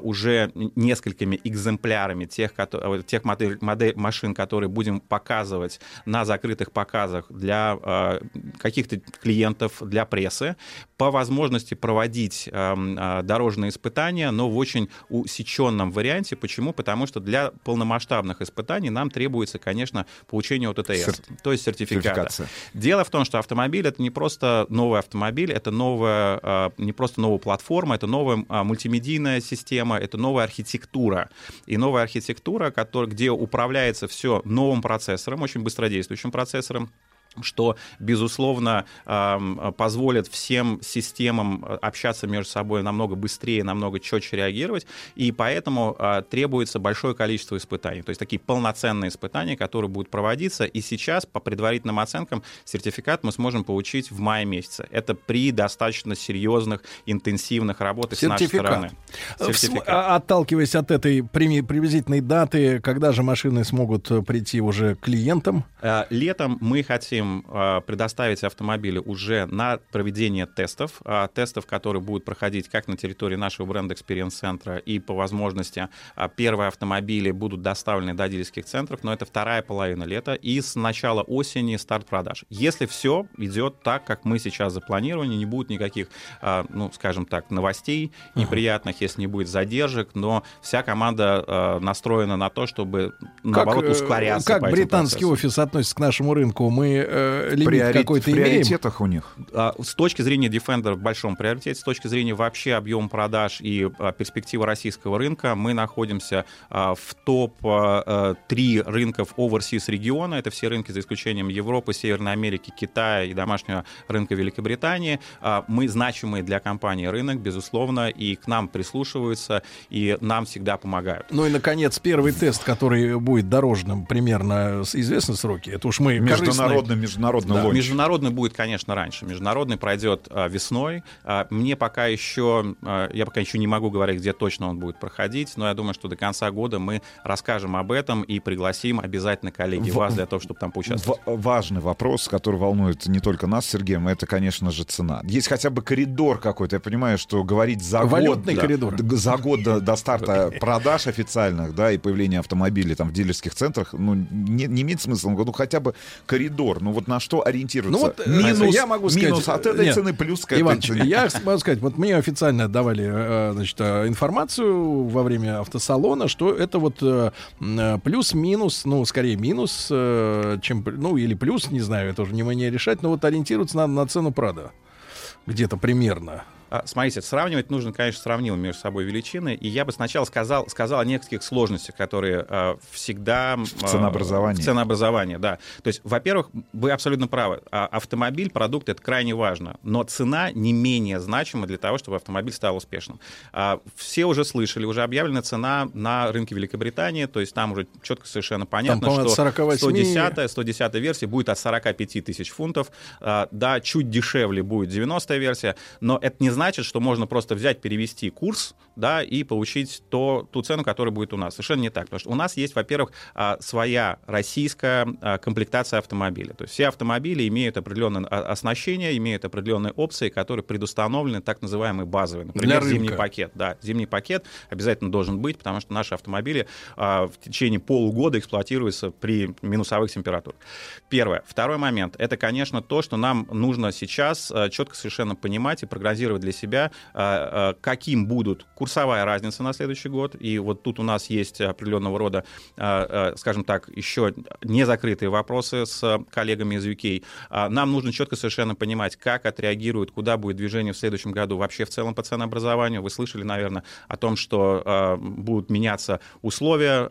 уже несколькими экземплярами тех, тех модель, модель- машин, которые будем показывать на закрытых показах для а, каких-то клиентов, для прессы. По возможности проводить дорожные испытания, но в очень усеченном варианте. Почему? Потому что для полномасштабных испытаний нам требуется, конечно, получение ОТТС, Сер- то есть сертификата. Дело в том, что автомобиль это не просто новый автомобиль, это новая, а, не просто новая платформа, это новая а, мультимедийная система, это новая архитектура. И новая архитектура, где управляется все новым процессором, очень быстродействующим процессором, что, безусловно, позволит всем системам э, общаться между собой намного быстрее, намного четче реагировать, и поэтому э, требуется большое количество испытаний, то есть такие полноценные испытания, которые будут проводиться, и сейчас, по предварительным оценкам, сертификат мы сможем получить в мае месяце. Это при достаточно серьезных, интенсивных работах с нашей Сертификат. стороны. См- сертификат. а- Отталкиваясь от этой приблизительной даты, когда же машины смогут э, прийти уже клиентам? Э, Летом мы хотим э, предоставить автомобили уже на проведение тестов, э, тестов, которые будут проходить как на территории нашего бренда Experience центра и по возможности э, первые автомобили будут доставлены до дилерских центров, но это вторая половина лета и с начала осени старт продаж. Если все идет так, как мы сейчас запланировали, не будет никаких, э, ну, скажем так, новостей неприятных, если не будет задержек, но вся команда э, настроена на то, чтобы наоборот э, ускоряться. как британский процессам. офис относится к нашему рынку? Мы э, лимит Приори- какой-то в имеем? приоритетах у них. А, С точки зрения Defender в большом приоритете, с точки зрения вообще объема продаж и а, перспективы российского рынка, мы находимся а, в топ-3 рынков overseas региона. Это все рынки за исключением Европы, Северной Америки, Китая и домашнего рынка Великобритании. А, Мы значимые для компании рынок, безусловно, и к нам прислушиваются, и нам всегда помогают. Ну и, наконец, первый тест, который будет дорожным, примерно с- известны сроки. Это уж мы Международный, корыстные- международный Да, лонч. международный будет, конечно, раньше. Международный пройдет а, весной. А, мне пока еще, а, я пока еще не могу говорить, где точно он будет проходить, но я думаю, что до конца года мы расскажем об этом и пригласим обязательно коллеги В- вас для того, чтобы там поучаствовать. В- важный вопрос, который волнует не только нас с Сергеем, это, конечно же, цена. Есть хотя бы коридор какой-то. Я понимаю, что говорить за Валютный год... коридор. За год до, до старта продаж официальных, да, и появления автомобилей там в дилерских центрах, ну, не, не имеет смысла. Ну, хотя бы коридор. Ну, вот на что ориентироваться? Ну вот э, минус, я могу сказать, минус от этой нет, цены плюс к этой Иваныч, цене. я могу сказать, вот мне официально давали э, значит, э, информацию во время автосалона, что это вот э, э, плюс-минус, ну, скорее минус, э, чем, ну, или плюс, не знаю, это уже не мне решать, но вот ориентироваться надо на цену Прада. Где-то примерно. А, Смотрите, сравнивать нужно, конечно, сравнимые между собой величины. И я бы сначала сказал, сказал о нескольких сложностях, которые а, всегда... В ценообразовании. В ценообразовании, да. То есть, во-первых, вы абсолютно правы. А, Автомобиль, продукт — это крайне важно. Но цена не менее значима для того, чтобы автомобиль стал успешным. А, Все уже слышали, уже объявлена цена на рынке Великобритании. То есть там уже четко совершенно понятно, по-моему, что от 48 110 110 версия будет от 45 тысяч фунтов. А, Да, чуть дешевле будет 90 версия, но это не значит, что можно просто взять, перевести курс, да, и получить то, ту цену, которая будет у нас. Совершенно не так. Потому что у нас есть, во-первых, а, своя российская а, комплектация автомобиля. То есть все автомобили имеют определенное а, оснащение, имеют определенные опции, которые предустановлены так называемые базовые. Например, Для зимний рынка. пакет. Да, зимний пакет обязательно должен быть, потому что наши автомобили в течение полугода эксплуатируются при минусовых температурах. Первое. Второй момент. Это, конечно, то, что нам нужно сейчас четко совершенно понимать и прогнозировать для себя, каким будут курсовая разница на следующий год. И вот тут у нас есть определенного рода, а, а, скажем так, еще не закрытые вопросы с коллегами из UK. А, Нам нужно четко совершенно понимать, как отреагирует, куда будет движение в следующем году вообще в целом по ценообразованию. Вы слышали, наверное, о том, что будут меняться условия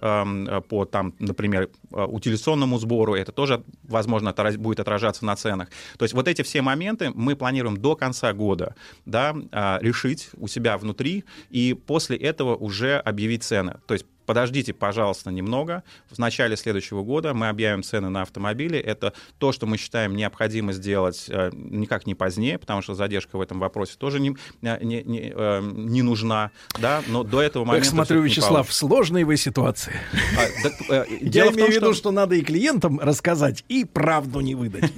по, там, например, утилизационному сбору. Это тоже, возможно, будет отражаться на ценах. То есть вот эти все моменты мы планируем до конца года да, решить у себя внутри и после этого уже объявить цены. То есть Подождите, пожалуйста, немного. В начале следующего года мы объявим цены на автомобили. Это то, что мы считаем необходимо сделать э, никак не позднее, потому что задержка в этом вопросе тоже не, не, не, э, не нужна. Да? Но до этого момента... Эх, смотрю, Вячеслав, в сложной вы ситуации. А, так, э, Я имею в виду, что- что надо и клиентам рассказать, и правду не выдать.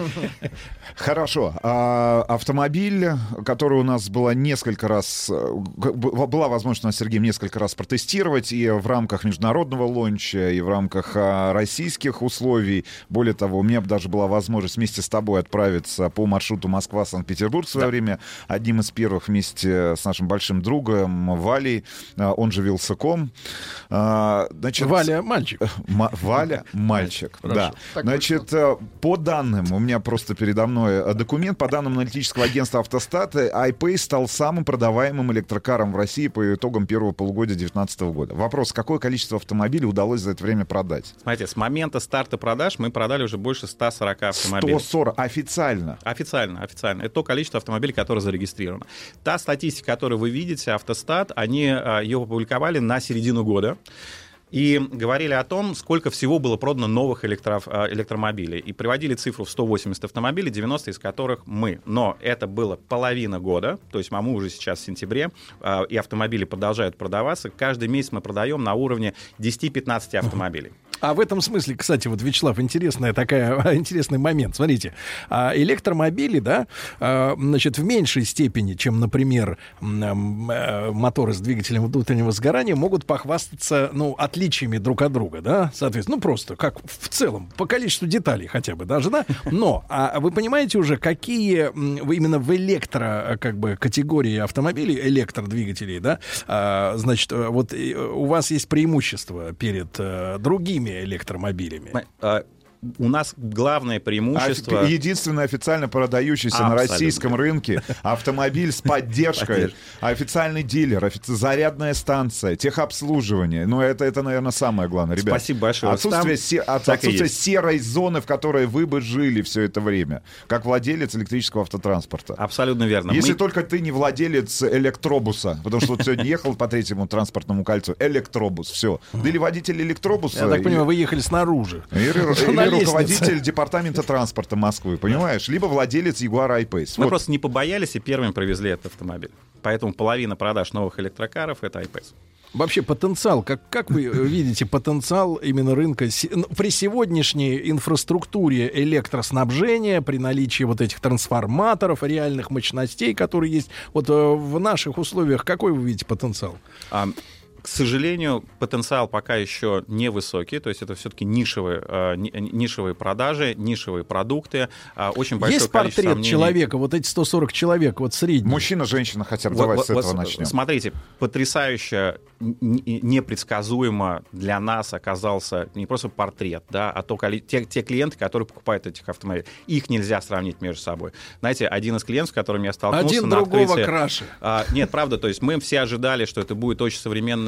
Хорошо. А, автомобиль, который у нас было несколько раз, э, была возможность у нас с Сергеем несколько раз протестировать и в рамках международного лонча, и в рамках а, российских условий. Более того, у меня даже была возможность вместе с тобой отправиться по маршруту Москва-Санкт-Петербург в свое время. Одним из первых вместе с нашим большим другом Валей, а, он же Вилсаком. А, Значит, Валя мальчик. Ма- Валя мальчик, Хорошо. да. Так Значит, э, по данным, у меня просто передо мной э, документ, по данным аналитического агентства «Автостат», э, iPay стал самым продаваемым электрокаром в России по итогам первого полугодия 2019 года. Вопрос, какое количество автомобилей удалось за это время продать? Смотрите, с момента старта продаж мы продали уже больше 140 автомобилей. 140 официально. Официально, официально. Это то количество автомобилей, которое зарегистрировано. Та статистика, которую вы видите, Автостат, они а, ее опубликовали на середину года. И говорили о том, сколько всего было продано новых электро- э, электромобилей. И приводили цифру в 180 автомобилей, 90 из которых мы. Но это было половина года, то есть а мы уже сейчас в сентябре, э, и автомобили продолжают продаваться. Каждый месяц мы продаем на уровне 10-15 автомобилей. А в этом смысле, кстати, вот, Вячеслав, интересная такая, интересный момент. Смотрите, а, электромобили, да, а, значит, в меньшей степени, чем, например, э, моторы с двигателем внутреннего сгорания, могут похвастаться, ну, отличиями друг от друга, да, соответственно, ну, просто, как в целом, по количеству деталей хотя бы даже, да, но, а вы понимаете уже, какие именно в электро, как бы, категории автомобилей, электродвигателей, да, а, значит, э, вот э, у вас есть преимущество перед э, другими электромобилями. А, У нас главное преимущество... Офи- Единственный официально продающийся на Абсолютно. российском рынке автомобиль с поддержкой, официальный дилер, офици- зарядная станция, техобслуживание. Ну, это, это, наверное, самое главное, ребят. Спасибо большое. Отсутствие, се- серой зоны, в которой вы бы жили все это время, как владелец электрического автотранспорта. Абсолютно верно. Если Мы- только ты не владелец электробуса, потому что вот сегодня ехал по третьему транспортному кольцу, электробус, все. Да или водитель электробуса. Я так понимаю, вы ехали снаружи. руководитель департамента транспорта Москвы, понимаешь? Либо владелец Jaguar I-Pace. Мы Вот. просто не побоялись и первыми привезли этот автомобиль. Поэтому половина продаж новых электрокаров — это iPace. Вообще потенциал, как, как вы э, видите потенциал именно рынка ну, при сегодняшней инфраструктуре электроснабжения, при наличии вот этих трансформаторов, реальных мощностей, которые есть, вот э, в наших условиях, какой вы видите потенциал? А, К сожалению, потенциал пока еще невысокий, то есть это все-таки нишевые, э, ни- нишевые продажи, нишевые продукты, а, очень большое есть портрет сомнений. человека, вот эти 140 человек, вот средний. Мужчина, женщина хотя бы. Вот- Давай вот- с этого вот начнем. Смотрите, потрясающе непредсказуемо для нас оказался не просто портрет, да, а то те, те клиенты, которые покупают этих автомобилей. Их нельзя сравнить между собой. Знаете, один из клиентов, с которым я столкнулся Один на другого открытии- краше. А, нет, правда, то есть мы все ожидали, что это будет очень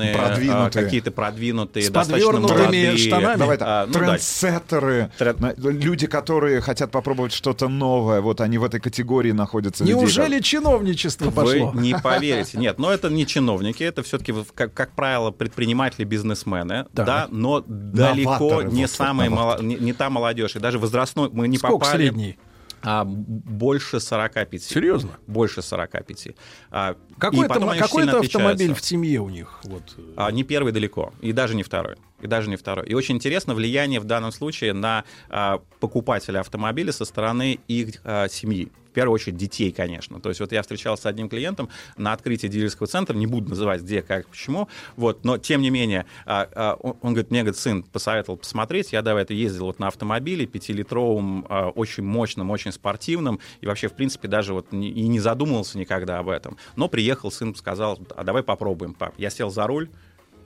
современные, а, Продвинутые. какие-то продвинутые, С достаточно молодые. штанами. Давай так, А, ну да. трендсеттеры, на- люди, которые хотят попробовать что-то новое, вот они в этой категории находятся. людей, Неужели как- чиновничество Вы пошло? не поверите. Нет, но это не чиновники, это все-таки, как, как правило, предприниматели, бизнесмены, Так. да, но далеко Новаторы, не вот, самые мало- не, не та молодежь, и даже возрастной мы не Сколько попали. средний? А, больше 45. Серьезно? Больше 45. А, Какой, это, какой это автомобиль в семье у них? Вот. э, А, не первый далеко, и даже не второй. И даже не второй. И очень интересно влияние в данном случае на а, покупателя автомобиля со стороны их а, семьи. В первую очередь детей, конечно. То есть вот я встречался с одним клиентом на открытии дилерского центра, не буду называть где, как, почему, вот, но тем не менее, а, а, он, говорит, мне, говорит, сын посоветовал посмотреть, я до этого ездил вот на автомобиле пятилитровом, а, очень мощном, очень спортивном, и вообще, в принципе, даже вот и не задумывался никогда об этом. Но приехал, сын сказал, а давай попробуем, пап. Я сел за руль,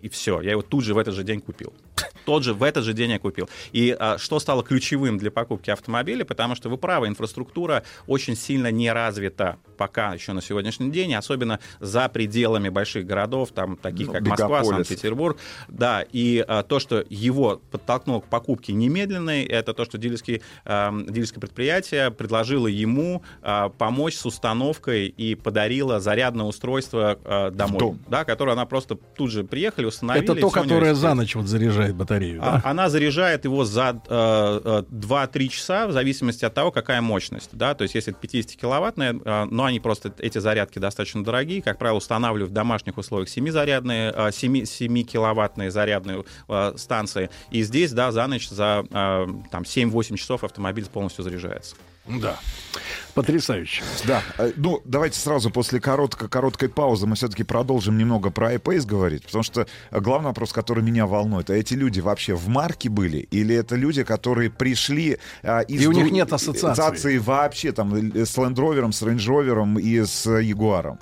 и все. Я его тут же в этот же день купил. Тот же, в этот же день я купил. И а, что стало ключевым для покупки автомобиля, потому что вы правы, инфраструктура очень сильно не развита пока еще на сегодняшний день, особенно за пределами больших городов, там, таких Ну, как Москва, мегаполисов. Санкт-Петербург. Да, и а, то, что его подтолкнуло к покупке немедленной, это то, что дилерский, ам, дилерское предприятие предложило ему а, помочь с установкой и подарило зарядное устройство а, домой, дом. да, которое она просто тут же приехали, установили. Это то, которое за ночь вот заряжает батарею. А, да? Она заряжает его за э, э, 2-3 часа в зависимости от того, какая мощность. Да? То есть если это 50-киловаттная, э, но они просто, эти зарядки достаточно дорогие, как правило, устанавливают в домашних условиях 7-зарядные, э, 7, 7-киловаттные зарядные э, станции. И здесь, да, за ночь, за э, там, 7-8 часов автомобиль полностью заряжается. Да. Потрясающе. Да, э, ну давайте сразу после коротко, короткой паузы мы все-таки продолжим немного про iPace говорить, потому что э, главный вопрос, который меня волнует, а эти люди вообще в марке были или это люди, которые пришли а, из И у них нет ассоциации. ассоциации вообще там э, с Land Rover, с Range Rover и с э, Jaguar?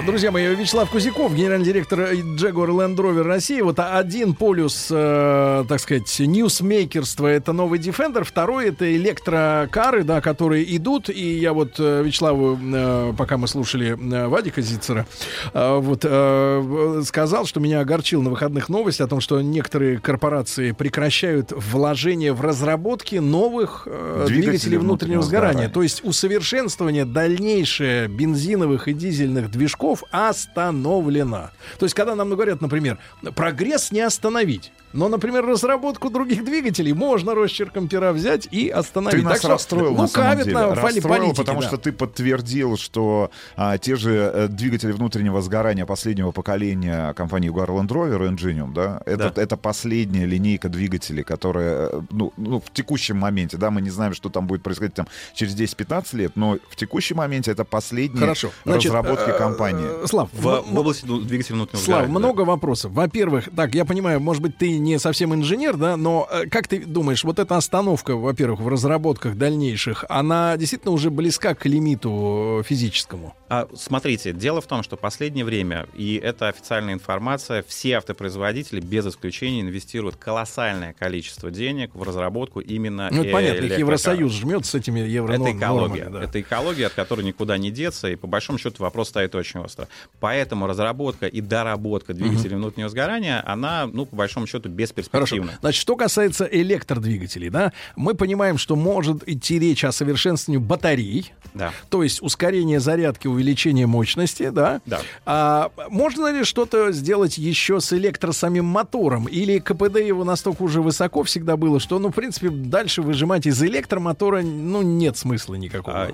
Друзья мои, Вячеслав Кузяков, генеральный директор Jaguar Land Rover России. Вот один полюс, э, так сказать, ньюсмейкерства — это новый Defender, второй — это электрокары, да, которые идут. И я вот э, Вячеславу, э, пока мы слушали э, Вадика Зицера, э, вот, э, сказал, что меня огорчил на выходных новость о том, что некоторые корпорации прекращают вложение в разработки новых э, Двигателей двигателей внутреннего внутреннего сгорания. сгорания. То есть усовершенствование дальнейшее бензиновых и дизельных движков остановлено. То есть, когда нам говорят, например, прогресс не остановить, но, например, разработку других двигателей можно росчерком пера взять и остановить. Ты нас Так что расстроил, на самом деле. на Расстроил, политики, потому да. что ты подтвердил, что а, те же э, двигатели внутреннего сгорания последнего поколения компании Jaguar Land Rover Ingenium, да, это, Да. это последняя линейка двигателей, которая, э, ну, ну, в текущем моменте, да, мы не знаем, что там будет происходить там через 10-15 лет, но в текущем моменте это последние Хорошо. Значит, разработки э, компании. Э, Слав, В, в области ну, двигателя внутреннего Слав, сгорания, да. много вопросов. Во-первых, так, я понимаю, может быть, ты не совсем инженер, да, но э, как ты думаешь, вот эта остановка, во-первых, в разработках дальнейших, она действительно уже близка к лимиту э, физическому? А, смотрите, дело в том, что последнее время, и это официальная информация, все автопроизводители без исключения инвестируют колоссальное количество денег в разработку именно Ну, это э, понятно, их. Евросоюз жмет с этими евро Это экология. да. Это экология, от которой никуда не деться, и по большому счету вопрос стоит очень остро. Поэтому разработка и доработка двигателей внутреннего сгорания, она, ну, по большому счету, Хорошо. бесперспективна. Значит, что касается электродвигателей, да, мы понимаем, что может идти речь о совершенствовании батарей, Да. то есть ускорение зарядки, увеличение мощности, да. Да. А можно ли что-то сделать еще с электро-самим мотором? Или КПД его настолько уже высоко всегда было, что, ну, в принципе, дальше выжимать из электромотора, ну, нет смысла никакого. А,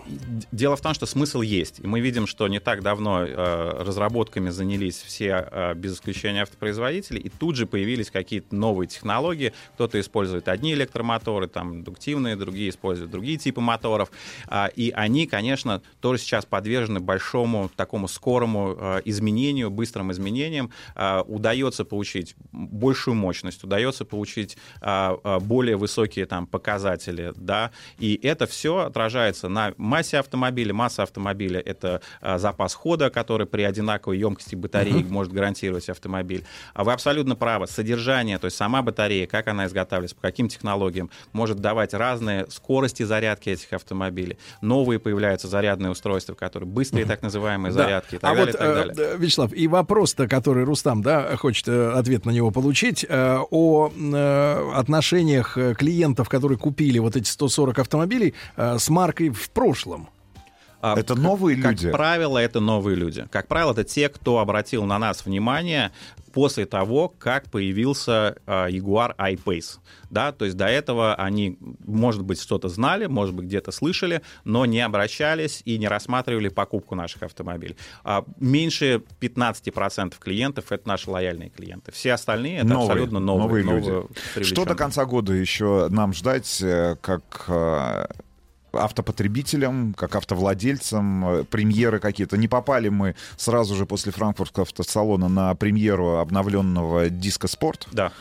Дело в том, что смысл есть. И мы видим, что не так давно э, разработками занялись все, э, без исключения автопроизводители, и тут же появились какие-то новые технологии. Кто-то использует одни электромоторы, там, индуктивные, другие используют другие типы моторов. А, и они, конечно, тоже сейчас подвержены большому такому скорому э, изменению, быстрым изменениям. Удается получить большую мощность, удается получить более высокие там показатели, да, и это все отражается на массе автомобиля. Масса автомобиля — это запас хода, который при одинаковой емкости батареи Мгм. может гарантировать автомобиль. А вы абсолютно правы. Содержание, то есть сама батарея, как она изготавливается, по каким технологиям, может давать разные скорости зарядки этих автомобилей. Новые появляются зарядные устройства, которые быстрые так называемые Да. зарядки и так а далее. вот, и так э, далее. да, Вячеслав, и вопрос-то, который Рустам, да, хочет э, ответ на него получить, э, о э, отношениях э, клиентов, которые купили вот эти 140 автомобилей э, с маркой в прошлом. А, Это как- новые как люди? правило, это новые люди. Как правило, это те, кто обратил на нас внимание после того, как появился а, Jaguar I-Pace. Да, то есть до этого они, может быть, что-то знали, может быть, где-то слышали, но не обращались и не рассматривали покупку наших автомобилей. А меньше 15% клиентов — это наши лояльные клиенты. Все остальные — это Новые, абсолютно новые, новые люди. новые Что до конца года еще нам ждать, э, как э, автопотребителям, как автовладельцам, э, премьеры какие-то. Не попали мы сразу же после франкфуртского автосалона на премьеру обновленного диска «Спорт». Да.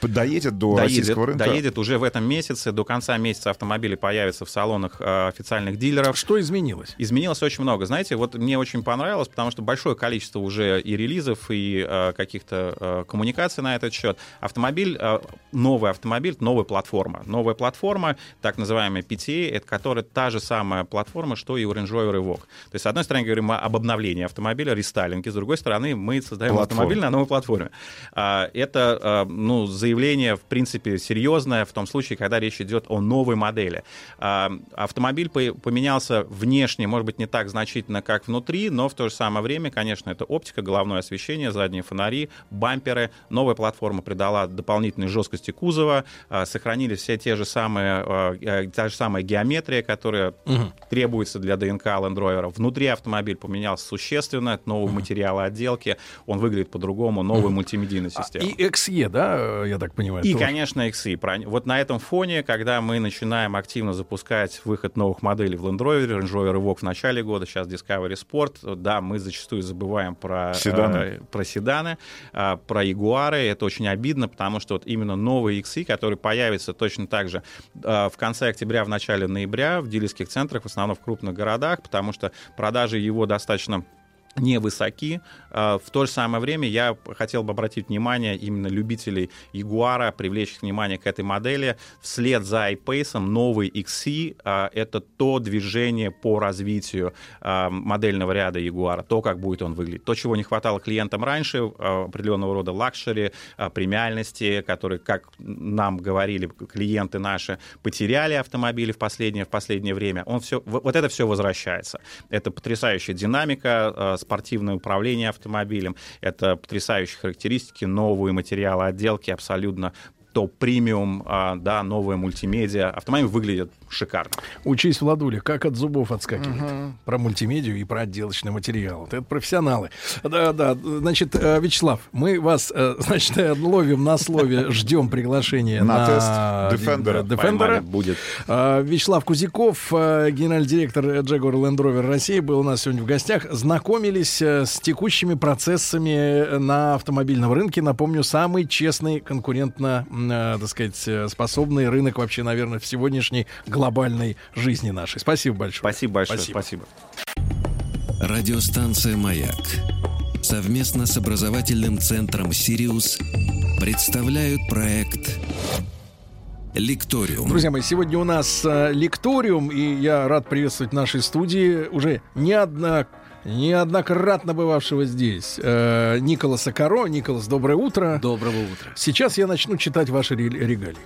Доедет до доедет, российского рынка. доедет уже в этом месяце. До конца месяца автомобили появятся в салонах э, официальных дилеров. Что изменилось? Изменилось очень много. Знаете, вот мне очень понравилось, потому что большое количество уже и релизов, и э, каких-то э, коммуникаций на этот счет. Автомобиль, э, новый автомобиль, это новая платформа. Новая платформа, так называемая PTA, это которая та же самая платформа, что и у Range Rover Evoque. То есть, с одной стороны, говорим мы об обновлении автомобиля, рестайлинге, с другой стороны, мы создаем Платформа. автомобиль на новой платформе. А, Это, а, ну, заявление, в принципе, серьезное в том случае, когда речь идет о новой модели. А, Автомобиль по- поменялся внешне, может быть, не так значительно, как внутри, но в то же самое время, конечно, это оптика, головное освещение, задние фонари, бамперы. Новая платформа придала дополнительной жесткости кузова, а, сохранились все те же самые, а, э, та же самая геометрия, которая Мгм. требуется для ДНК Land Rover. Внутри автомобиль поменялся существенно, это новые материалы отделки, он выглядит по-другому, новая мультимедийная система. И XE, да, э, я так понимаю? И, тоже? конечно, XE. Вот на этом фоне, когда мы начинаем активно запускать выход новых моделей в Land Rover, Range Rover Evoque в начале года, сейчас Discovery Sport, да, мы зачастую забываем про Седаны. э, про седаны, э, про Ягуары. Это очень обидно, потому что вот именно новый XE, который появится точно так же э, в конце октября, в начале ноября в дилерских центрах, в основном в крупных городах, потому что продажи его достаточно невысоки. А, В то же самое время я хотел бы обратить внимание именно любителей Ягуара, привлечь внимание к этой модели. Вслед за I-Pace новый XE а, — это то движение по развитию а, модельного ряда Ягуара, то, как будет он выглядеть. То, чего не хватало клиентам раньше, определенного рода luxury, премиальности, которые, как нам говорили клиенты наши, потеряли автомобили в последнее, в последнее время. Он все, вот это все возвращается. Это потрясающая динамика, спортивное управление автомобилем, это потрясающие характеристики, новые материалы отделки, абсолютно топ-премиум, а, да, новая мультимедиа. Автомобиль выглядит шикарно. Учись, Владуля, как от зубов отскакивает. Мгм. Про мультимедию и про отделочный материал. Вот Это профессионалы. Да, да. Значит, э, Вячеслав, мы вас, э, значит, ловим на слове, ждем приглашения На на, тест Defender. Defender. Будет. Э, Вячеслав Кузяков, генеральный директор Jaguar Land Rover России, был у нас сегодня в гостях. Знакомились с текущими процессами на автомобильном рынке. Напомню, самый честный, конкурентно, м, э, так сказать, э, способный рынок вообще, наверное, в сегодняшней глобальной жизни нашей. Спасибо большое. Спасибо большое. Спасибо. Радиостанция «Маяк» совместно с образовательным центром «Сириус» представляют проект «Лекториум». Друзья мои, сегодня у нас э, лекториум, и я рад приветствовать в нашей студии уже неодно, неоднократно бывавшего здесь э, Николаса Каро. Николас, доброе утро. Доброго утра. Сейчас я начну читать ваши ре- регалии.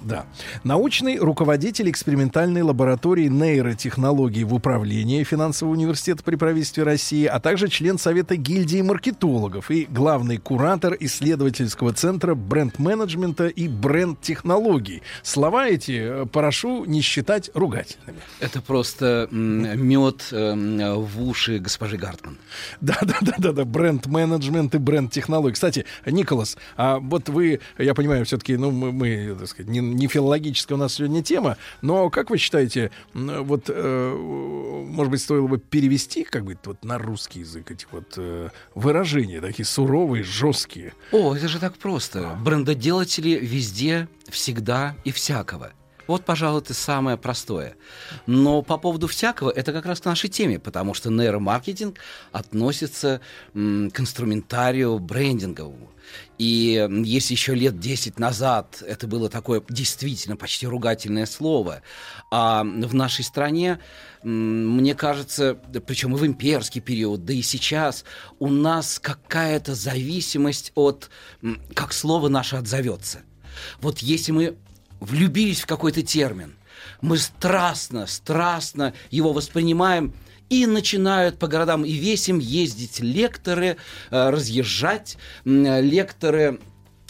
Да. Научный руководитель экспериментальной лаборатории нейротехнологий в управлении финансового университета при правительстве России, а также член Совета гильдии маркетологов и главный куратор исследовательского центра бренд-менеджмента и бренд-технологий. Слова эти э, прошу не считать ругательными. Это просто мед в уши госпожи Гартман. Да, да, да, да, да, бренд-менеджмент и бренд-технологии. Кстати, Николас, а вот вы, я понимаю, все-таки, ну, мы, мы, так сказать, не, не филологическая у нас сегодня тема, но как вы считаете, вот, э, может быть, стоило бы перевести, как бы, вот на русский язык эти вот э, выражения, такие суровые, жесткие? О, это же так просто. Брендоделатели везде, всегда и всякого. Вот, пожалуй, это самое простое. Но по поводу всякого, это как раз к нашей теме, потому что нейромаркетинг относится м, к инструментарию брендинговому. И если еще лет 10 назад это было такое действительно почти ругательное слово, а в нашей стране, мне кажется, причем и в имперский период, да и сейчас, у нас какая-то зависимость от, как слово наше отзовется. Вот если мы влюбились в какой-то термин, мы страстно, страстно его воспринимаем, и начинают по городам и весим ездить лекторы, э, разъезжать, э, лекторы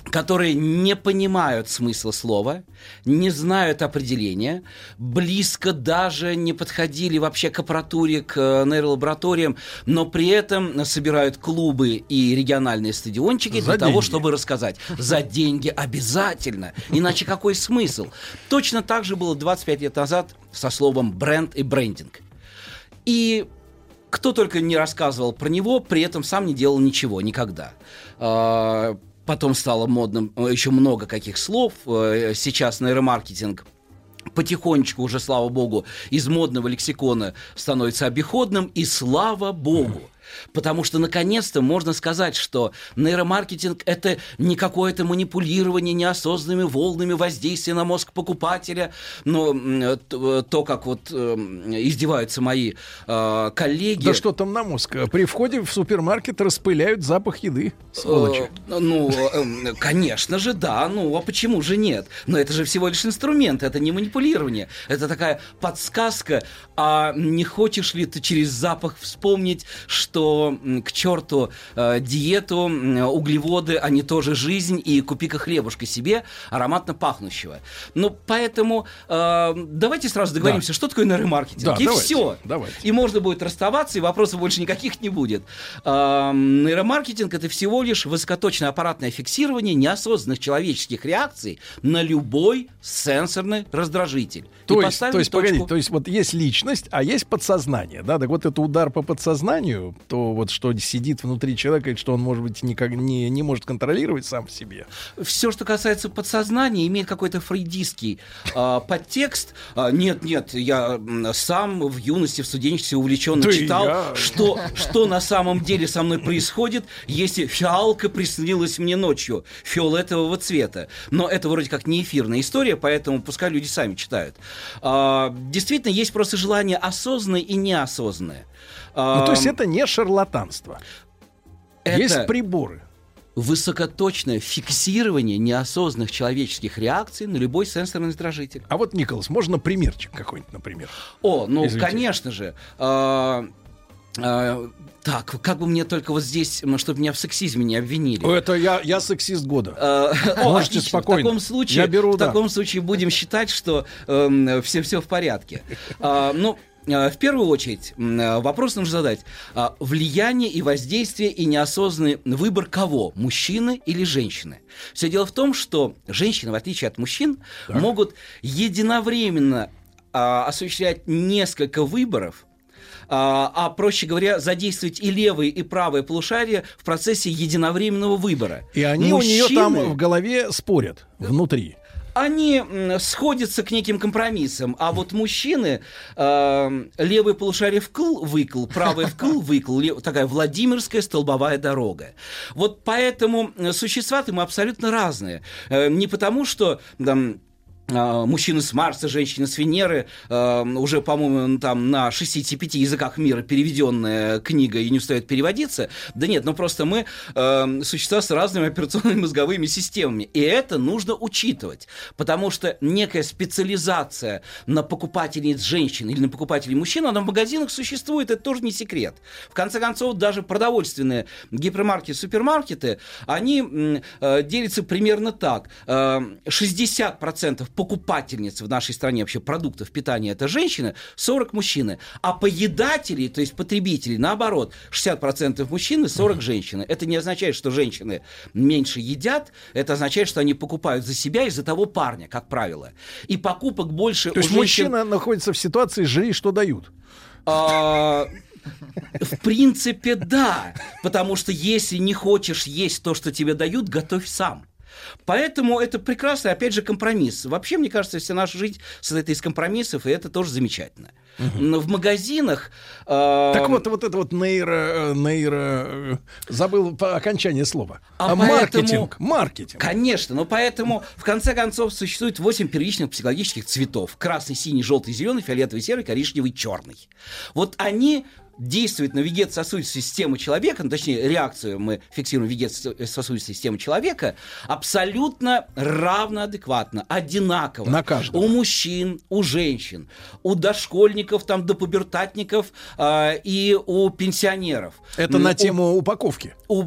которые не понимают смысла слова, не знают определения, близко даже не подходили вообще к аппаратуре, к э, нейролабораториям, но при этом собирают клубы и региональные стадиончики За для того, деньги. чтобы рассказать. За деньги обязательно. Иначе какой смысл? Точно так же было 25 лет назад со словом бренд и брендинг. И кто только не рассказывал про него, при этом сам не делал ничего, никогда. А, Потом стало модным э, еще много каких слов. Э, Сейчас нейромаркетинг потихонечку уже, слава богу, из модного лексикона становится обиходным, и слава богу. Потому что, наконец-то, можно сказать, что нейромаркетинг — это не какое-то манипулирование неосознанными волнами воздействия на мозг покупателя, но э, т- то, как вот э, издеваются мои э, коллеги... Да что там на мозг? При входе в супермаркет распыляют запах еды, сволочи. Э, Ну, э, конечно же, да. Ну, а почему же нет? Но это же всего лишь инструмент, это не манипулирование. Это такая подсказка. А не хочешь ли ты через запах вспомнить, что м, к черту э, диету, углеводы, они тоже жизнь, и купи-ка хлебушка себе ароматно пахнущего. Ну, поэтому э, давайте сразу договоримся, что такое нейромаркетинг. Да, и давайте, все. давайте. И можно будет расставаться, и вопросов больше никаких не будет. Ам, Нейромаркетинг это всего лишь высокоточное аппаратное фиксирование неосознанных человеческих реакций на любой сенсорный раздражитель. И То есть, поставили то есть, точку. погодите, то есть вот есть личность, а есть подсознание, да, так вот это удар по подсознанию то вот что сидит внутри человека, и что он, может быть, никак не, не может контролировать сам в себе. Все, что касается подсознания, имеет какой-то фрейдистский а, подтекст. А, нет, нет, я сам в юности, в студенчестве увлеченно Да читал, я. что, что на самом деле со мной происходит, если фиалка приснилась мне ночью фиолетового цвета. Но это вроде как не эфирная история, поэтому пускай люди сами читают. А, действительно, есть просто желание осознанное и неосознанное. Ну, то есть это не шарлатанство. это- Есть приборы. высокоточное фиксирование неосознанных человеческих реакций на любой сенсорный раздражитель. А вот, Николас, можно примерчик какой-нибудь, например? О, ну, Извините. конечно же. А, а, так, как бы мне только вот здесь, чтобы меня в сексизме не обвинили. Это я, я сексист года. А, Можете отлично. спокойно. В таком случае, Я беру, в да. таком случае будем считать, что все, все в порядке. Ну, в первую очередь, а, вопрос нужно задать. А, Влияние и воздействие и неосознанный выбор кого? Мужчины или женщины? Все дело в том, что женщины, в отличие от мужчин, могут единовременно а, осуществлять несколько выборов, а, а, проще говоря, задействовать и левое, и правое полушарие в процессе единовременного выбора. И они у нее там Мужчины- в голове спорят внутри. Они сходятся к неким компромиссам, а вот мужчины э, левое полушарие вкл выкл, правое вкл выкл, лев- такая Владимирская столбовая дорога. Вот поэтому э, существа-то мы абсолютно разные. Э, не потому, что там, мужчины с Марса, женщины с Венеры, э, уже, по-моему, там на 65 языках мира переведенная книга и не устает переводиться. Да нет, ну просто мы э, существа с разными операционными мозговыми системами. И это нужно учитывать, потому что некая специализация на покупательниц женщин или на покупателей мужчин, она в магазинах существует, это тоже не секрет. В конце концов, даже продовольственные гипермаркеты, супермаркеты, они делятся примерно так. Э, 60% покупательниц в нашей стране вообще продуктов питания это женщины, 40 мужчины. А поедатели, то есть потребители, наоборот, 60% мужчины, 40 женщины. Это не означает, что женщины меньше едят, это означает, что они покупают за себя и за того парня, как правило. И покупок больше То есть женщин... мужчина находится в ситуации «жри, что дают». А, В принципе, да. Потому что если не хочешь есть то, что тебе дают, готовь сам. Поэтому это прекрасный, опять же, компромисс. Вообще, мне кажется, вся наша жизнь состоит из компромиссов, и это тоже замечательно. Но в магазинах... а, Так вот, вот это вот нейро... э, нейро э, забыл по окончание слова. А А поэтому- маркетинг. Маркетинг. Конечно, но поэтому, в конце концов, существует 8 первичных психологических цветов. Красный, синий, желтый, зеленый, фиолетовый, серый, коричневый, черный. Вот они действуют на вегетососудистую систему человека, ну, точнее, реакцию мы фиксируем вегетососудистой системы человека, абсолютно равноадекватно, одинаково. На каждого. У мужчин, у женщин, у дошкольников, там, до пубертатников а, и у пенсионеров. Это на у- тему упаковки. у-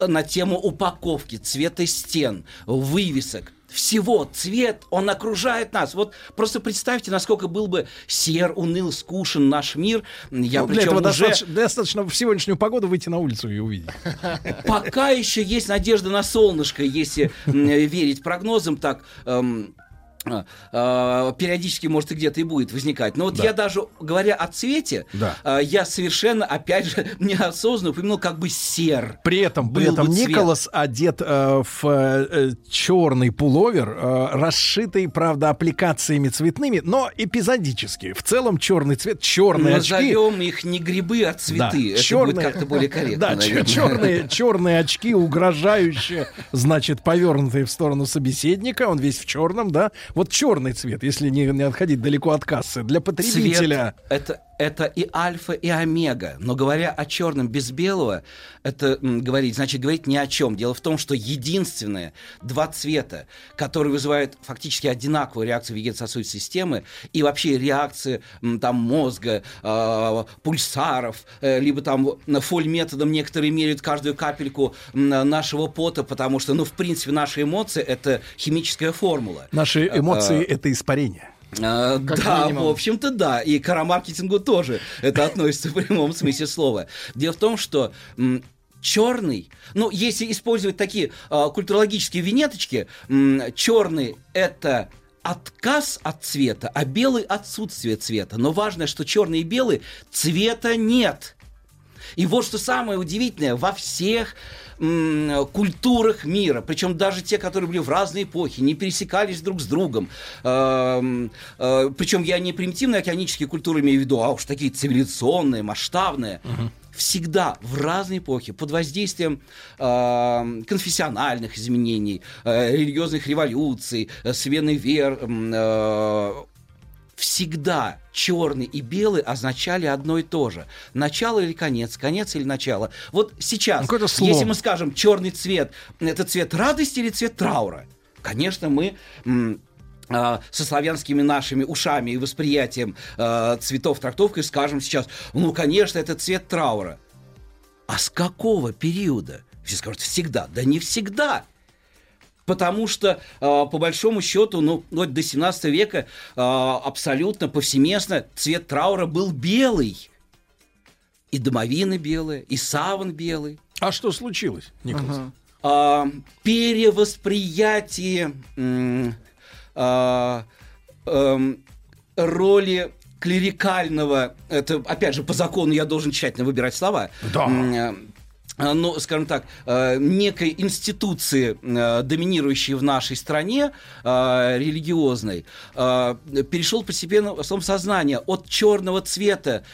э, на тему упаковки, цвета стен, вывесок. Всего цвет, он окружает нас. Вот просто представьте, насколько был бы сер, уныл, скушен наш мир. Я Ну, для этого уже достаточно, достаточно в сегодняшнюю погоду выйти на улицу и увидеть. пока еще есть надежда на солнышко, если верить прогнозам, так эм, периодически, может, и где-то и будет возникать. Но вот Да. я даже, говоря о цвете, Да. а, я совершенно, опять же, неосознанно упомянул как бы сер. При этом, при этом бы цвет. Николас одет э, в черный пуловер, э, расшитый, правда, аппликациями цветными, но эпизодически. В целом черный цвет, черные очки. Назовем их не грибы, а цветы. Это чёрные- будет как-то более корректно. Да, черные, черные очки, угрожающие, значит, повернутые в сторону собеседника. Он весь в черном, да. Вот черный цвет, если не, не отходить далеко от кассы, для потребителя. Цвет это, это и альфа, и омега. Но говоря о черном без белого, это м, говорить, значит, говорить ни о чем. Дело в том, что единственное два цвета, которые вызывают фактически одинаковую реакцию вегетососудистой системы и вообще реакции м, там мозга, э, пульсаров, э, либо там на фоль-методом некоторые меряют каждую капельку нашего пота, потому что, ну, в принципе, наши эмоции — это химическая формула. Наши эмоции А, — это испарение. Как да, минимум. в общем-то, да. И к карамаркетингу тоже это относится в прямом смысле слова. Дело в том, что черный, ну, если использовать такие а, культурологические винеточки, черный это отказ от цвета, а белый отсутствие цвета. Но важно, что черный и белый цвета нет. И вот что самое удивительное, во всех культурах мира, причем даже те, которые были в разные эпохи, не пересекались друг с другом. Эм, э, причем я не примитивные океанические культуры имею в виду, а уж такие цивилизационные, масштабные. Всегда в разные эпохи под воздействием э, конфессиональных изменений, э, религиозных революций, э, смены вер, э, всегда черный и белый означали одно и то же. Начало или конец, конец или начало. Вот сейчас, Ну, если мы скажем черный цвет, это цвет радости или цвет траура? Конечно, мы а, со славянскими нашими ушами и восприятием а, цветов трактовкой скажем сейчас, ну, конечно, это цвет траура. А с какого периода? Все скажут, всегда. Да не всегда. Потому что, а, по большому счету, ну, вот до 17 века а, абсолютно повсеместно цвет траура был белый. И домовины белые, и саван белый. А что случилось, Николас? А, перевосприятие а, эм, роли клерикального, это, опять же, по закону я должен тщательно выбирать слова. Да. Э, ну, скажем так, э, некой институции, э, доминирующей в нашей стране, э, религиозной, перешел постепенно в основном сознание от черного цвета,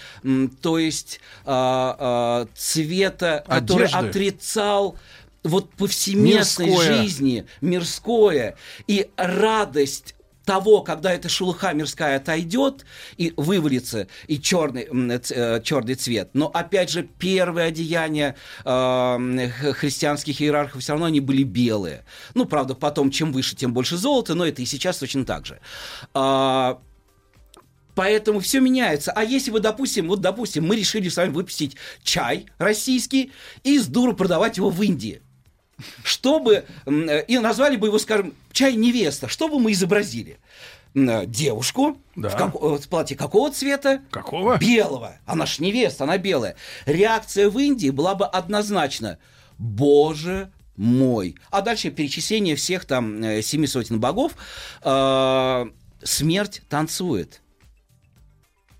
то есть цвета, который Одежды. отрицал вот повсеместной Мирское. жизни, мирское, и радость того, когда эта шелуха мирская отойдет и вывалится, и черный, э, черный цвет. Но, опять же, первые одеяния э, христианских иерархов все равно они были белые. Ну, правда, потом, чем выше, тем больше золота, но это и сейчас точно так же. А, Поэтому все меняется. А если вы, допустим, вот, допустим, мы решили с вами выпустить чай российский и с дуру продавать его в Индии. Чтобы, э, и назвали бы его, скажем, чай невеста, что бы мы изобразили? Э, Девушку Да. в, како- в платье какого цвета? Какого? Белого. Она ж невеста, она белая. Реакция в Индии была бы однозначно. Боже мой. А дальше перечисление всех там э, семи сотен богов. Э, Смерть танцует.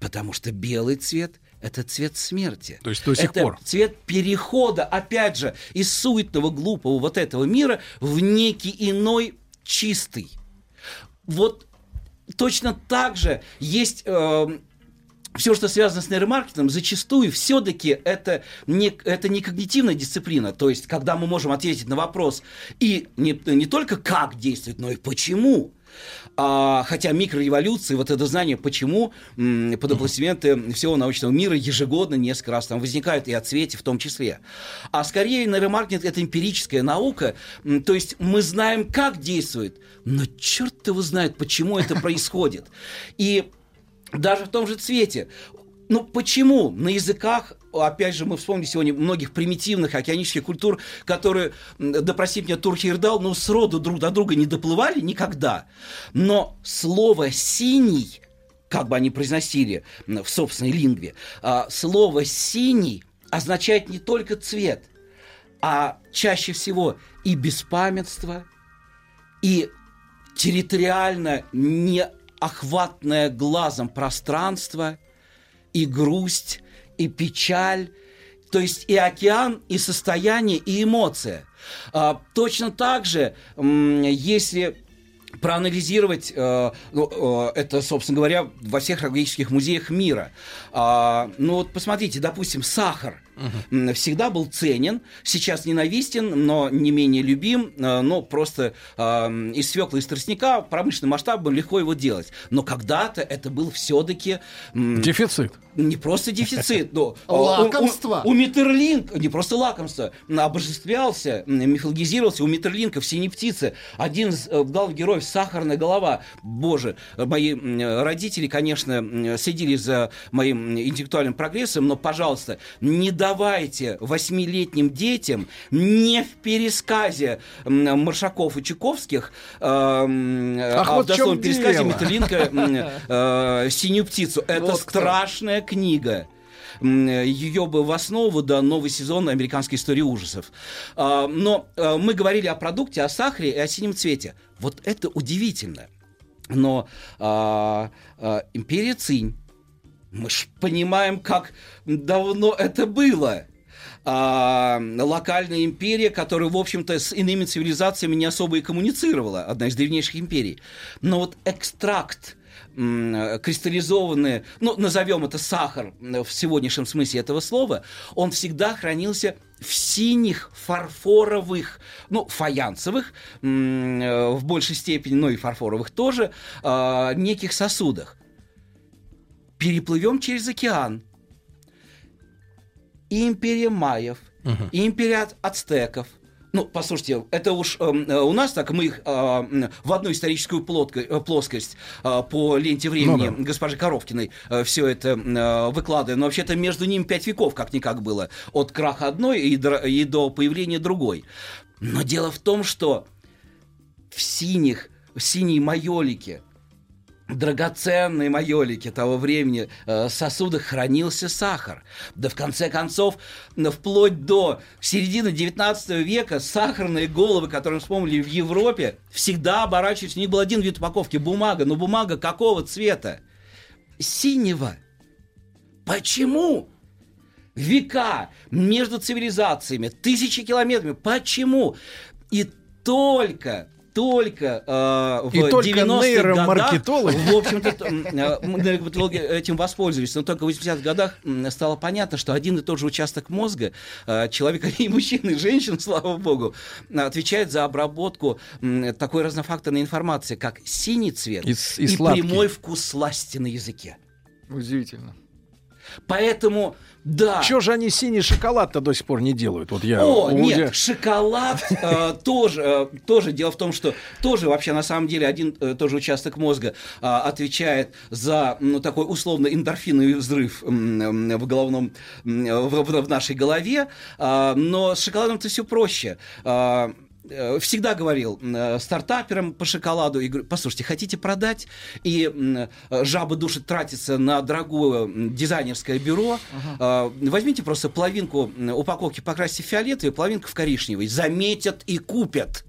Потому что белый цвет – это цвет смерти. То есть до сих это пор. цвет перехода, опять же, из суетного, глупого вот этого мира в некий иной чистый. Вот точно так же есть... все, что связано с нейромаркетингом, зачастую все-таки это не, это не когнитивная дисциплина. То есть, когда мы можем ответить на вопрос и не, не только как действовать, но и почему. А, хотя микрореволюции, вот это знание, почему м, под аплодисменты всего научного мира ежегодно несколько раз там возникают и о цвете в том числе. А скорее нейромаркетинг это эмпирическая наука, м, то есть мы знаем, как действует, но черт его знает, почему это происходит. И даже в том же цвете. Ну почему на языках, опять же, мы вспомнили сегодня многих примитивных океанических культур, которые, да простит меня Турхирдал, ну сроду друг до друга не доплывали никогда. Но слово «синий», как бы они произносили в собственной лингве, а, слово «синий» означает не только цвет, а чаще всего и беспамятство, и территориально неохватное глазом пространство, и грусть, и печаль, то есть и океан, и состояние, и эмоция. А, точно так же, если проанализировать, э, ну, э, это, собственно говоря, во всех археологических музеях мира. А, ну вот посмотрите, допустим, сахар м, всегда был ценен, сейчас ненавистен, но не менее любим, э, но просто э, из свекла, из тростника промышленным масштабом легко его делать. Но когда-то это был все-таки... Дефицит. Не просто дефицит, но... э, Лакомство. У, у Миттерлинг, не просто лакомство, обожествлялся, мифологизировался у Миттерлинка в «Синей птице». Один из э, главных героев «Сахарная голова». Боже, мои родители, конечно, следили за моим интеллектуальным прогрессом, но, пожалуйста, не давайте восьмилетним детям не в пересказе Маршаков и Чуковских, э, Ах, а вот в дословном пересказе дело. Миттерлинка м, э, «Синюю птицу». Это Вот страшная книга. Ее бы в основу да новый сезон американской истории ужасов. А, Но а, мы говорили о продукте, о сахаре и о синем цвете. Вот это удивительно. Но а, а, империя Цинь Мы ж понимаем, как давно это было. А, локальная империя, которая, в общем-то, с иными цивилизациями не особо и коммуницировала, одна из древнейших империй. Но вот экстракт кристаллизованный, ну, назовем это сахар в сегодняшнем смысле этого слова, он всегда хранился в синих фарфоровых, ну, фаянсовых, э, в большей степени, но и фарфоровых тоже, а, неких сосудах. Переплывем через океан. Империя майев, и империя ацтеков. Ну, послушайте, это уж эм, э, у нас так, мы их э, в одну историческую плотко- э, плоскость э, по ленте времени Ну да. госпожи Коровкиной все это э, выкладываем. Но вообще-то между ними пять веков как-никак было. От краха одной и, и до появления другой. Но дело в том, что в синих, в синей майолике, драгоценной майолике того времени э, сосудах хранился сахар. Да в конце концов, н- вплоть до середины 19 века сахарные головы, которые мы вспомнили в Европе, всегда оборачивались. У них был один вид упаковки – бумага. Но бумага какого цвета? Синего. Почему? Века между цивилизациями, тысячи километров. Почему? И только только э, в И только 90-х нейромаркетологи. годах, в общем-то, э, нейромаркетологи этим воспользовались, но только в 80-х годах стало понятно, что один и тот же участок мозга э, человека и мужчин, и женщин, слава богу, отвечает за обработку такой разнофакторной информации, как синий цвет И и, и сладкий. прямой вкус сласти на языке. Удивительно. Поэтому, да. Чего же они синий шоколад-то до сих пор не делают? Вот я О, у нет, шоколад э, тоже, э, тоже. Дело в том, что тоже вообще на самом деле один э, тоже участок мозга э, отвечает за ну, такой условно эндорфиновый взрыв м, в головном, м, в, в- нашей голове. А, но с шоколадом-то все проще. Э, Всегда говорил э, стартаперам по шоколаду и говорю, послушайте, хотите продать? И э, жаба душит тратится на дорогое дизайнерское бюро, э, возьмите просто половинку упаковки покрасьте в фиолетовый, половинку в коричневый, заметят и купят.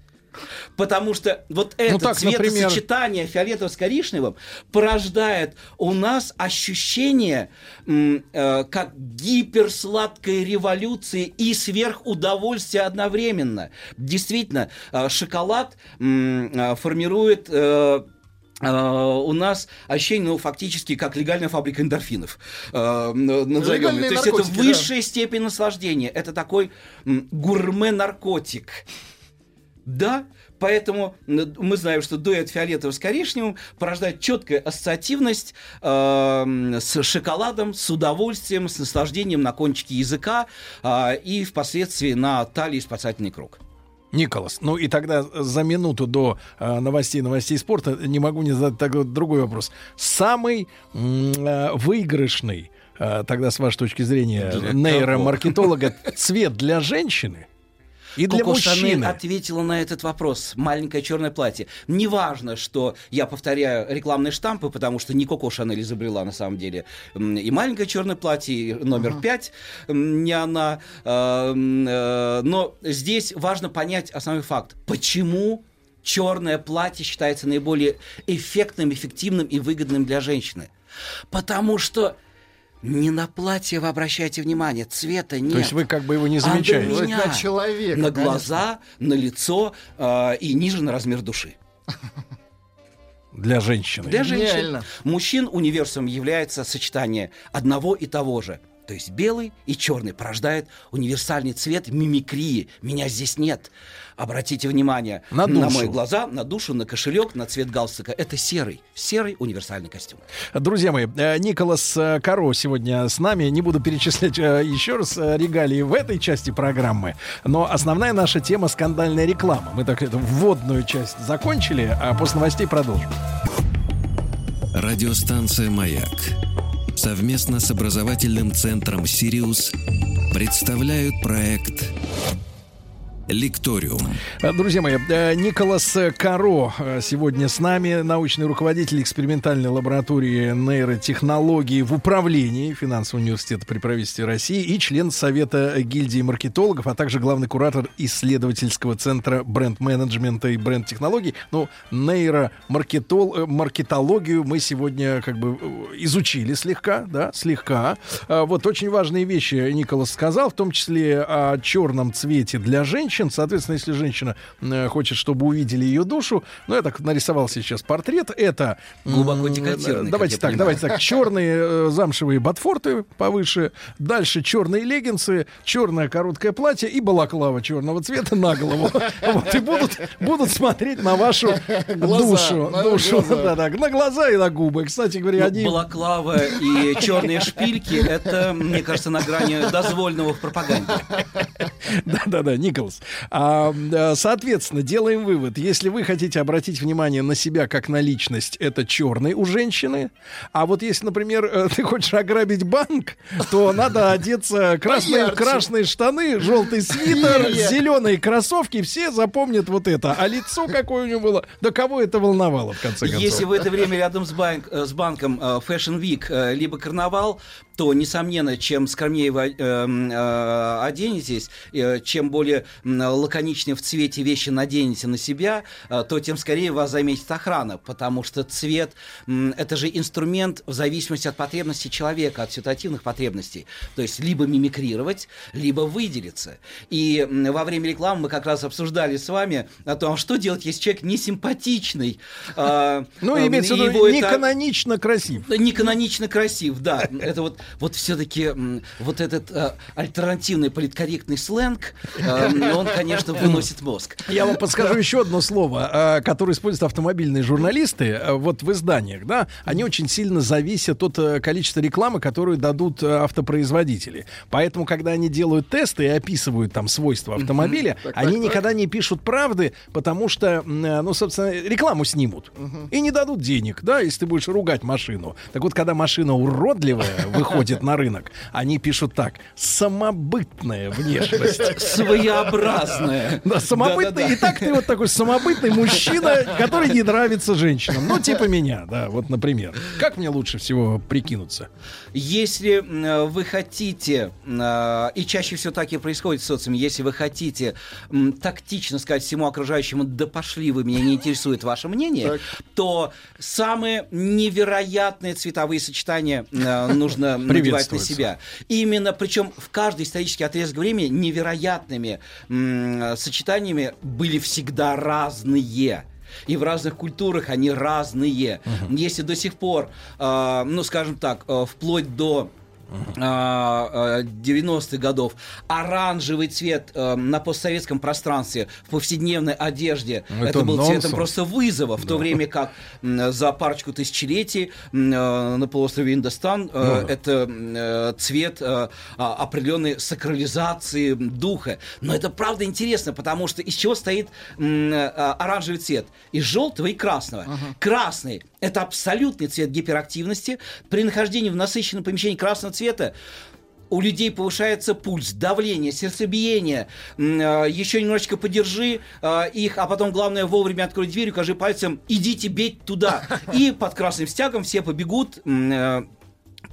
Потому что вот это Ну так, например- цветосочетание фиолетового с коричневым порождает у нас ощущение м, э, как гиперсладкой революции и сверхудовольствия одновременно. Действительно, э, шоколад м, э, формирует э, э, у нас ощущение, ну, фактически, как легальная фабрика эндорфинов. Э, н- назовем. То есть это наркотики, да. высшая степень наслаждения. Это такой гурме-наркотик. Да, поэтому н- мы знаем, что дуэт фиолетового с коричневым порождает четкую ассоциативность э, с шоколадом, с удовольствием, с наслаждением на кончике языка э, и впоследствии на талии спасательный круг. Николас, ну и тогда за минуту до э, новостей, новостей спорта не могу не задать такой другой вопрос. Самый э, выигрышный, э, тогда с вашей точки зрения, нейромаркетолога цвет для женщины и для Коко Шанель мужчины. ответила на этот вопрос. Маленькое черное платье. Неважно, что я повторяю рекламные штампы, потому что не Коко Шанель изобрела на самом деле. И маленькое черное платье, и номер пять м, не она. М, э, Но здесь важно понять основной факт. Почему черное платье считается наиболее эффектным, эффективным и выгодным для женщины? Потому что не на платье вы обращаете внимание, цвета нет. То есть вы как бы его не А на замечаете. Меня, на человека, на конечно. глаза, на лицо э, и ниже на размер души. Для женщины. Для женщин. Гениально. Мужчин универсумом является сочетание одного и того же. То есть белый и черный порождает универсальный цвет мимикрии. Меня здесь нет. Обратите внимание На на душу. мои глаза, на душу, на кошелек, на цвет галстука. Это серый, серый универсальный костюм. Друзья мои, э, Николас э, Каро сегодня с нами. Не буду перечислять э, еще раз регалии в этой части программы. Но основная наша тема — скандальная реклама. Мы так эту вводную часть закончили, а после новостей продолжим. Радиостанция «Маяк» совместно с образовательным центром «Сириус» представляют проект Лекториум. А, Друзья мои, э, Николас Каро э, сегодня с нами, научный руководитель экспериментальной лаборатории нейротехнологий в управлении финансового университета при правительстве России и член Совета гильдии маркетологов, а также главный куратор исследовательского центра бренд-менеджмента и бренд-технологий. Ну, нейромаркетологию мы сегодня как бы э, изучили слегка, да, слегка. А, Вот очень важные вещи Николас сказал, в том числе о черном цвете для женщин. Соответственно, если женщина э, хочет, чтобы увидели ее душу, ну, я так нарисовал сейчас портрет, это... Глубоко декотированный, как Давайте так, понимаю. давайте так. Черные э, замшевые ботфорты повыше, дальше черные леггинсы, черное короткое платье и балаклава черного цвета на голову. Вот, и будут, будут смотреть на вашу душу. на душу глаза. да, да, на глаза и на губы. Кстати говоря, Ну, они... Балаклава и черные шпильки — это, мне кажется, на грани дозволенного в пропаганде. Да-да-да, Николас. А, э, соответственно, делаем вывод. Если вы хотите обратить внимание на себя как на личность, это черный у женщины. А вот если, например, э, ты хочешь ограбить банк, то надо одеться красные, красные штаны, желтый свитер, зеленые кроссовки. Все запомнят вот это. А лицо какое у него было? Да кого это волновало, в конце концов? Если в это время рядом с, банк- э, с банком Fashion Week либо карнавал, то, несомненно, чем скромнее вы э, м, э, оденетесь, э, чем более лаконичнее в цвете вещи наденете на себя, э, то тем скорее вас заметит охрана, потому что цвет м, это же инструмент в зависимости от потребностей человека, от ситуативных потребностей. То есть либо мимикрировать, либо выделиться. И во время рекламы мы как раз обсуждали с вами о том, что делать, если человек несимпатичный. а, Ну, а, имеется в виду, его не это- канонично красив. да, Не канонично красив, да. Это вот, вот все-таки вот этот э, альтернативный политкорректный сленг, э, он, конечно, выносит мозг. Я вам подскажу еще одно слово, э, которое используют автомобильные журналисты э, вот в изданиях, да, они очень сильно зависят от э, количества рекламы, которую дадут автопроизводители. Поэтому, когда они делают тесты и описывают там свойства автомобиля, Так, они так, никогда не пишут правды, потому что, ну, собственно, рекламу снимут и не дадут денег, да, если ты будешь ругать машину. Так вот, когда машина уродливая выходит на рынок, они пишут так: самобытная внешность. Своеобразная. Да, самобытный. И так ты вот такой самобытный мужчина, который не нравится женщинам. Ну, типа меня, да, вот, например. Как мне лучше всего прикинуться? Если вы хотите, э, и чаще всего так и происходит в социуме, если вы хотите тактично сказать всему окружающему, да пошли вы, меня не интересует ваше мнение, то самые невероятные цветовые сочетания э, нужно надевать на себя. Именно, причем в каждый исторический отрезок времени невероятными сочетаниями были всегда разные. И в разных культурах они разные. Если до сих пор, э, ну, скажем так, э, вплоть до 90-х годов. Оранжевый цвет э, на постсоветском пространстве в повседневной одежде. Это, это был нонсенс. цветом просто вызова в то время как за парочку тысячелетий э, на полуострове Индостан э, Ну да. это э, цвет э, а, определенной сакрализации духа. Но это правда интересно потому что из чего стоит э, оранжевый цвет? Из желтого и красного. Красный это абсолютный цвет гиперактивности при нахождении в насыщенном помещении красного цвета у людей повышается пульс, давление, сердцебиение. Э, Еще немножечко подержи э, их, а потом, главное, вовремя открой дверь, укажи пальцем, идите бить туда. И под красным стягом все побегут.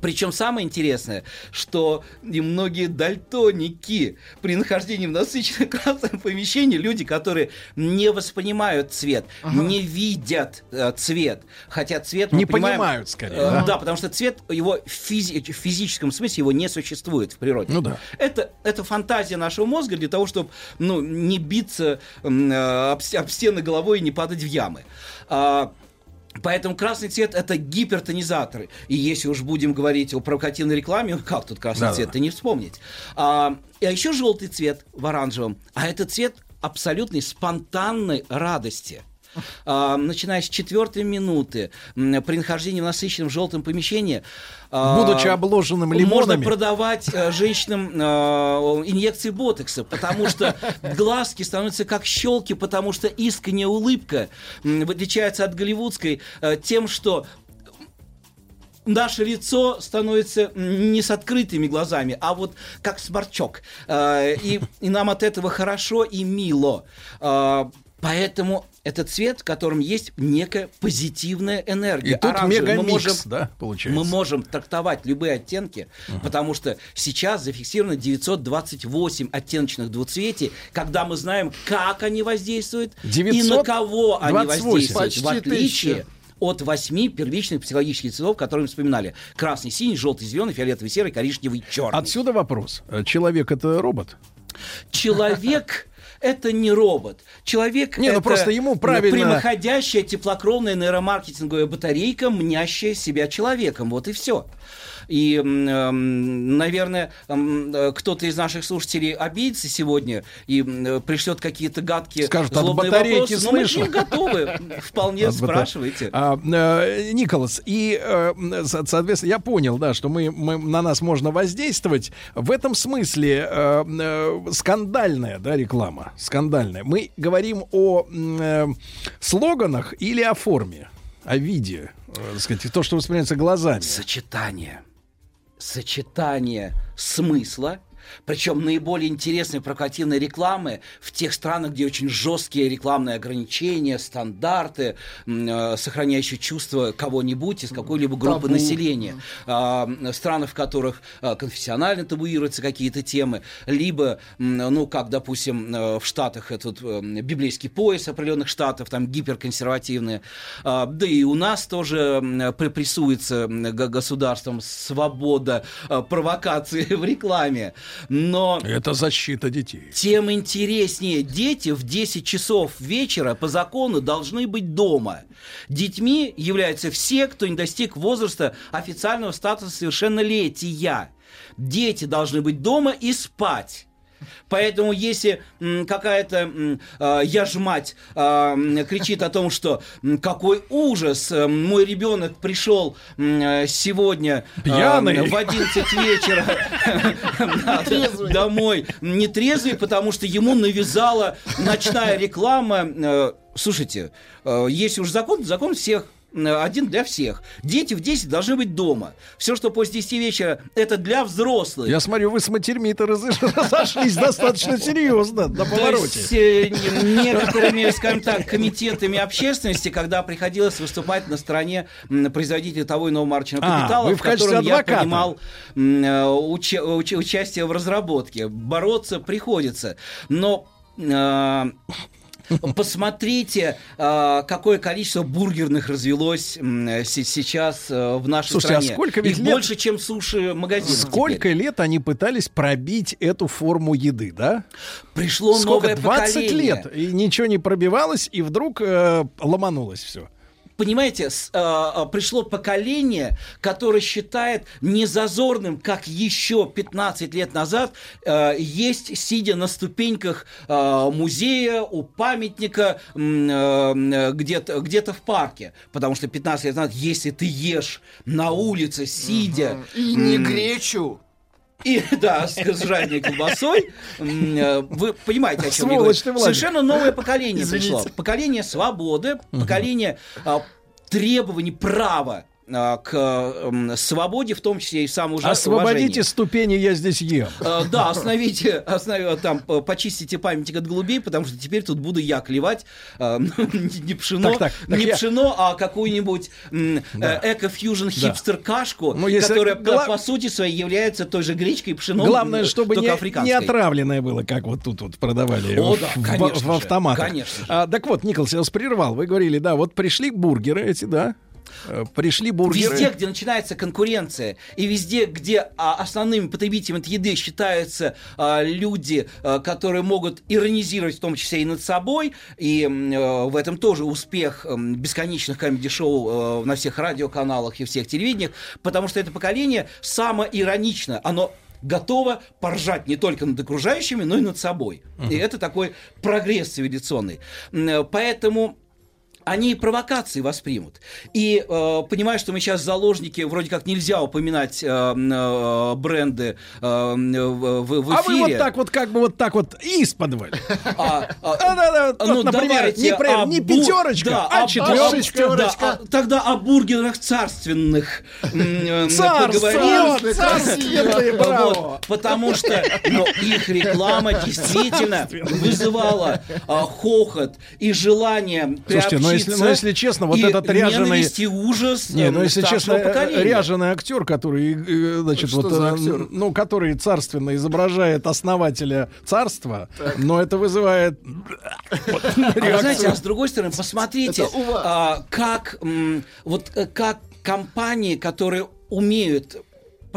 Причем самое интересное, что и многие дальтоники при нахождении в насыщенном красном помещении, люди, которые не воспринимают цвет, не видят э, цвет, хотя цвет Не понимаем- понимают, скорее, Э, да? да, потому что цвет его физи- в физическом смысле его не существует в природе. Ну да. Это, это фантазия нашего мозга для того, чтобы ну, не биться э, об, об стены головой и не падать в ямы. А, Поэтому красный цвет это гипертонизаторы. И если уж будем говорить о провокативной рекламе, как тут красный Да-да. цвет, ты не вспомнить. А, а еще желтый цвет в оранжевом. А это цвет абсолютной спонтанной радости. А, начиная с четвертой минуты, при нахождении в насыщенном желтом помещении, а, Будучи обложенным можно лимонами. продавать э, женщинам э, инъекции ботокса, потому что глазки становятся как щелки, потому что искренняя улыбка отличается от голливудской э, тем, что наше лицо становится не с открытыми глазами, а вот как сморчок. И, и нам от этого хорошо и мило. Поэтому это цвет, в котором есть некая позитивная энергия. И тут Оранжевый. мы мегамикс, можем, да, получается. мы можем трактовать любые оттенки, потому что сейчас зафиксировано 928 оттеночных двуцветий, когда мы знаем, как они воздействуют и на кого они 928. воздействуют. В Почти отличие тысяча. от восьми первичных психологических цветов, которые мы вспоминали. Красный, синий, желтый, зеленый, фиолетовый, серый, коричневый, черный. Отсюда вопрос. Человек это робот? Человек это не робот. Человек Не, ну это просто ему правильно- прямоходящая теплокровная нейромаркетинговая батарейка, мнящая себя человеком. Вот и все. И, эм, наверное, э, кто-то из наших слушателей обидится сегодня и э, пришлет какие-то гадкие Скажет, от злобные батарейки вопросы. Но мы готовы. Вполне От спрашивайте. А, э, Николас, и, со- соответственно, я понял, да, что мы, мы- на нас можно воздействовать. В этом смысле скандальная, да, реклама, скандальная. Мы говорим о слоганах или о форме, о виде, так сказать, то, что воспринимается глазами. Сочетание. Сочетание смысла, причем наиболее интересные провокативные рекламы в тех странах, где очень жесткие рекламные ограничения, стандарты, э, сохраняющие чувство кого-нибудь из какой-либо группы Табу. населения. М, страны, в которых а, конфессионально табуируются какие-то темы, либо, ну, как, допустим, э, в Штатах этот э, библейский пояс определенных штатов, там гиперконсервативные. А, Да и у нас тоже г- государством свобода э, провокации в рекламе. Но Это защита детей. тем интереснее дети в 10 часов вечера по закону должны быть дома. Детьми являются все, кто не достиг возраста официального статуса совершеннолетия. Дети должны быть дома и спать. Поэтому, если какая-то м, а, я ж мать а, м, кричит о том, что какой ужас, э, мой ребенок пришел э, сегодня а, Пьяный. в 11 вечера домой нетрезвый, потому что ему навязала ночная реклама. Э, Слушайте, э, если уж закон, закон всех э, один для всех. Дети в 10 должны быть дома. Все, что после 10 вечера, это для взрослых. Я смотрю, вы с матерьми-то разош- разошлись достаточно серьезно на повороте. есть, э, не- некоторыми, скажем так, комитетами общественности, когда приходилось выступать на стороне м, производителей того иного марочного А, капитала, в котором я принимал э, уча- уча- участие в разработке. Бороться приходится. Но э, Посмотрите, э, какое количество бургерных развелось сейчас э, в нашей Слушайте, а стране. сколько ведь Их лет- больше, чем суши-магазинов. Сколько лет они пытались пробить эту форму еды, да? Пришло Сколько? новое 20 поколение. лет, и ничего не пробивалось, и вдруг э, ломанулось все. Понимаете, с- а, пришло поколение, которое считает незазорным, как еще 15 лет назад, а, есть, сидя на ступеньках а, музея, у памятника, м, а, где-то где в парке. Потому что 15 лет назад, если ты ешь на улице, сидя... И не гречу. И, да, с, жареной колбасой. Э, Вы понимаете, о чем я говорю. Совершенно новое поколение Извините. пришло. Поколение свободы, поколение а, требований права к м, свободе, в том числе и самоуважению. Освободите ступени, я здесь ем. Э, Да, остановите, останови- там, э, почистите памятник от голубей, потому что теперь тут буду я клевать э, не пшено, Так, так, так не я- пшено, а какую-нибудь м, Да. э, эко-фьюжн хипстер-кашку, Ну, если которая гла- по сути своей является той же гречкой и пшеном, Главное, м, чтобы не, не отравленное было, как вот тут вот продавали О, в, да, в- в же, автоматах. конечно. А, так вот, Николас, я вас прервал. Вы говорили, да, вот пришли бургеры эти, да? Э, Пришли бургеры. Везде, где начинается конкуренция, и везде, где а, основными потребителями этой еды считаются а, люди, а, которые могут иронизировать в том числе и над собой, и э, в этом тоже успех м, бесконечных комедий-шоу э, на всех радиоканалах и всех телевидениях, потому что это поколение самоиронично, оно готово поржать не только над окружающими, но и над собой. И это такой прогресс цивилизационный. Поэтому они провокации воспримут. И э, понимая, что мы сейчас заложники, вроде как нельзя упоминать э, э, бренды э, в, в- в А вы эфире. вот так вот, как бы вот так вот исподволь. А, а, А, да, да, вот, ну, например, давайте не, пятерочка, да, а о- четверочка. да, а тогда о бургерах царственных э, поговорим. царственные, Вот, браво. потому что ну, их реклама действительно вызывала а, хохот и желание но если, но если честно, вот и этот ряженый... и ужас Не, ну если честно, э, поколения. ряженый актер, который, э, значит, Что вот, за э, актер? ну, который царственно изображает основателя царства, но это вызывает А знаете, а с другой стороны, посмотрите, а, как м, вот э, как компании, которые умеют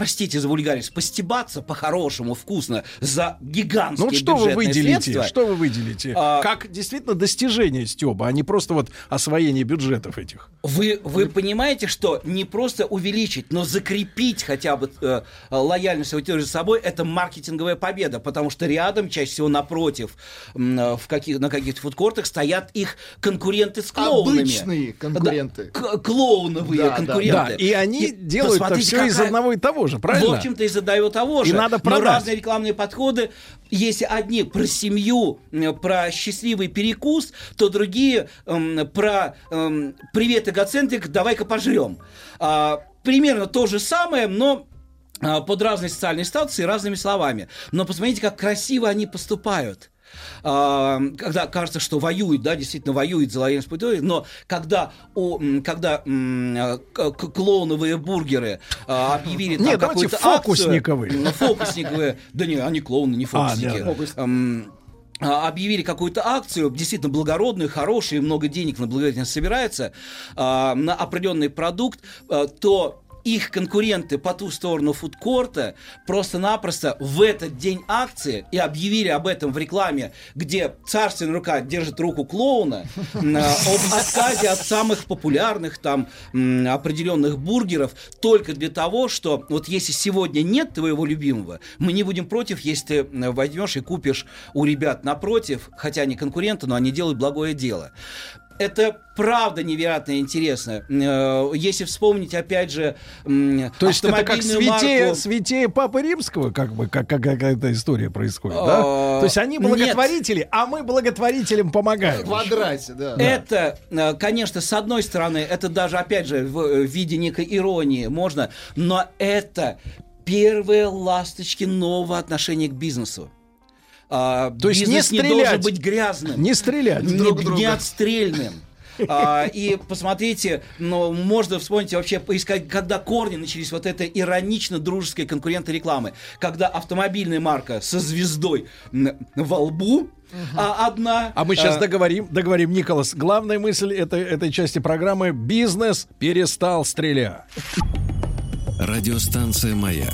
простите за вульгарность, постебаться по-хорошему, вкусно, за гигантские Ну вот что вы выделите? средства. Что вы выделите? А- Как действительно достижение Стеба, а не просто вот освоение бюджетов этих. Вы, вы понимаете, что не просто увеличить, но закрепить хотя бы э, лояльность аудитории за собой, это маркетинговая победа, потому что рядом, чаще всего напротив, э, в каких, на каких-то фудкортах стоят их конкуренты с клоунами. Обычные конкуренты. Да, к- клоуновые Да, да. конкуренты. Да, и они делают посмотрите, все из какая- одного и того же, правильно? В общем-то, из одного того же. И надо Но продать. разные рекламные подходы. Если одни про семью, про счастливый перекус, то другие м, про м, привет, эгоцентрик, давай-ка пожрем. А, примерно то же самое, но а, под разные социальные статусы и разными словами. Но посмотрите, как красиво они поступают. А, когда кажется, что воюют, да, действительно воюют за лояльность аудитории, но когда, м, когда клоуновые бургеры а, объявили там какую-то акцию- фокусниковые. М, фокусниковые, да не, они клоуны, не А, фокусники. да, да. М, объявили какую-то акцию, действительно благородную, хорошую, много денег на благотворительность собирается, на определенный продукт, то их конкуренты по ту сторону фудкорта просто-напросто в этот день акции и объявили об этом в рекламе, где царственная рука держит руку клоуна, об отказе от самых популярных там определенных бургеров только для того, что вот если сегодня нет твоего любимого, мы не будем против, если ты возьмешь и купишь у ребят напротив, хотя они конкуренты, но они делают благое дело. Это правда невероятно интересно. Э, Если вспомнить, опять же, То есть это как святее, марку- святее Папы Римского, как бы, как, как какая-то история происходит, А, да? То есть они нет. благотворители, а мы благотворителям помогаем. В квадрате, да. Это, э, конечно, с одной стороны, это даже, опять же, в э, виде некой иронии можно, но это первые ласточки нового отношения к бизнесу. А, То есть не бизнес не стрелять. должен быть грязным. Не стрелять не, друг друга. не отстрельным. А, и посмотрите, ну, можно вспомнить вообще, поискать, когда корни начались вот этой иронично-дружеской конкуренты рекламы. Когда автомобильная марка со звездой во лбу, а одна... А мы сейчас а, договорим, договорим, Николас. Главная мысль этой, этой части программы – бизнес перестал стрелять. Радиостанция «Маяк»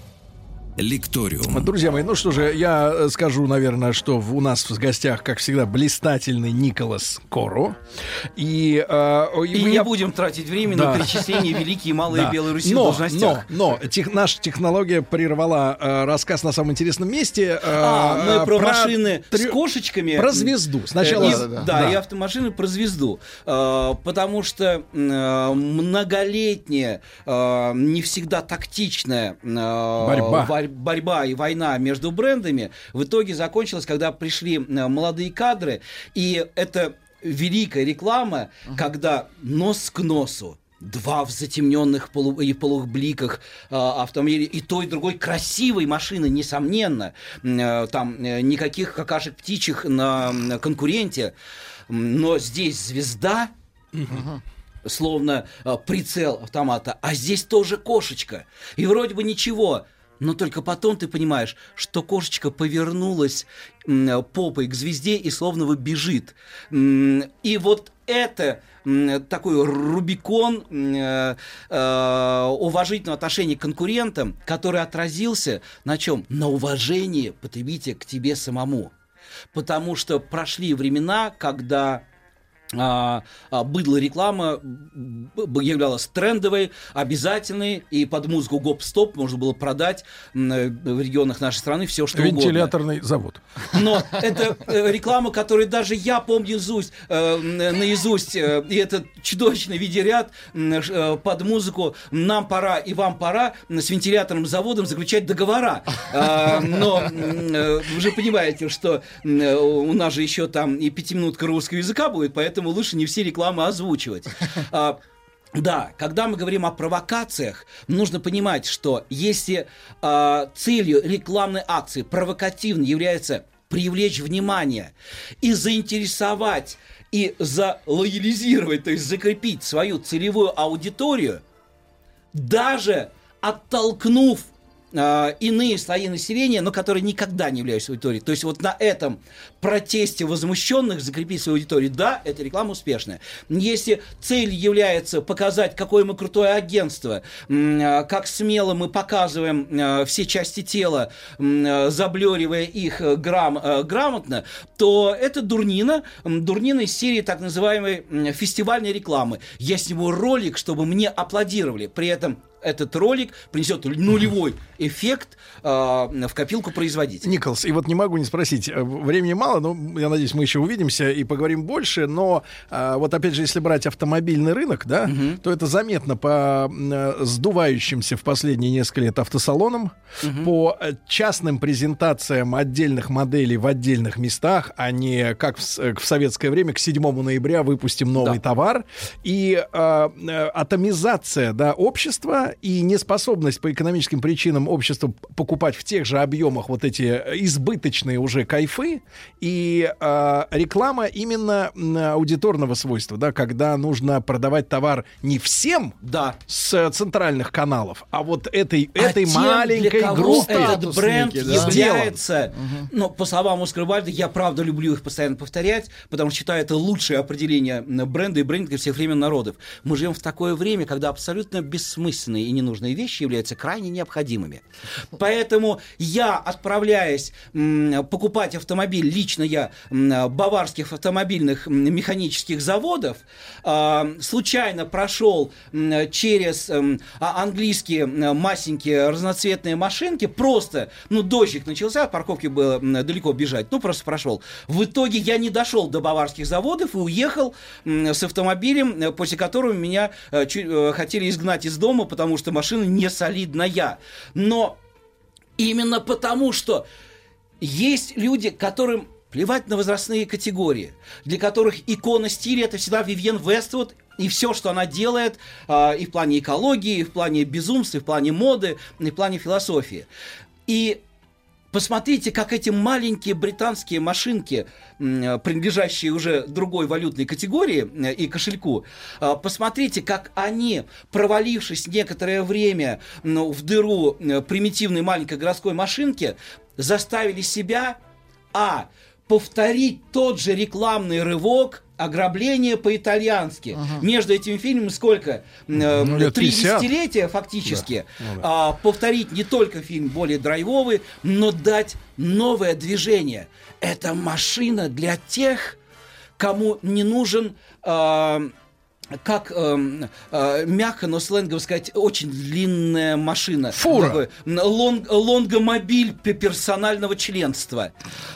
«Лекториум». Друзья мои, ну что же, я э, скажу, наверное, что в- у нас в гостях, как всегда, блистательный Николас Коро. И, э, И я- не будем тратить время Да. на перечисление великие и малые Да. Белой Руси в но, должностях. Но, но тех- наша технология прервала э, рассказ на самом интересном месте. э, А, мы э, про, машины с трё- кошечками. Про звезду. Сначала... И- Да, да, да, да. и автомашины про звезду. Э, потому что э, многолетняя, э, не всегда тактичная э, Борьба. Борьба и война между брендами в итоге закончилась, когда пришли э, молодые кадры, и это великая реклама, когда нос к носу два в затемненных полу- и полубликах э, автомобилей, и той, и другой красивой машины, несомненно. Э, там э, никаких какашек птичьих на, на конкуренте. Но здесь звезда, словно э, прицел автомата, а здесь тоже кошечка. И вроде бы ничего. Но только потом ты понимаешь, что кошечка повернулась попой к звезде и словно бы бежит. И вот это такой Рубикон э, э, уважительного отношения к конкурентам, который отразился на чем? На уважении потребителя к тебе самому. Потому что прошли времена, когда быдло реклама б- б- являлась трендовой, обязательной, и под музыку гоп-стоп можно было продать э, в регионах нашей страны все, что угодно. Вентиляторный завод. Но это э, реклама, которую даже я помню наизусть, э, наизусть и это чудовищный видеоряд под музыку «Нам пора и вам пора» с вентиляторным заводом заключать договора. А, Но вы же понимаете, что у нас же еще там и пятиминутка русского языка будет, поэтому лучше не все рекламы озвучивать. А, да, когда мы говорим о провокациях, нужно понимать, что если а, целью рекламной акции провокативно является привлечь внимание и заинтересовать и залоялизировать, то есть закрепить свою целевую аудиторию, даже оттолкнув а, иные слои населения, но которые никогда не являются аудиторией. То есть вот на этом протесте возмущенных закрепить свою аудиторию, да, эта реклама успешная. Если цель является показать, какое мы крутое агентство, а, как смело мы показываем а, все части тела, м, а, заблюривая их э, грам- э, грамотно, то это дурнина, дурнина из серии так называемой фестивальной рекламы. Я сниму ролик, чтобы мне аплодировали. При этом этот ролик принесет нулевой эффект э, в копилку производителя. Николас, и вот не могу не спросить, э, времени мало, но я надеюсь, мы еще увидимся и поговорим больше, но э, вот опять же, если брать автомобильный рынок, да, то это заметно по э, сдувающимся в последние несколько лет автосалонам, по э, частным презентациям отдельных моделей в отдельных местах, а не как в, э, в советское время к 7 ноября выпустим новый товар, и э, э, атомизация да, общества и неспособность по экономическим причинам общества покупать в тех же объемах вот эти э, избыточные уже кайфы и э, реклама именно аудиторного свойства, да, когда нужно продавать товар не всем да. с центральных каналов, а вот этой, А этой тем, маленькой группе этот бренд да. является, ну, по словам Оскара Вальда, я правда люблю их постоянно повторять, потому что считаю это лучшее определение бренда и брендинга всех времен народов. Мы живем в такое время, когда абсолютно бессмысленные и ненужные вещи являются крайне необходимыми. Поэтому я, отправляясь покупать автомобиль, лично я баварских автомобильных механических заводов, а, случайно прошел через а- английские масенькие разноцветные машинки, просто, ну, дождик начался, от парковки было далеко бежать, ну, просто прошел. В итоге я не дошел до баварских заводов и уехал с автомобилем, э, после которого меня э, э, хотели изгнать из дома, потому что машина не солидная. Но именно потому, что есть люди, которым плевать на возрастные категории, для которых икона стиля это всегда Вивьен Вествуд и все, что она делает а, и в плане экологии, и в плане безумства, и в плане моды, и в плане философии. И Посмотрите, как эти маленькие британские машинки, м, принадлежащие уже другой валютной категории э, и кошельку, а, посмотрите, как они, провалившись некоторое время в дыру э, примитивной маленькой городской машинки, заставили себя, а, повторить тот же рекламный рывок ограбление по-итальянски. Между этими фильмами сколько? Э, Ну, Три 50. десятилетия фактически. Да, ну да. А, повторить не только фильм более драйвовый, но дать новое движение. Это машина для тех, кому не нужен а, как эм, э, мягко, но сленгово сказать, очень длинная машина. Фура. Такой, лонг- лонгомобиль пе- персонального чванства.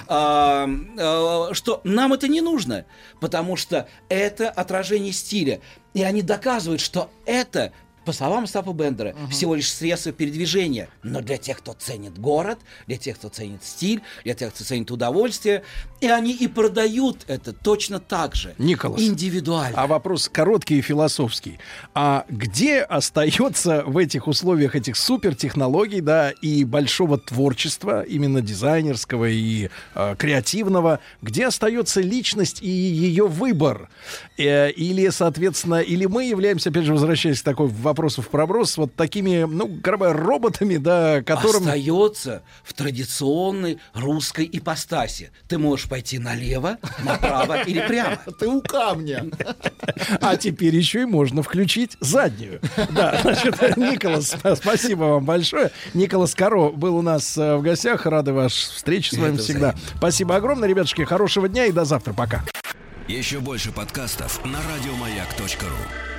А, э, что нам это не нужно, потому что это отражение стиля. И они доказывают, что это по словам Остапа Бендера, всего лишь средство передвижения. Но для тех, кто ценит город, для тех, кто ценит стиль, для тех, кто ценит удовольствие, и они и продают это точно так же. Николас. Индивидуально. А вопрос короткий и философский. А где остается в этих условиях этих супертехнологий, да, и большого творчества, именно дизайнерского и э, креативного, где остается личность и ее выбор? Э, или, соответственно, или мы являемся, опять же, возвращаясь к такой вопросу в проброс, вот такими, ну, грубо роботами, да, которым... Остается в традиционной русской ипостаси. Ты можешь пойти налево, направо или прямо. Ты у камня. А теперь еще и можно включить заднюю. Да, значит, Николас, сп- спасибо вам большое. Николас Каро был у нас э, в гостях. Рады вашей встрече с вами всегда. Спасибо огромное, ребятушки. Хорошего дня и до завтра. Пока. Еще больше подкастов на радиомаяк.ру.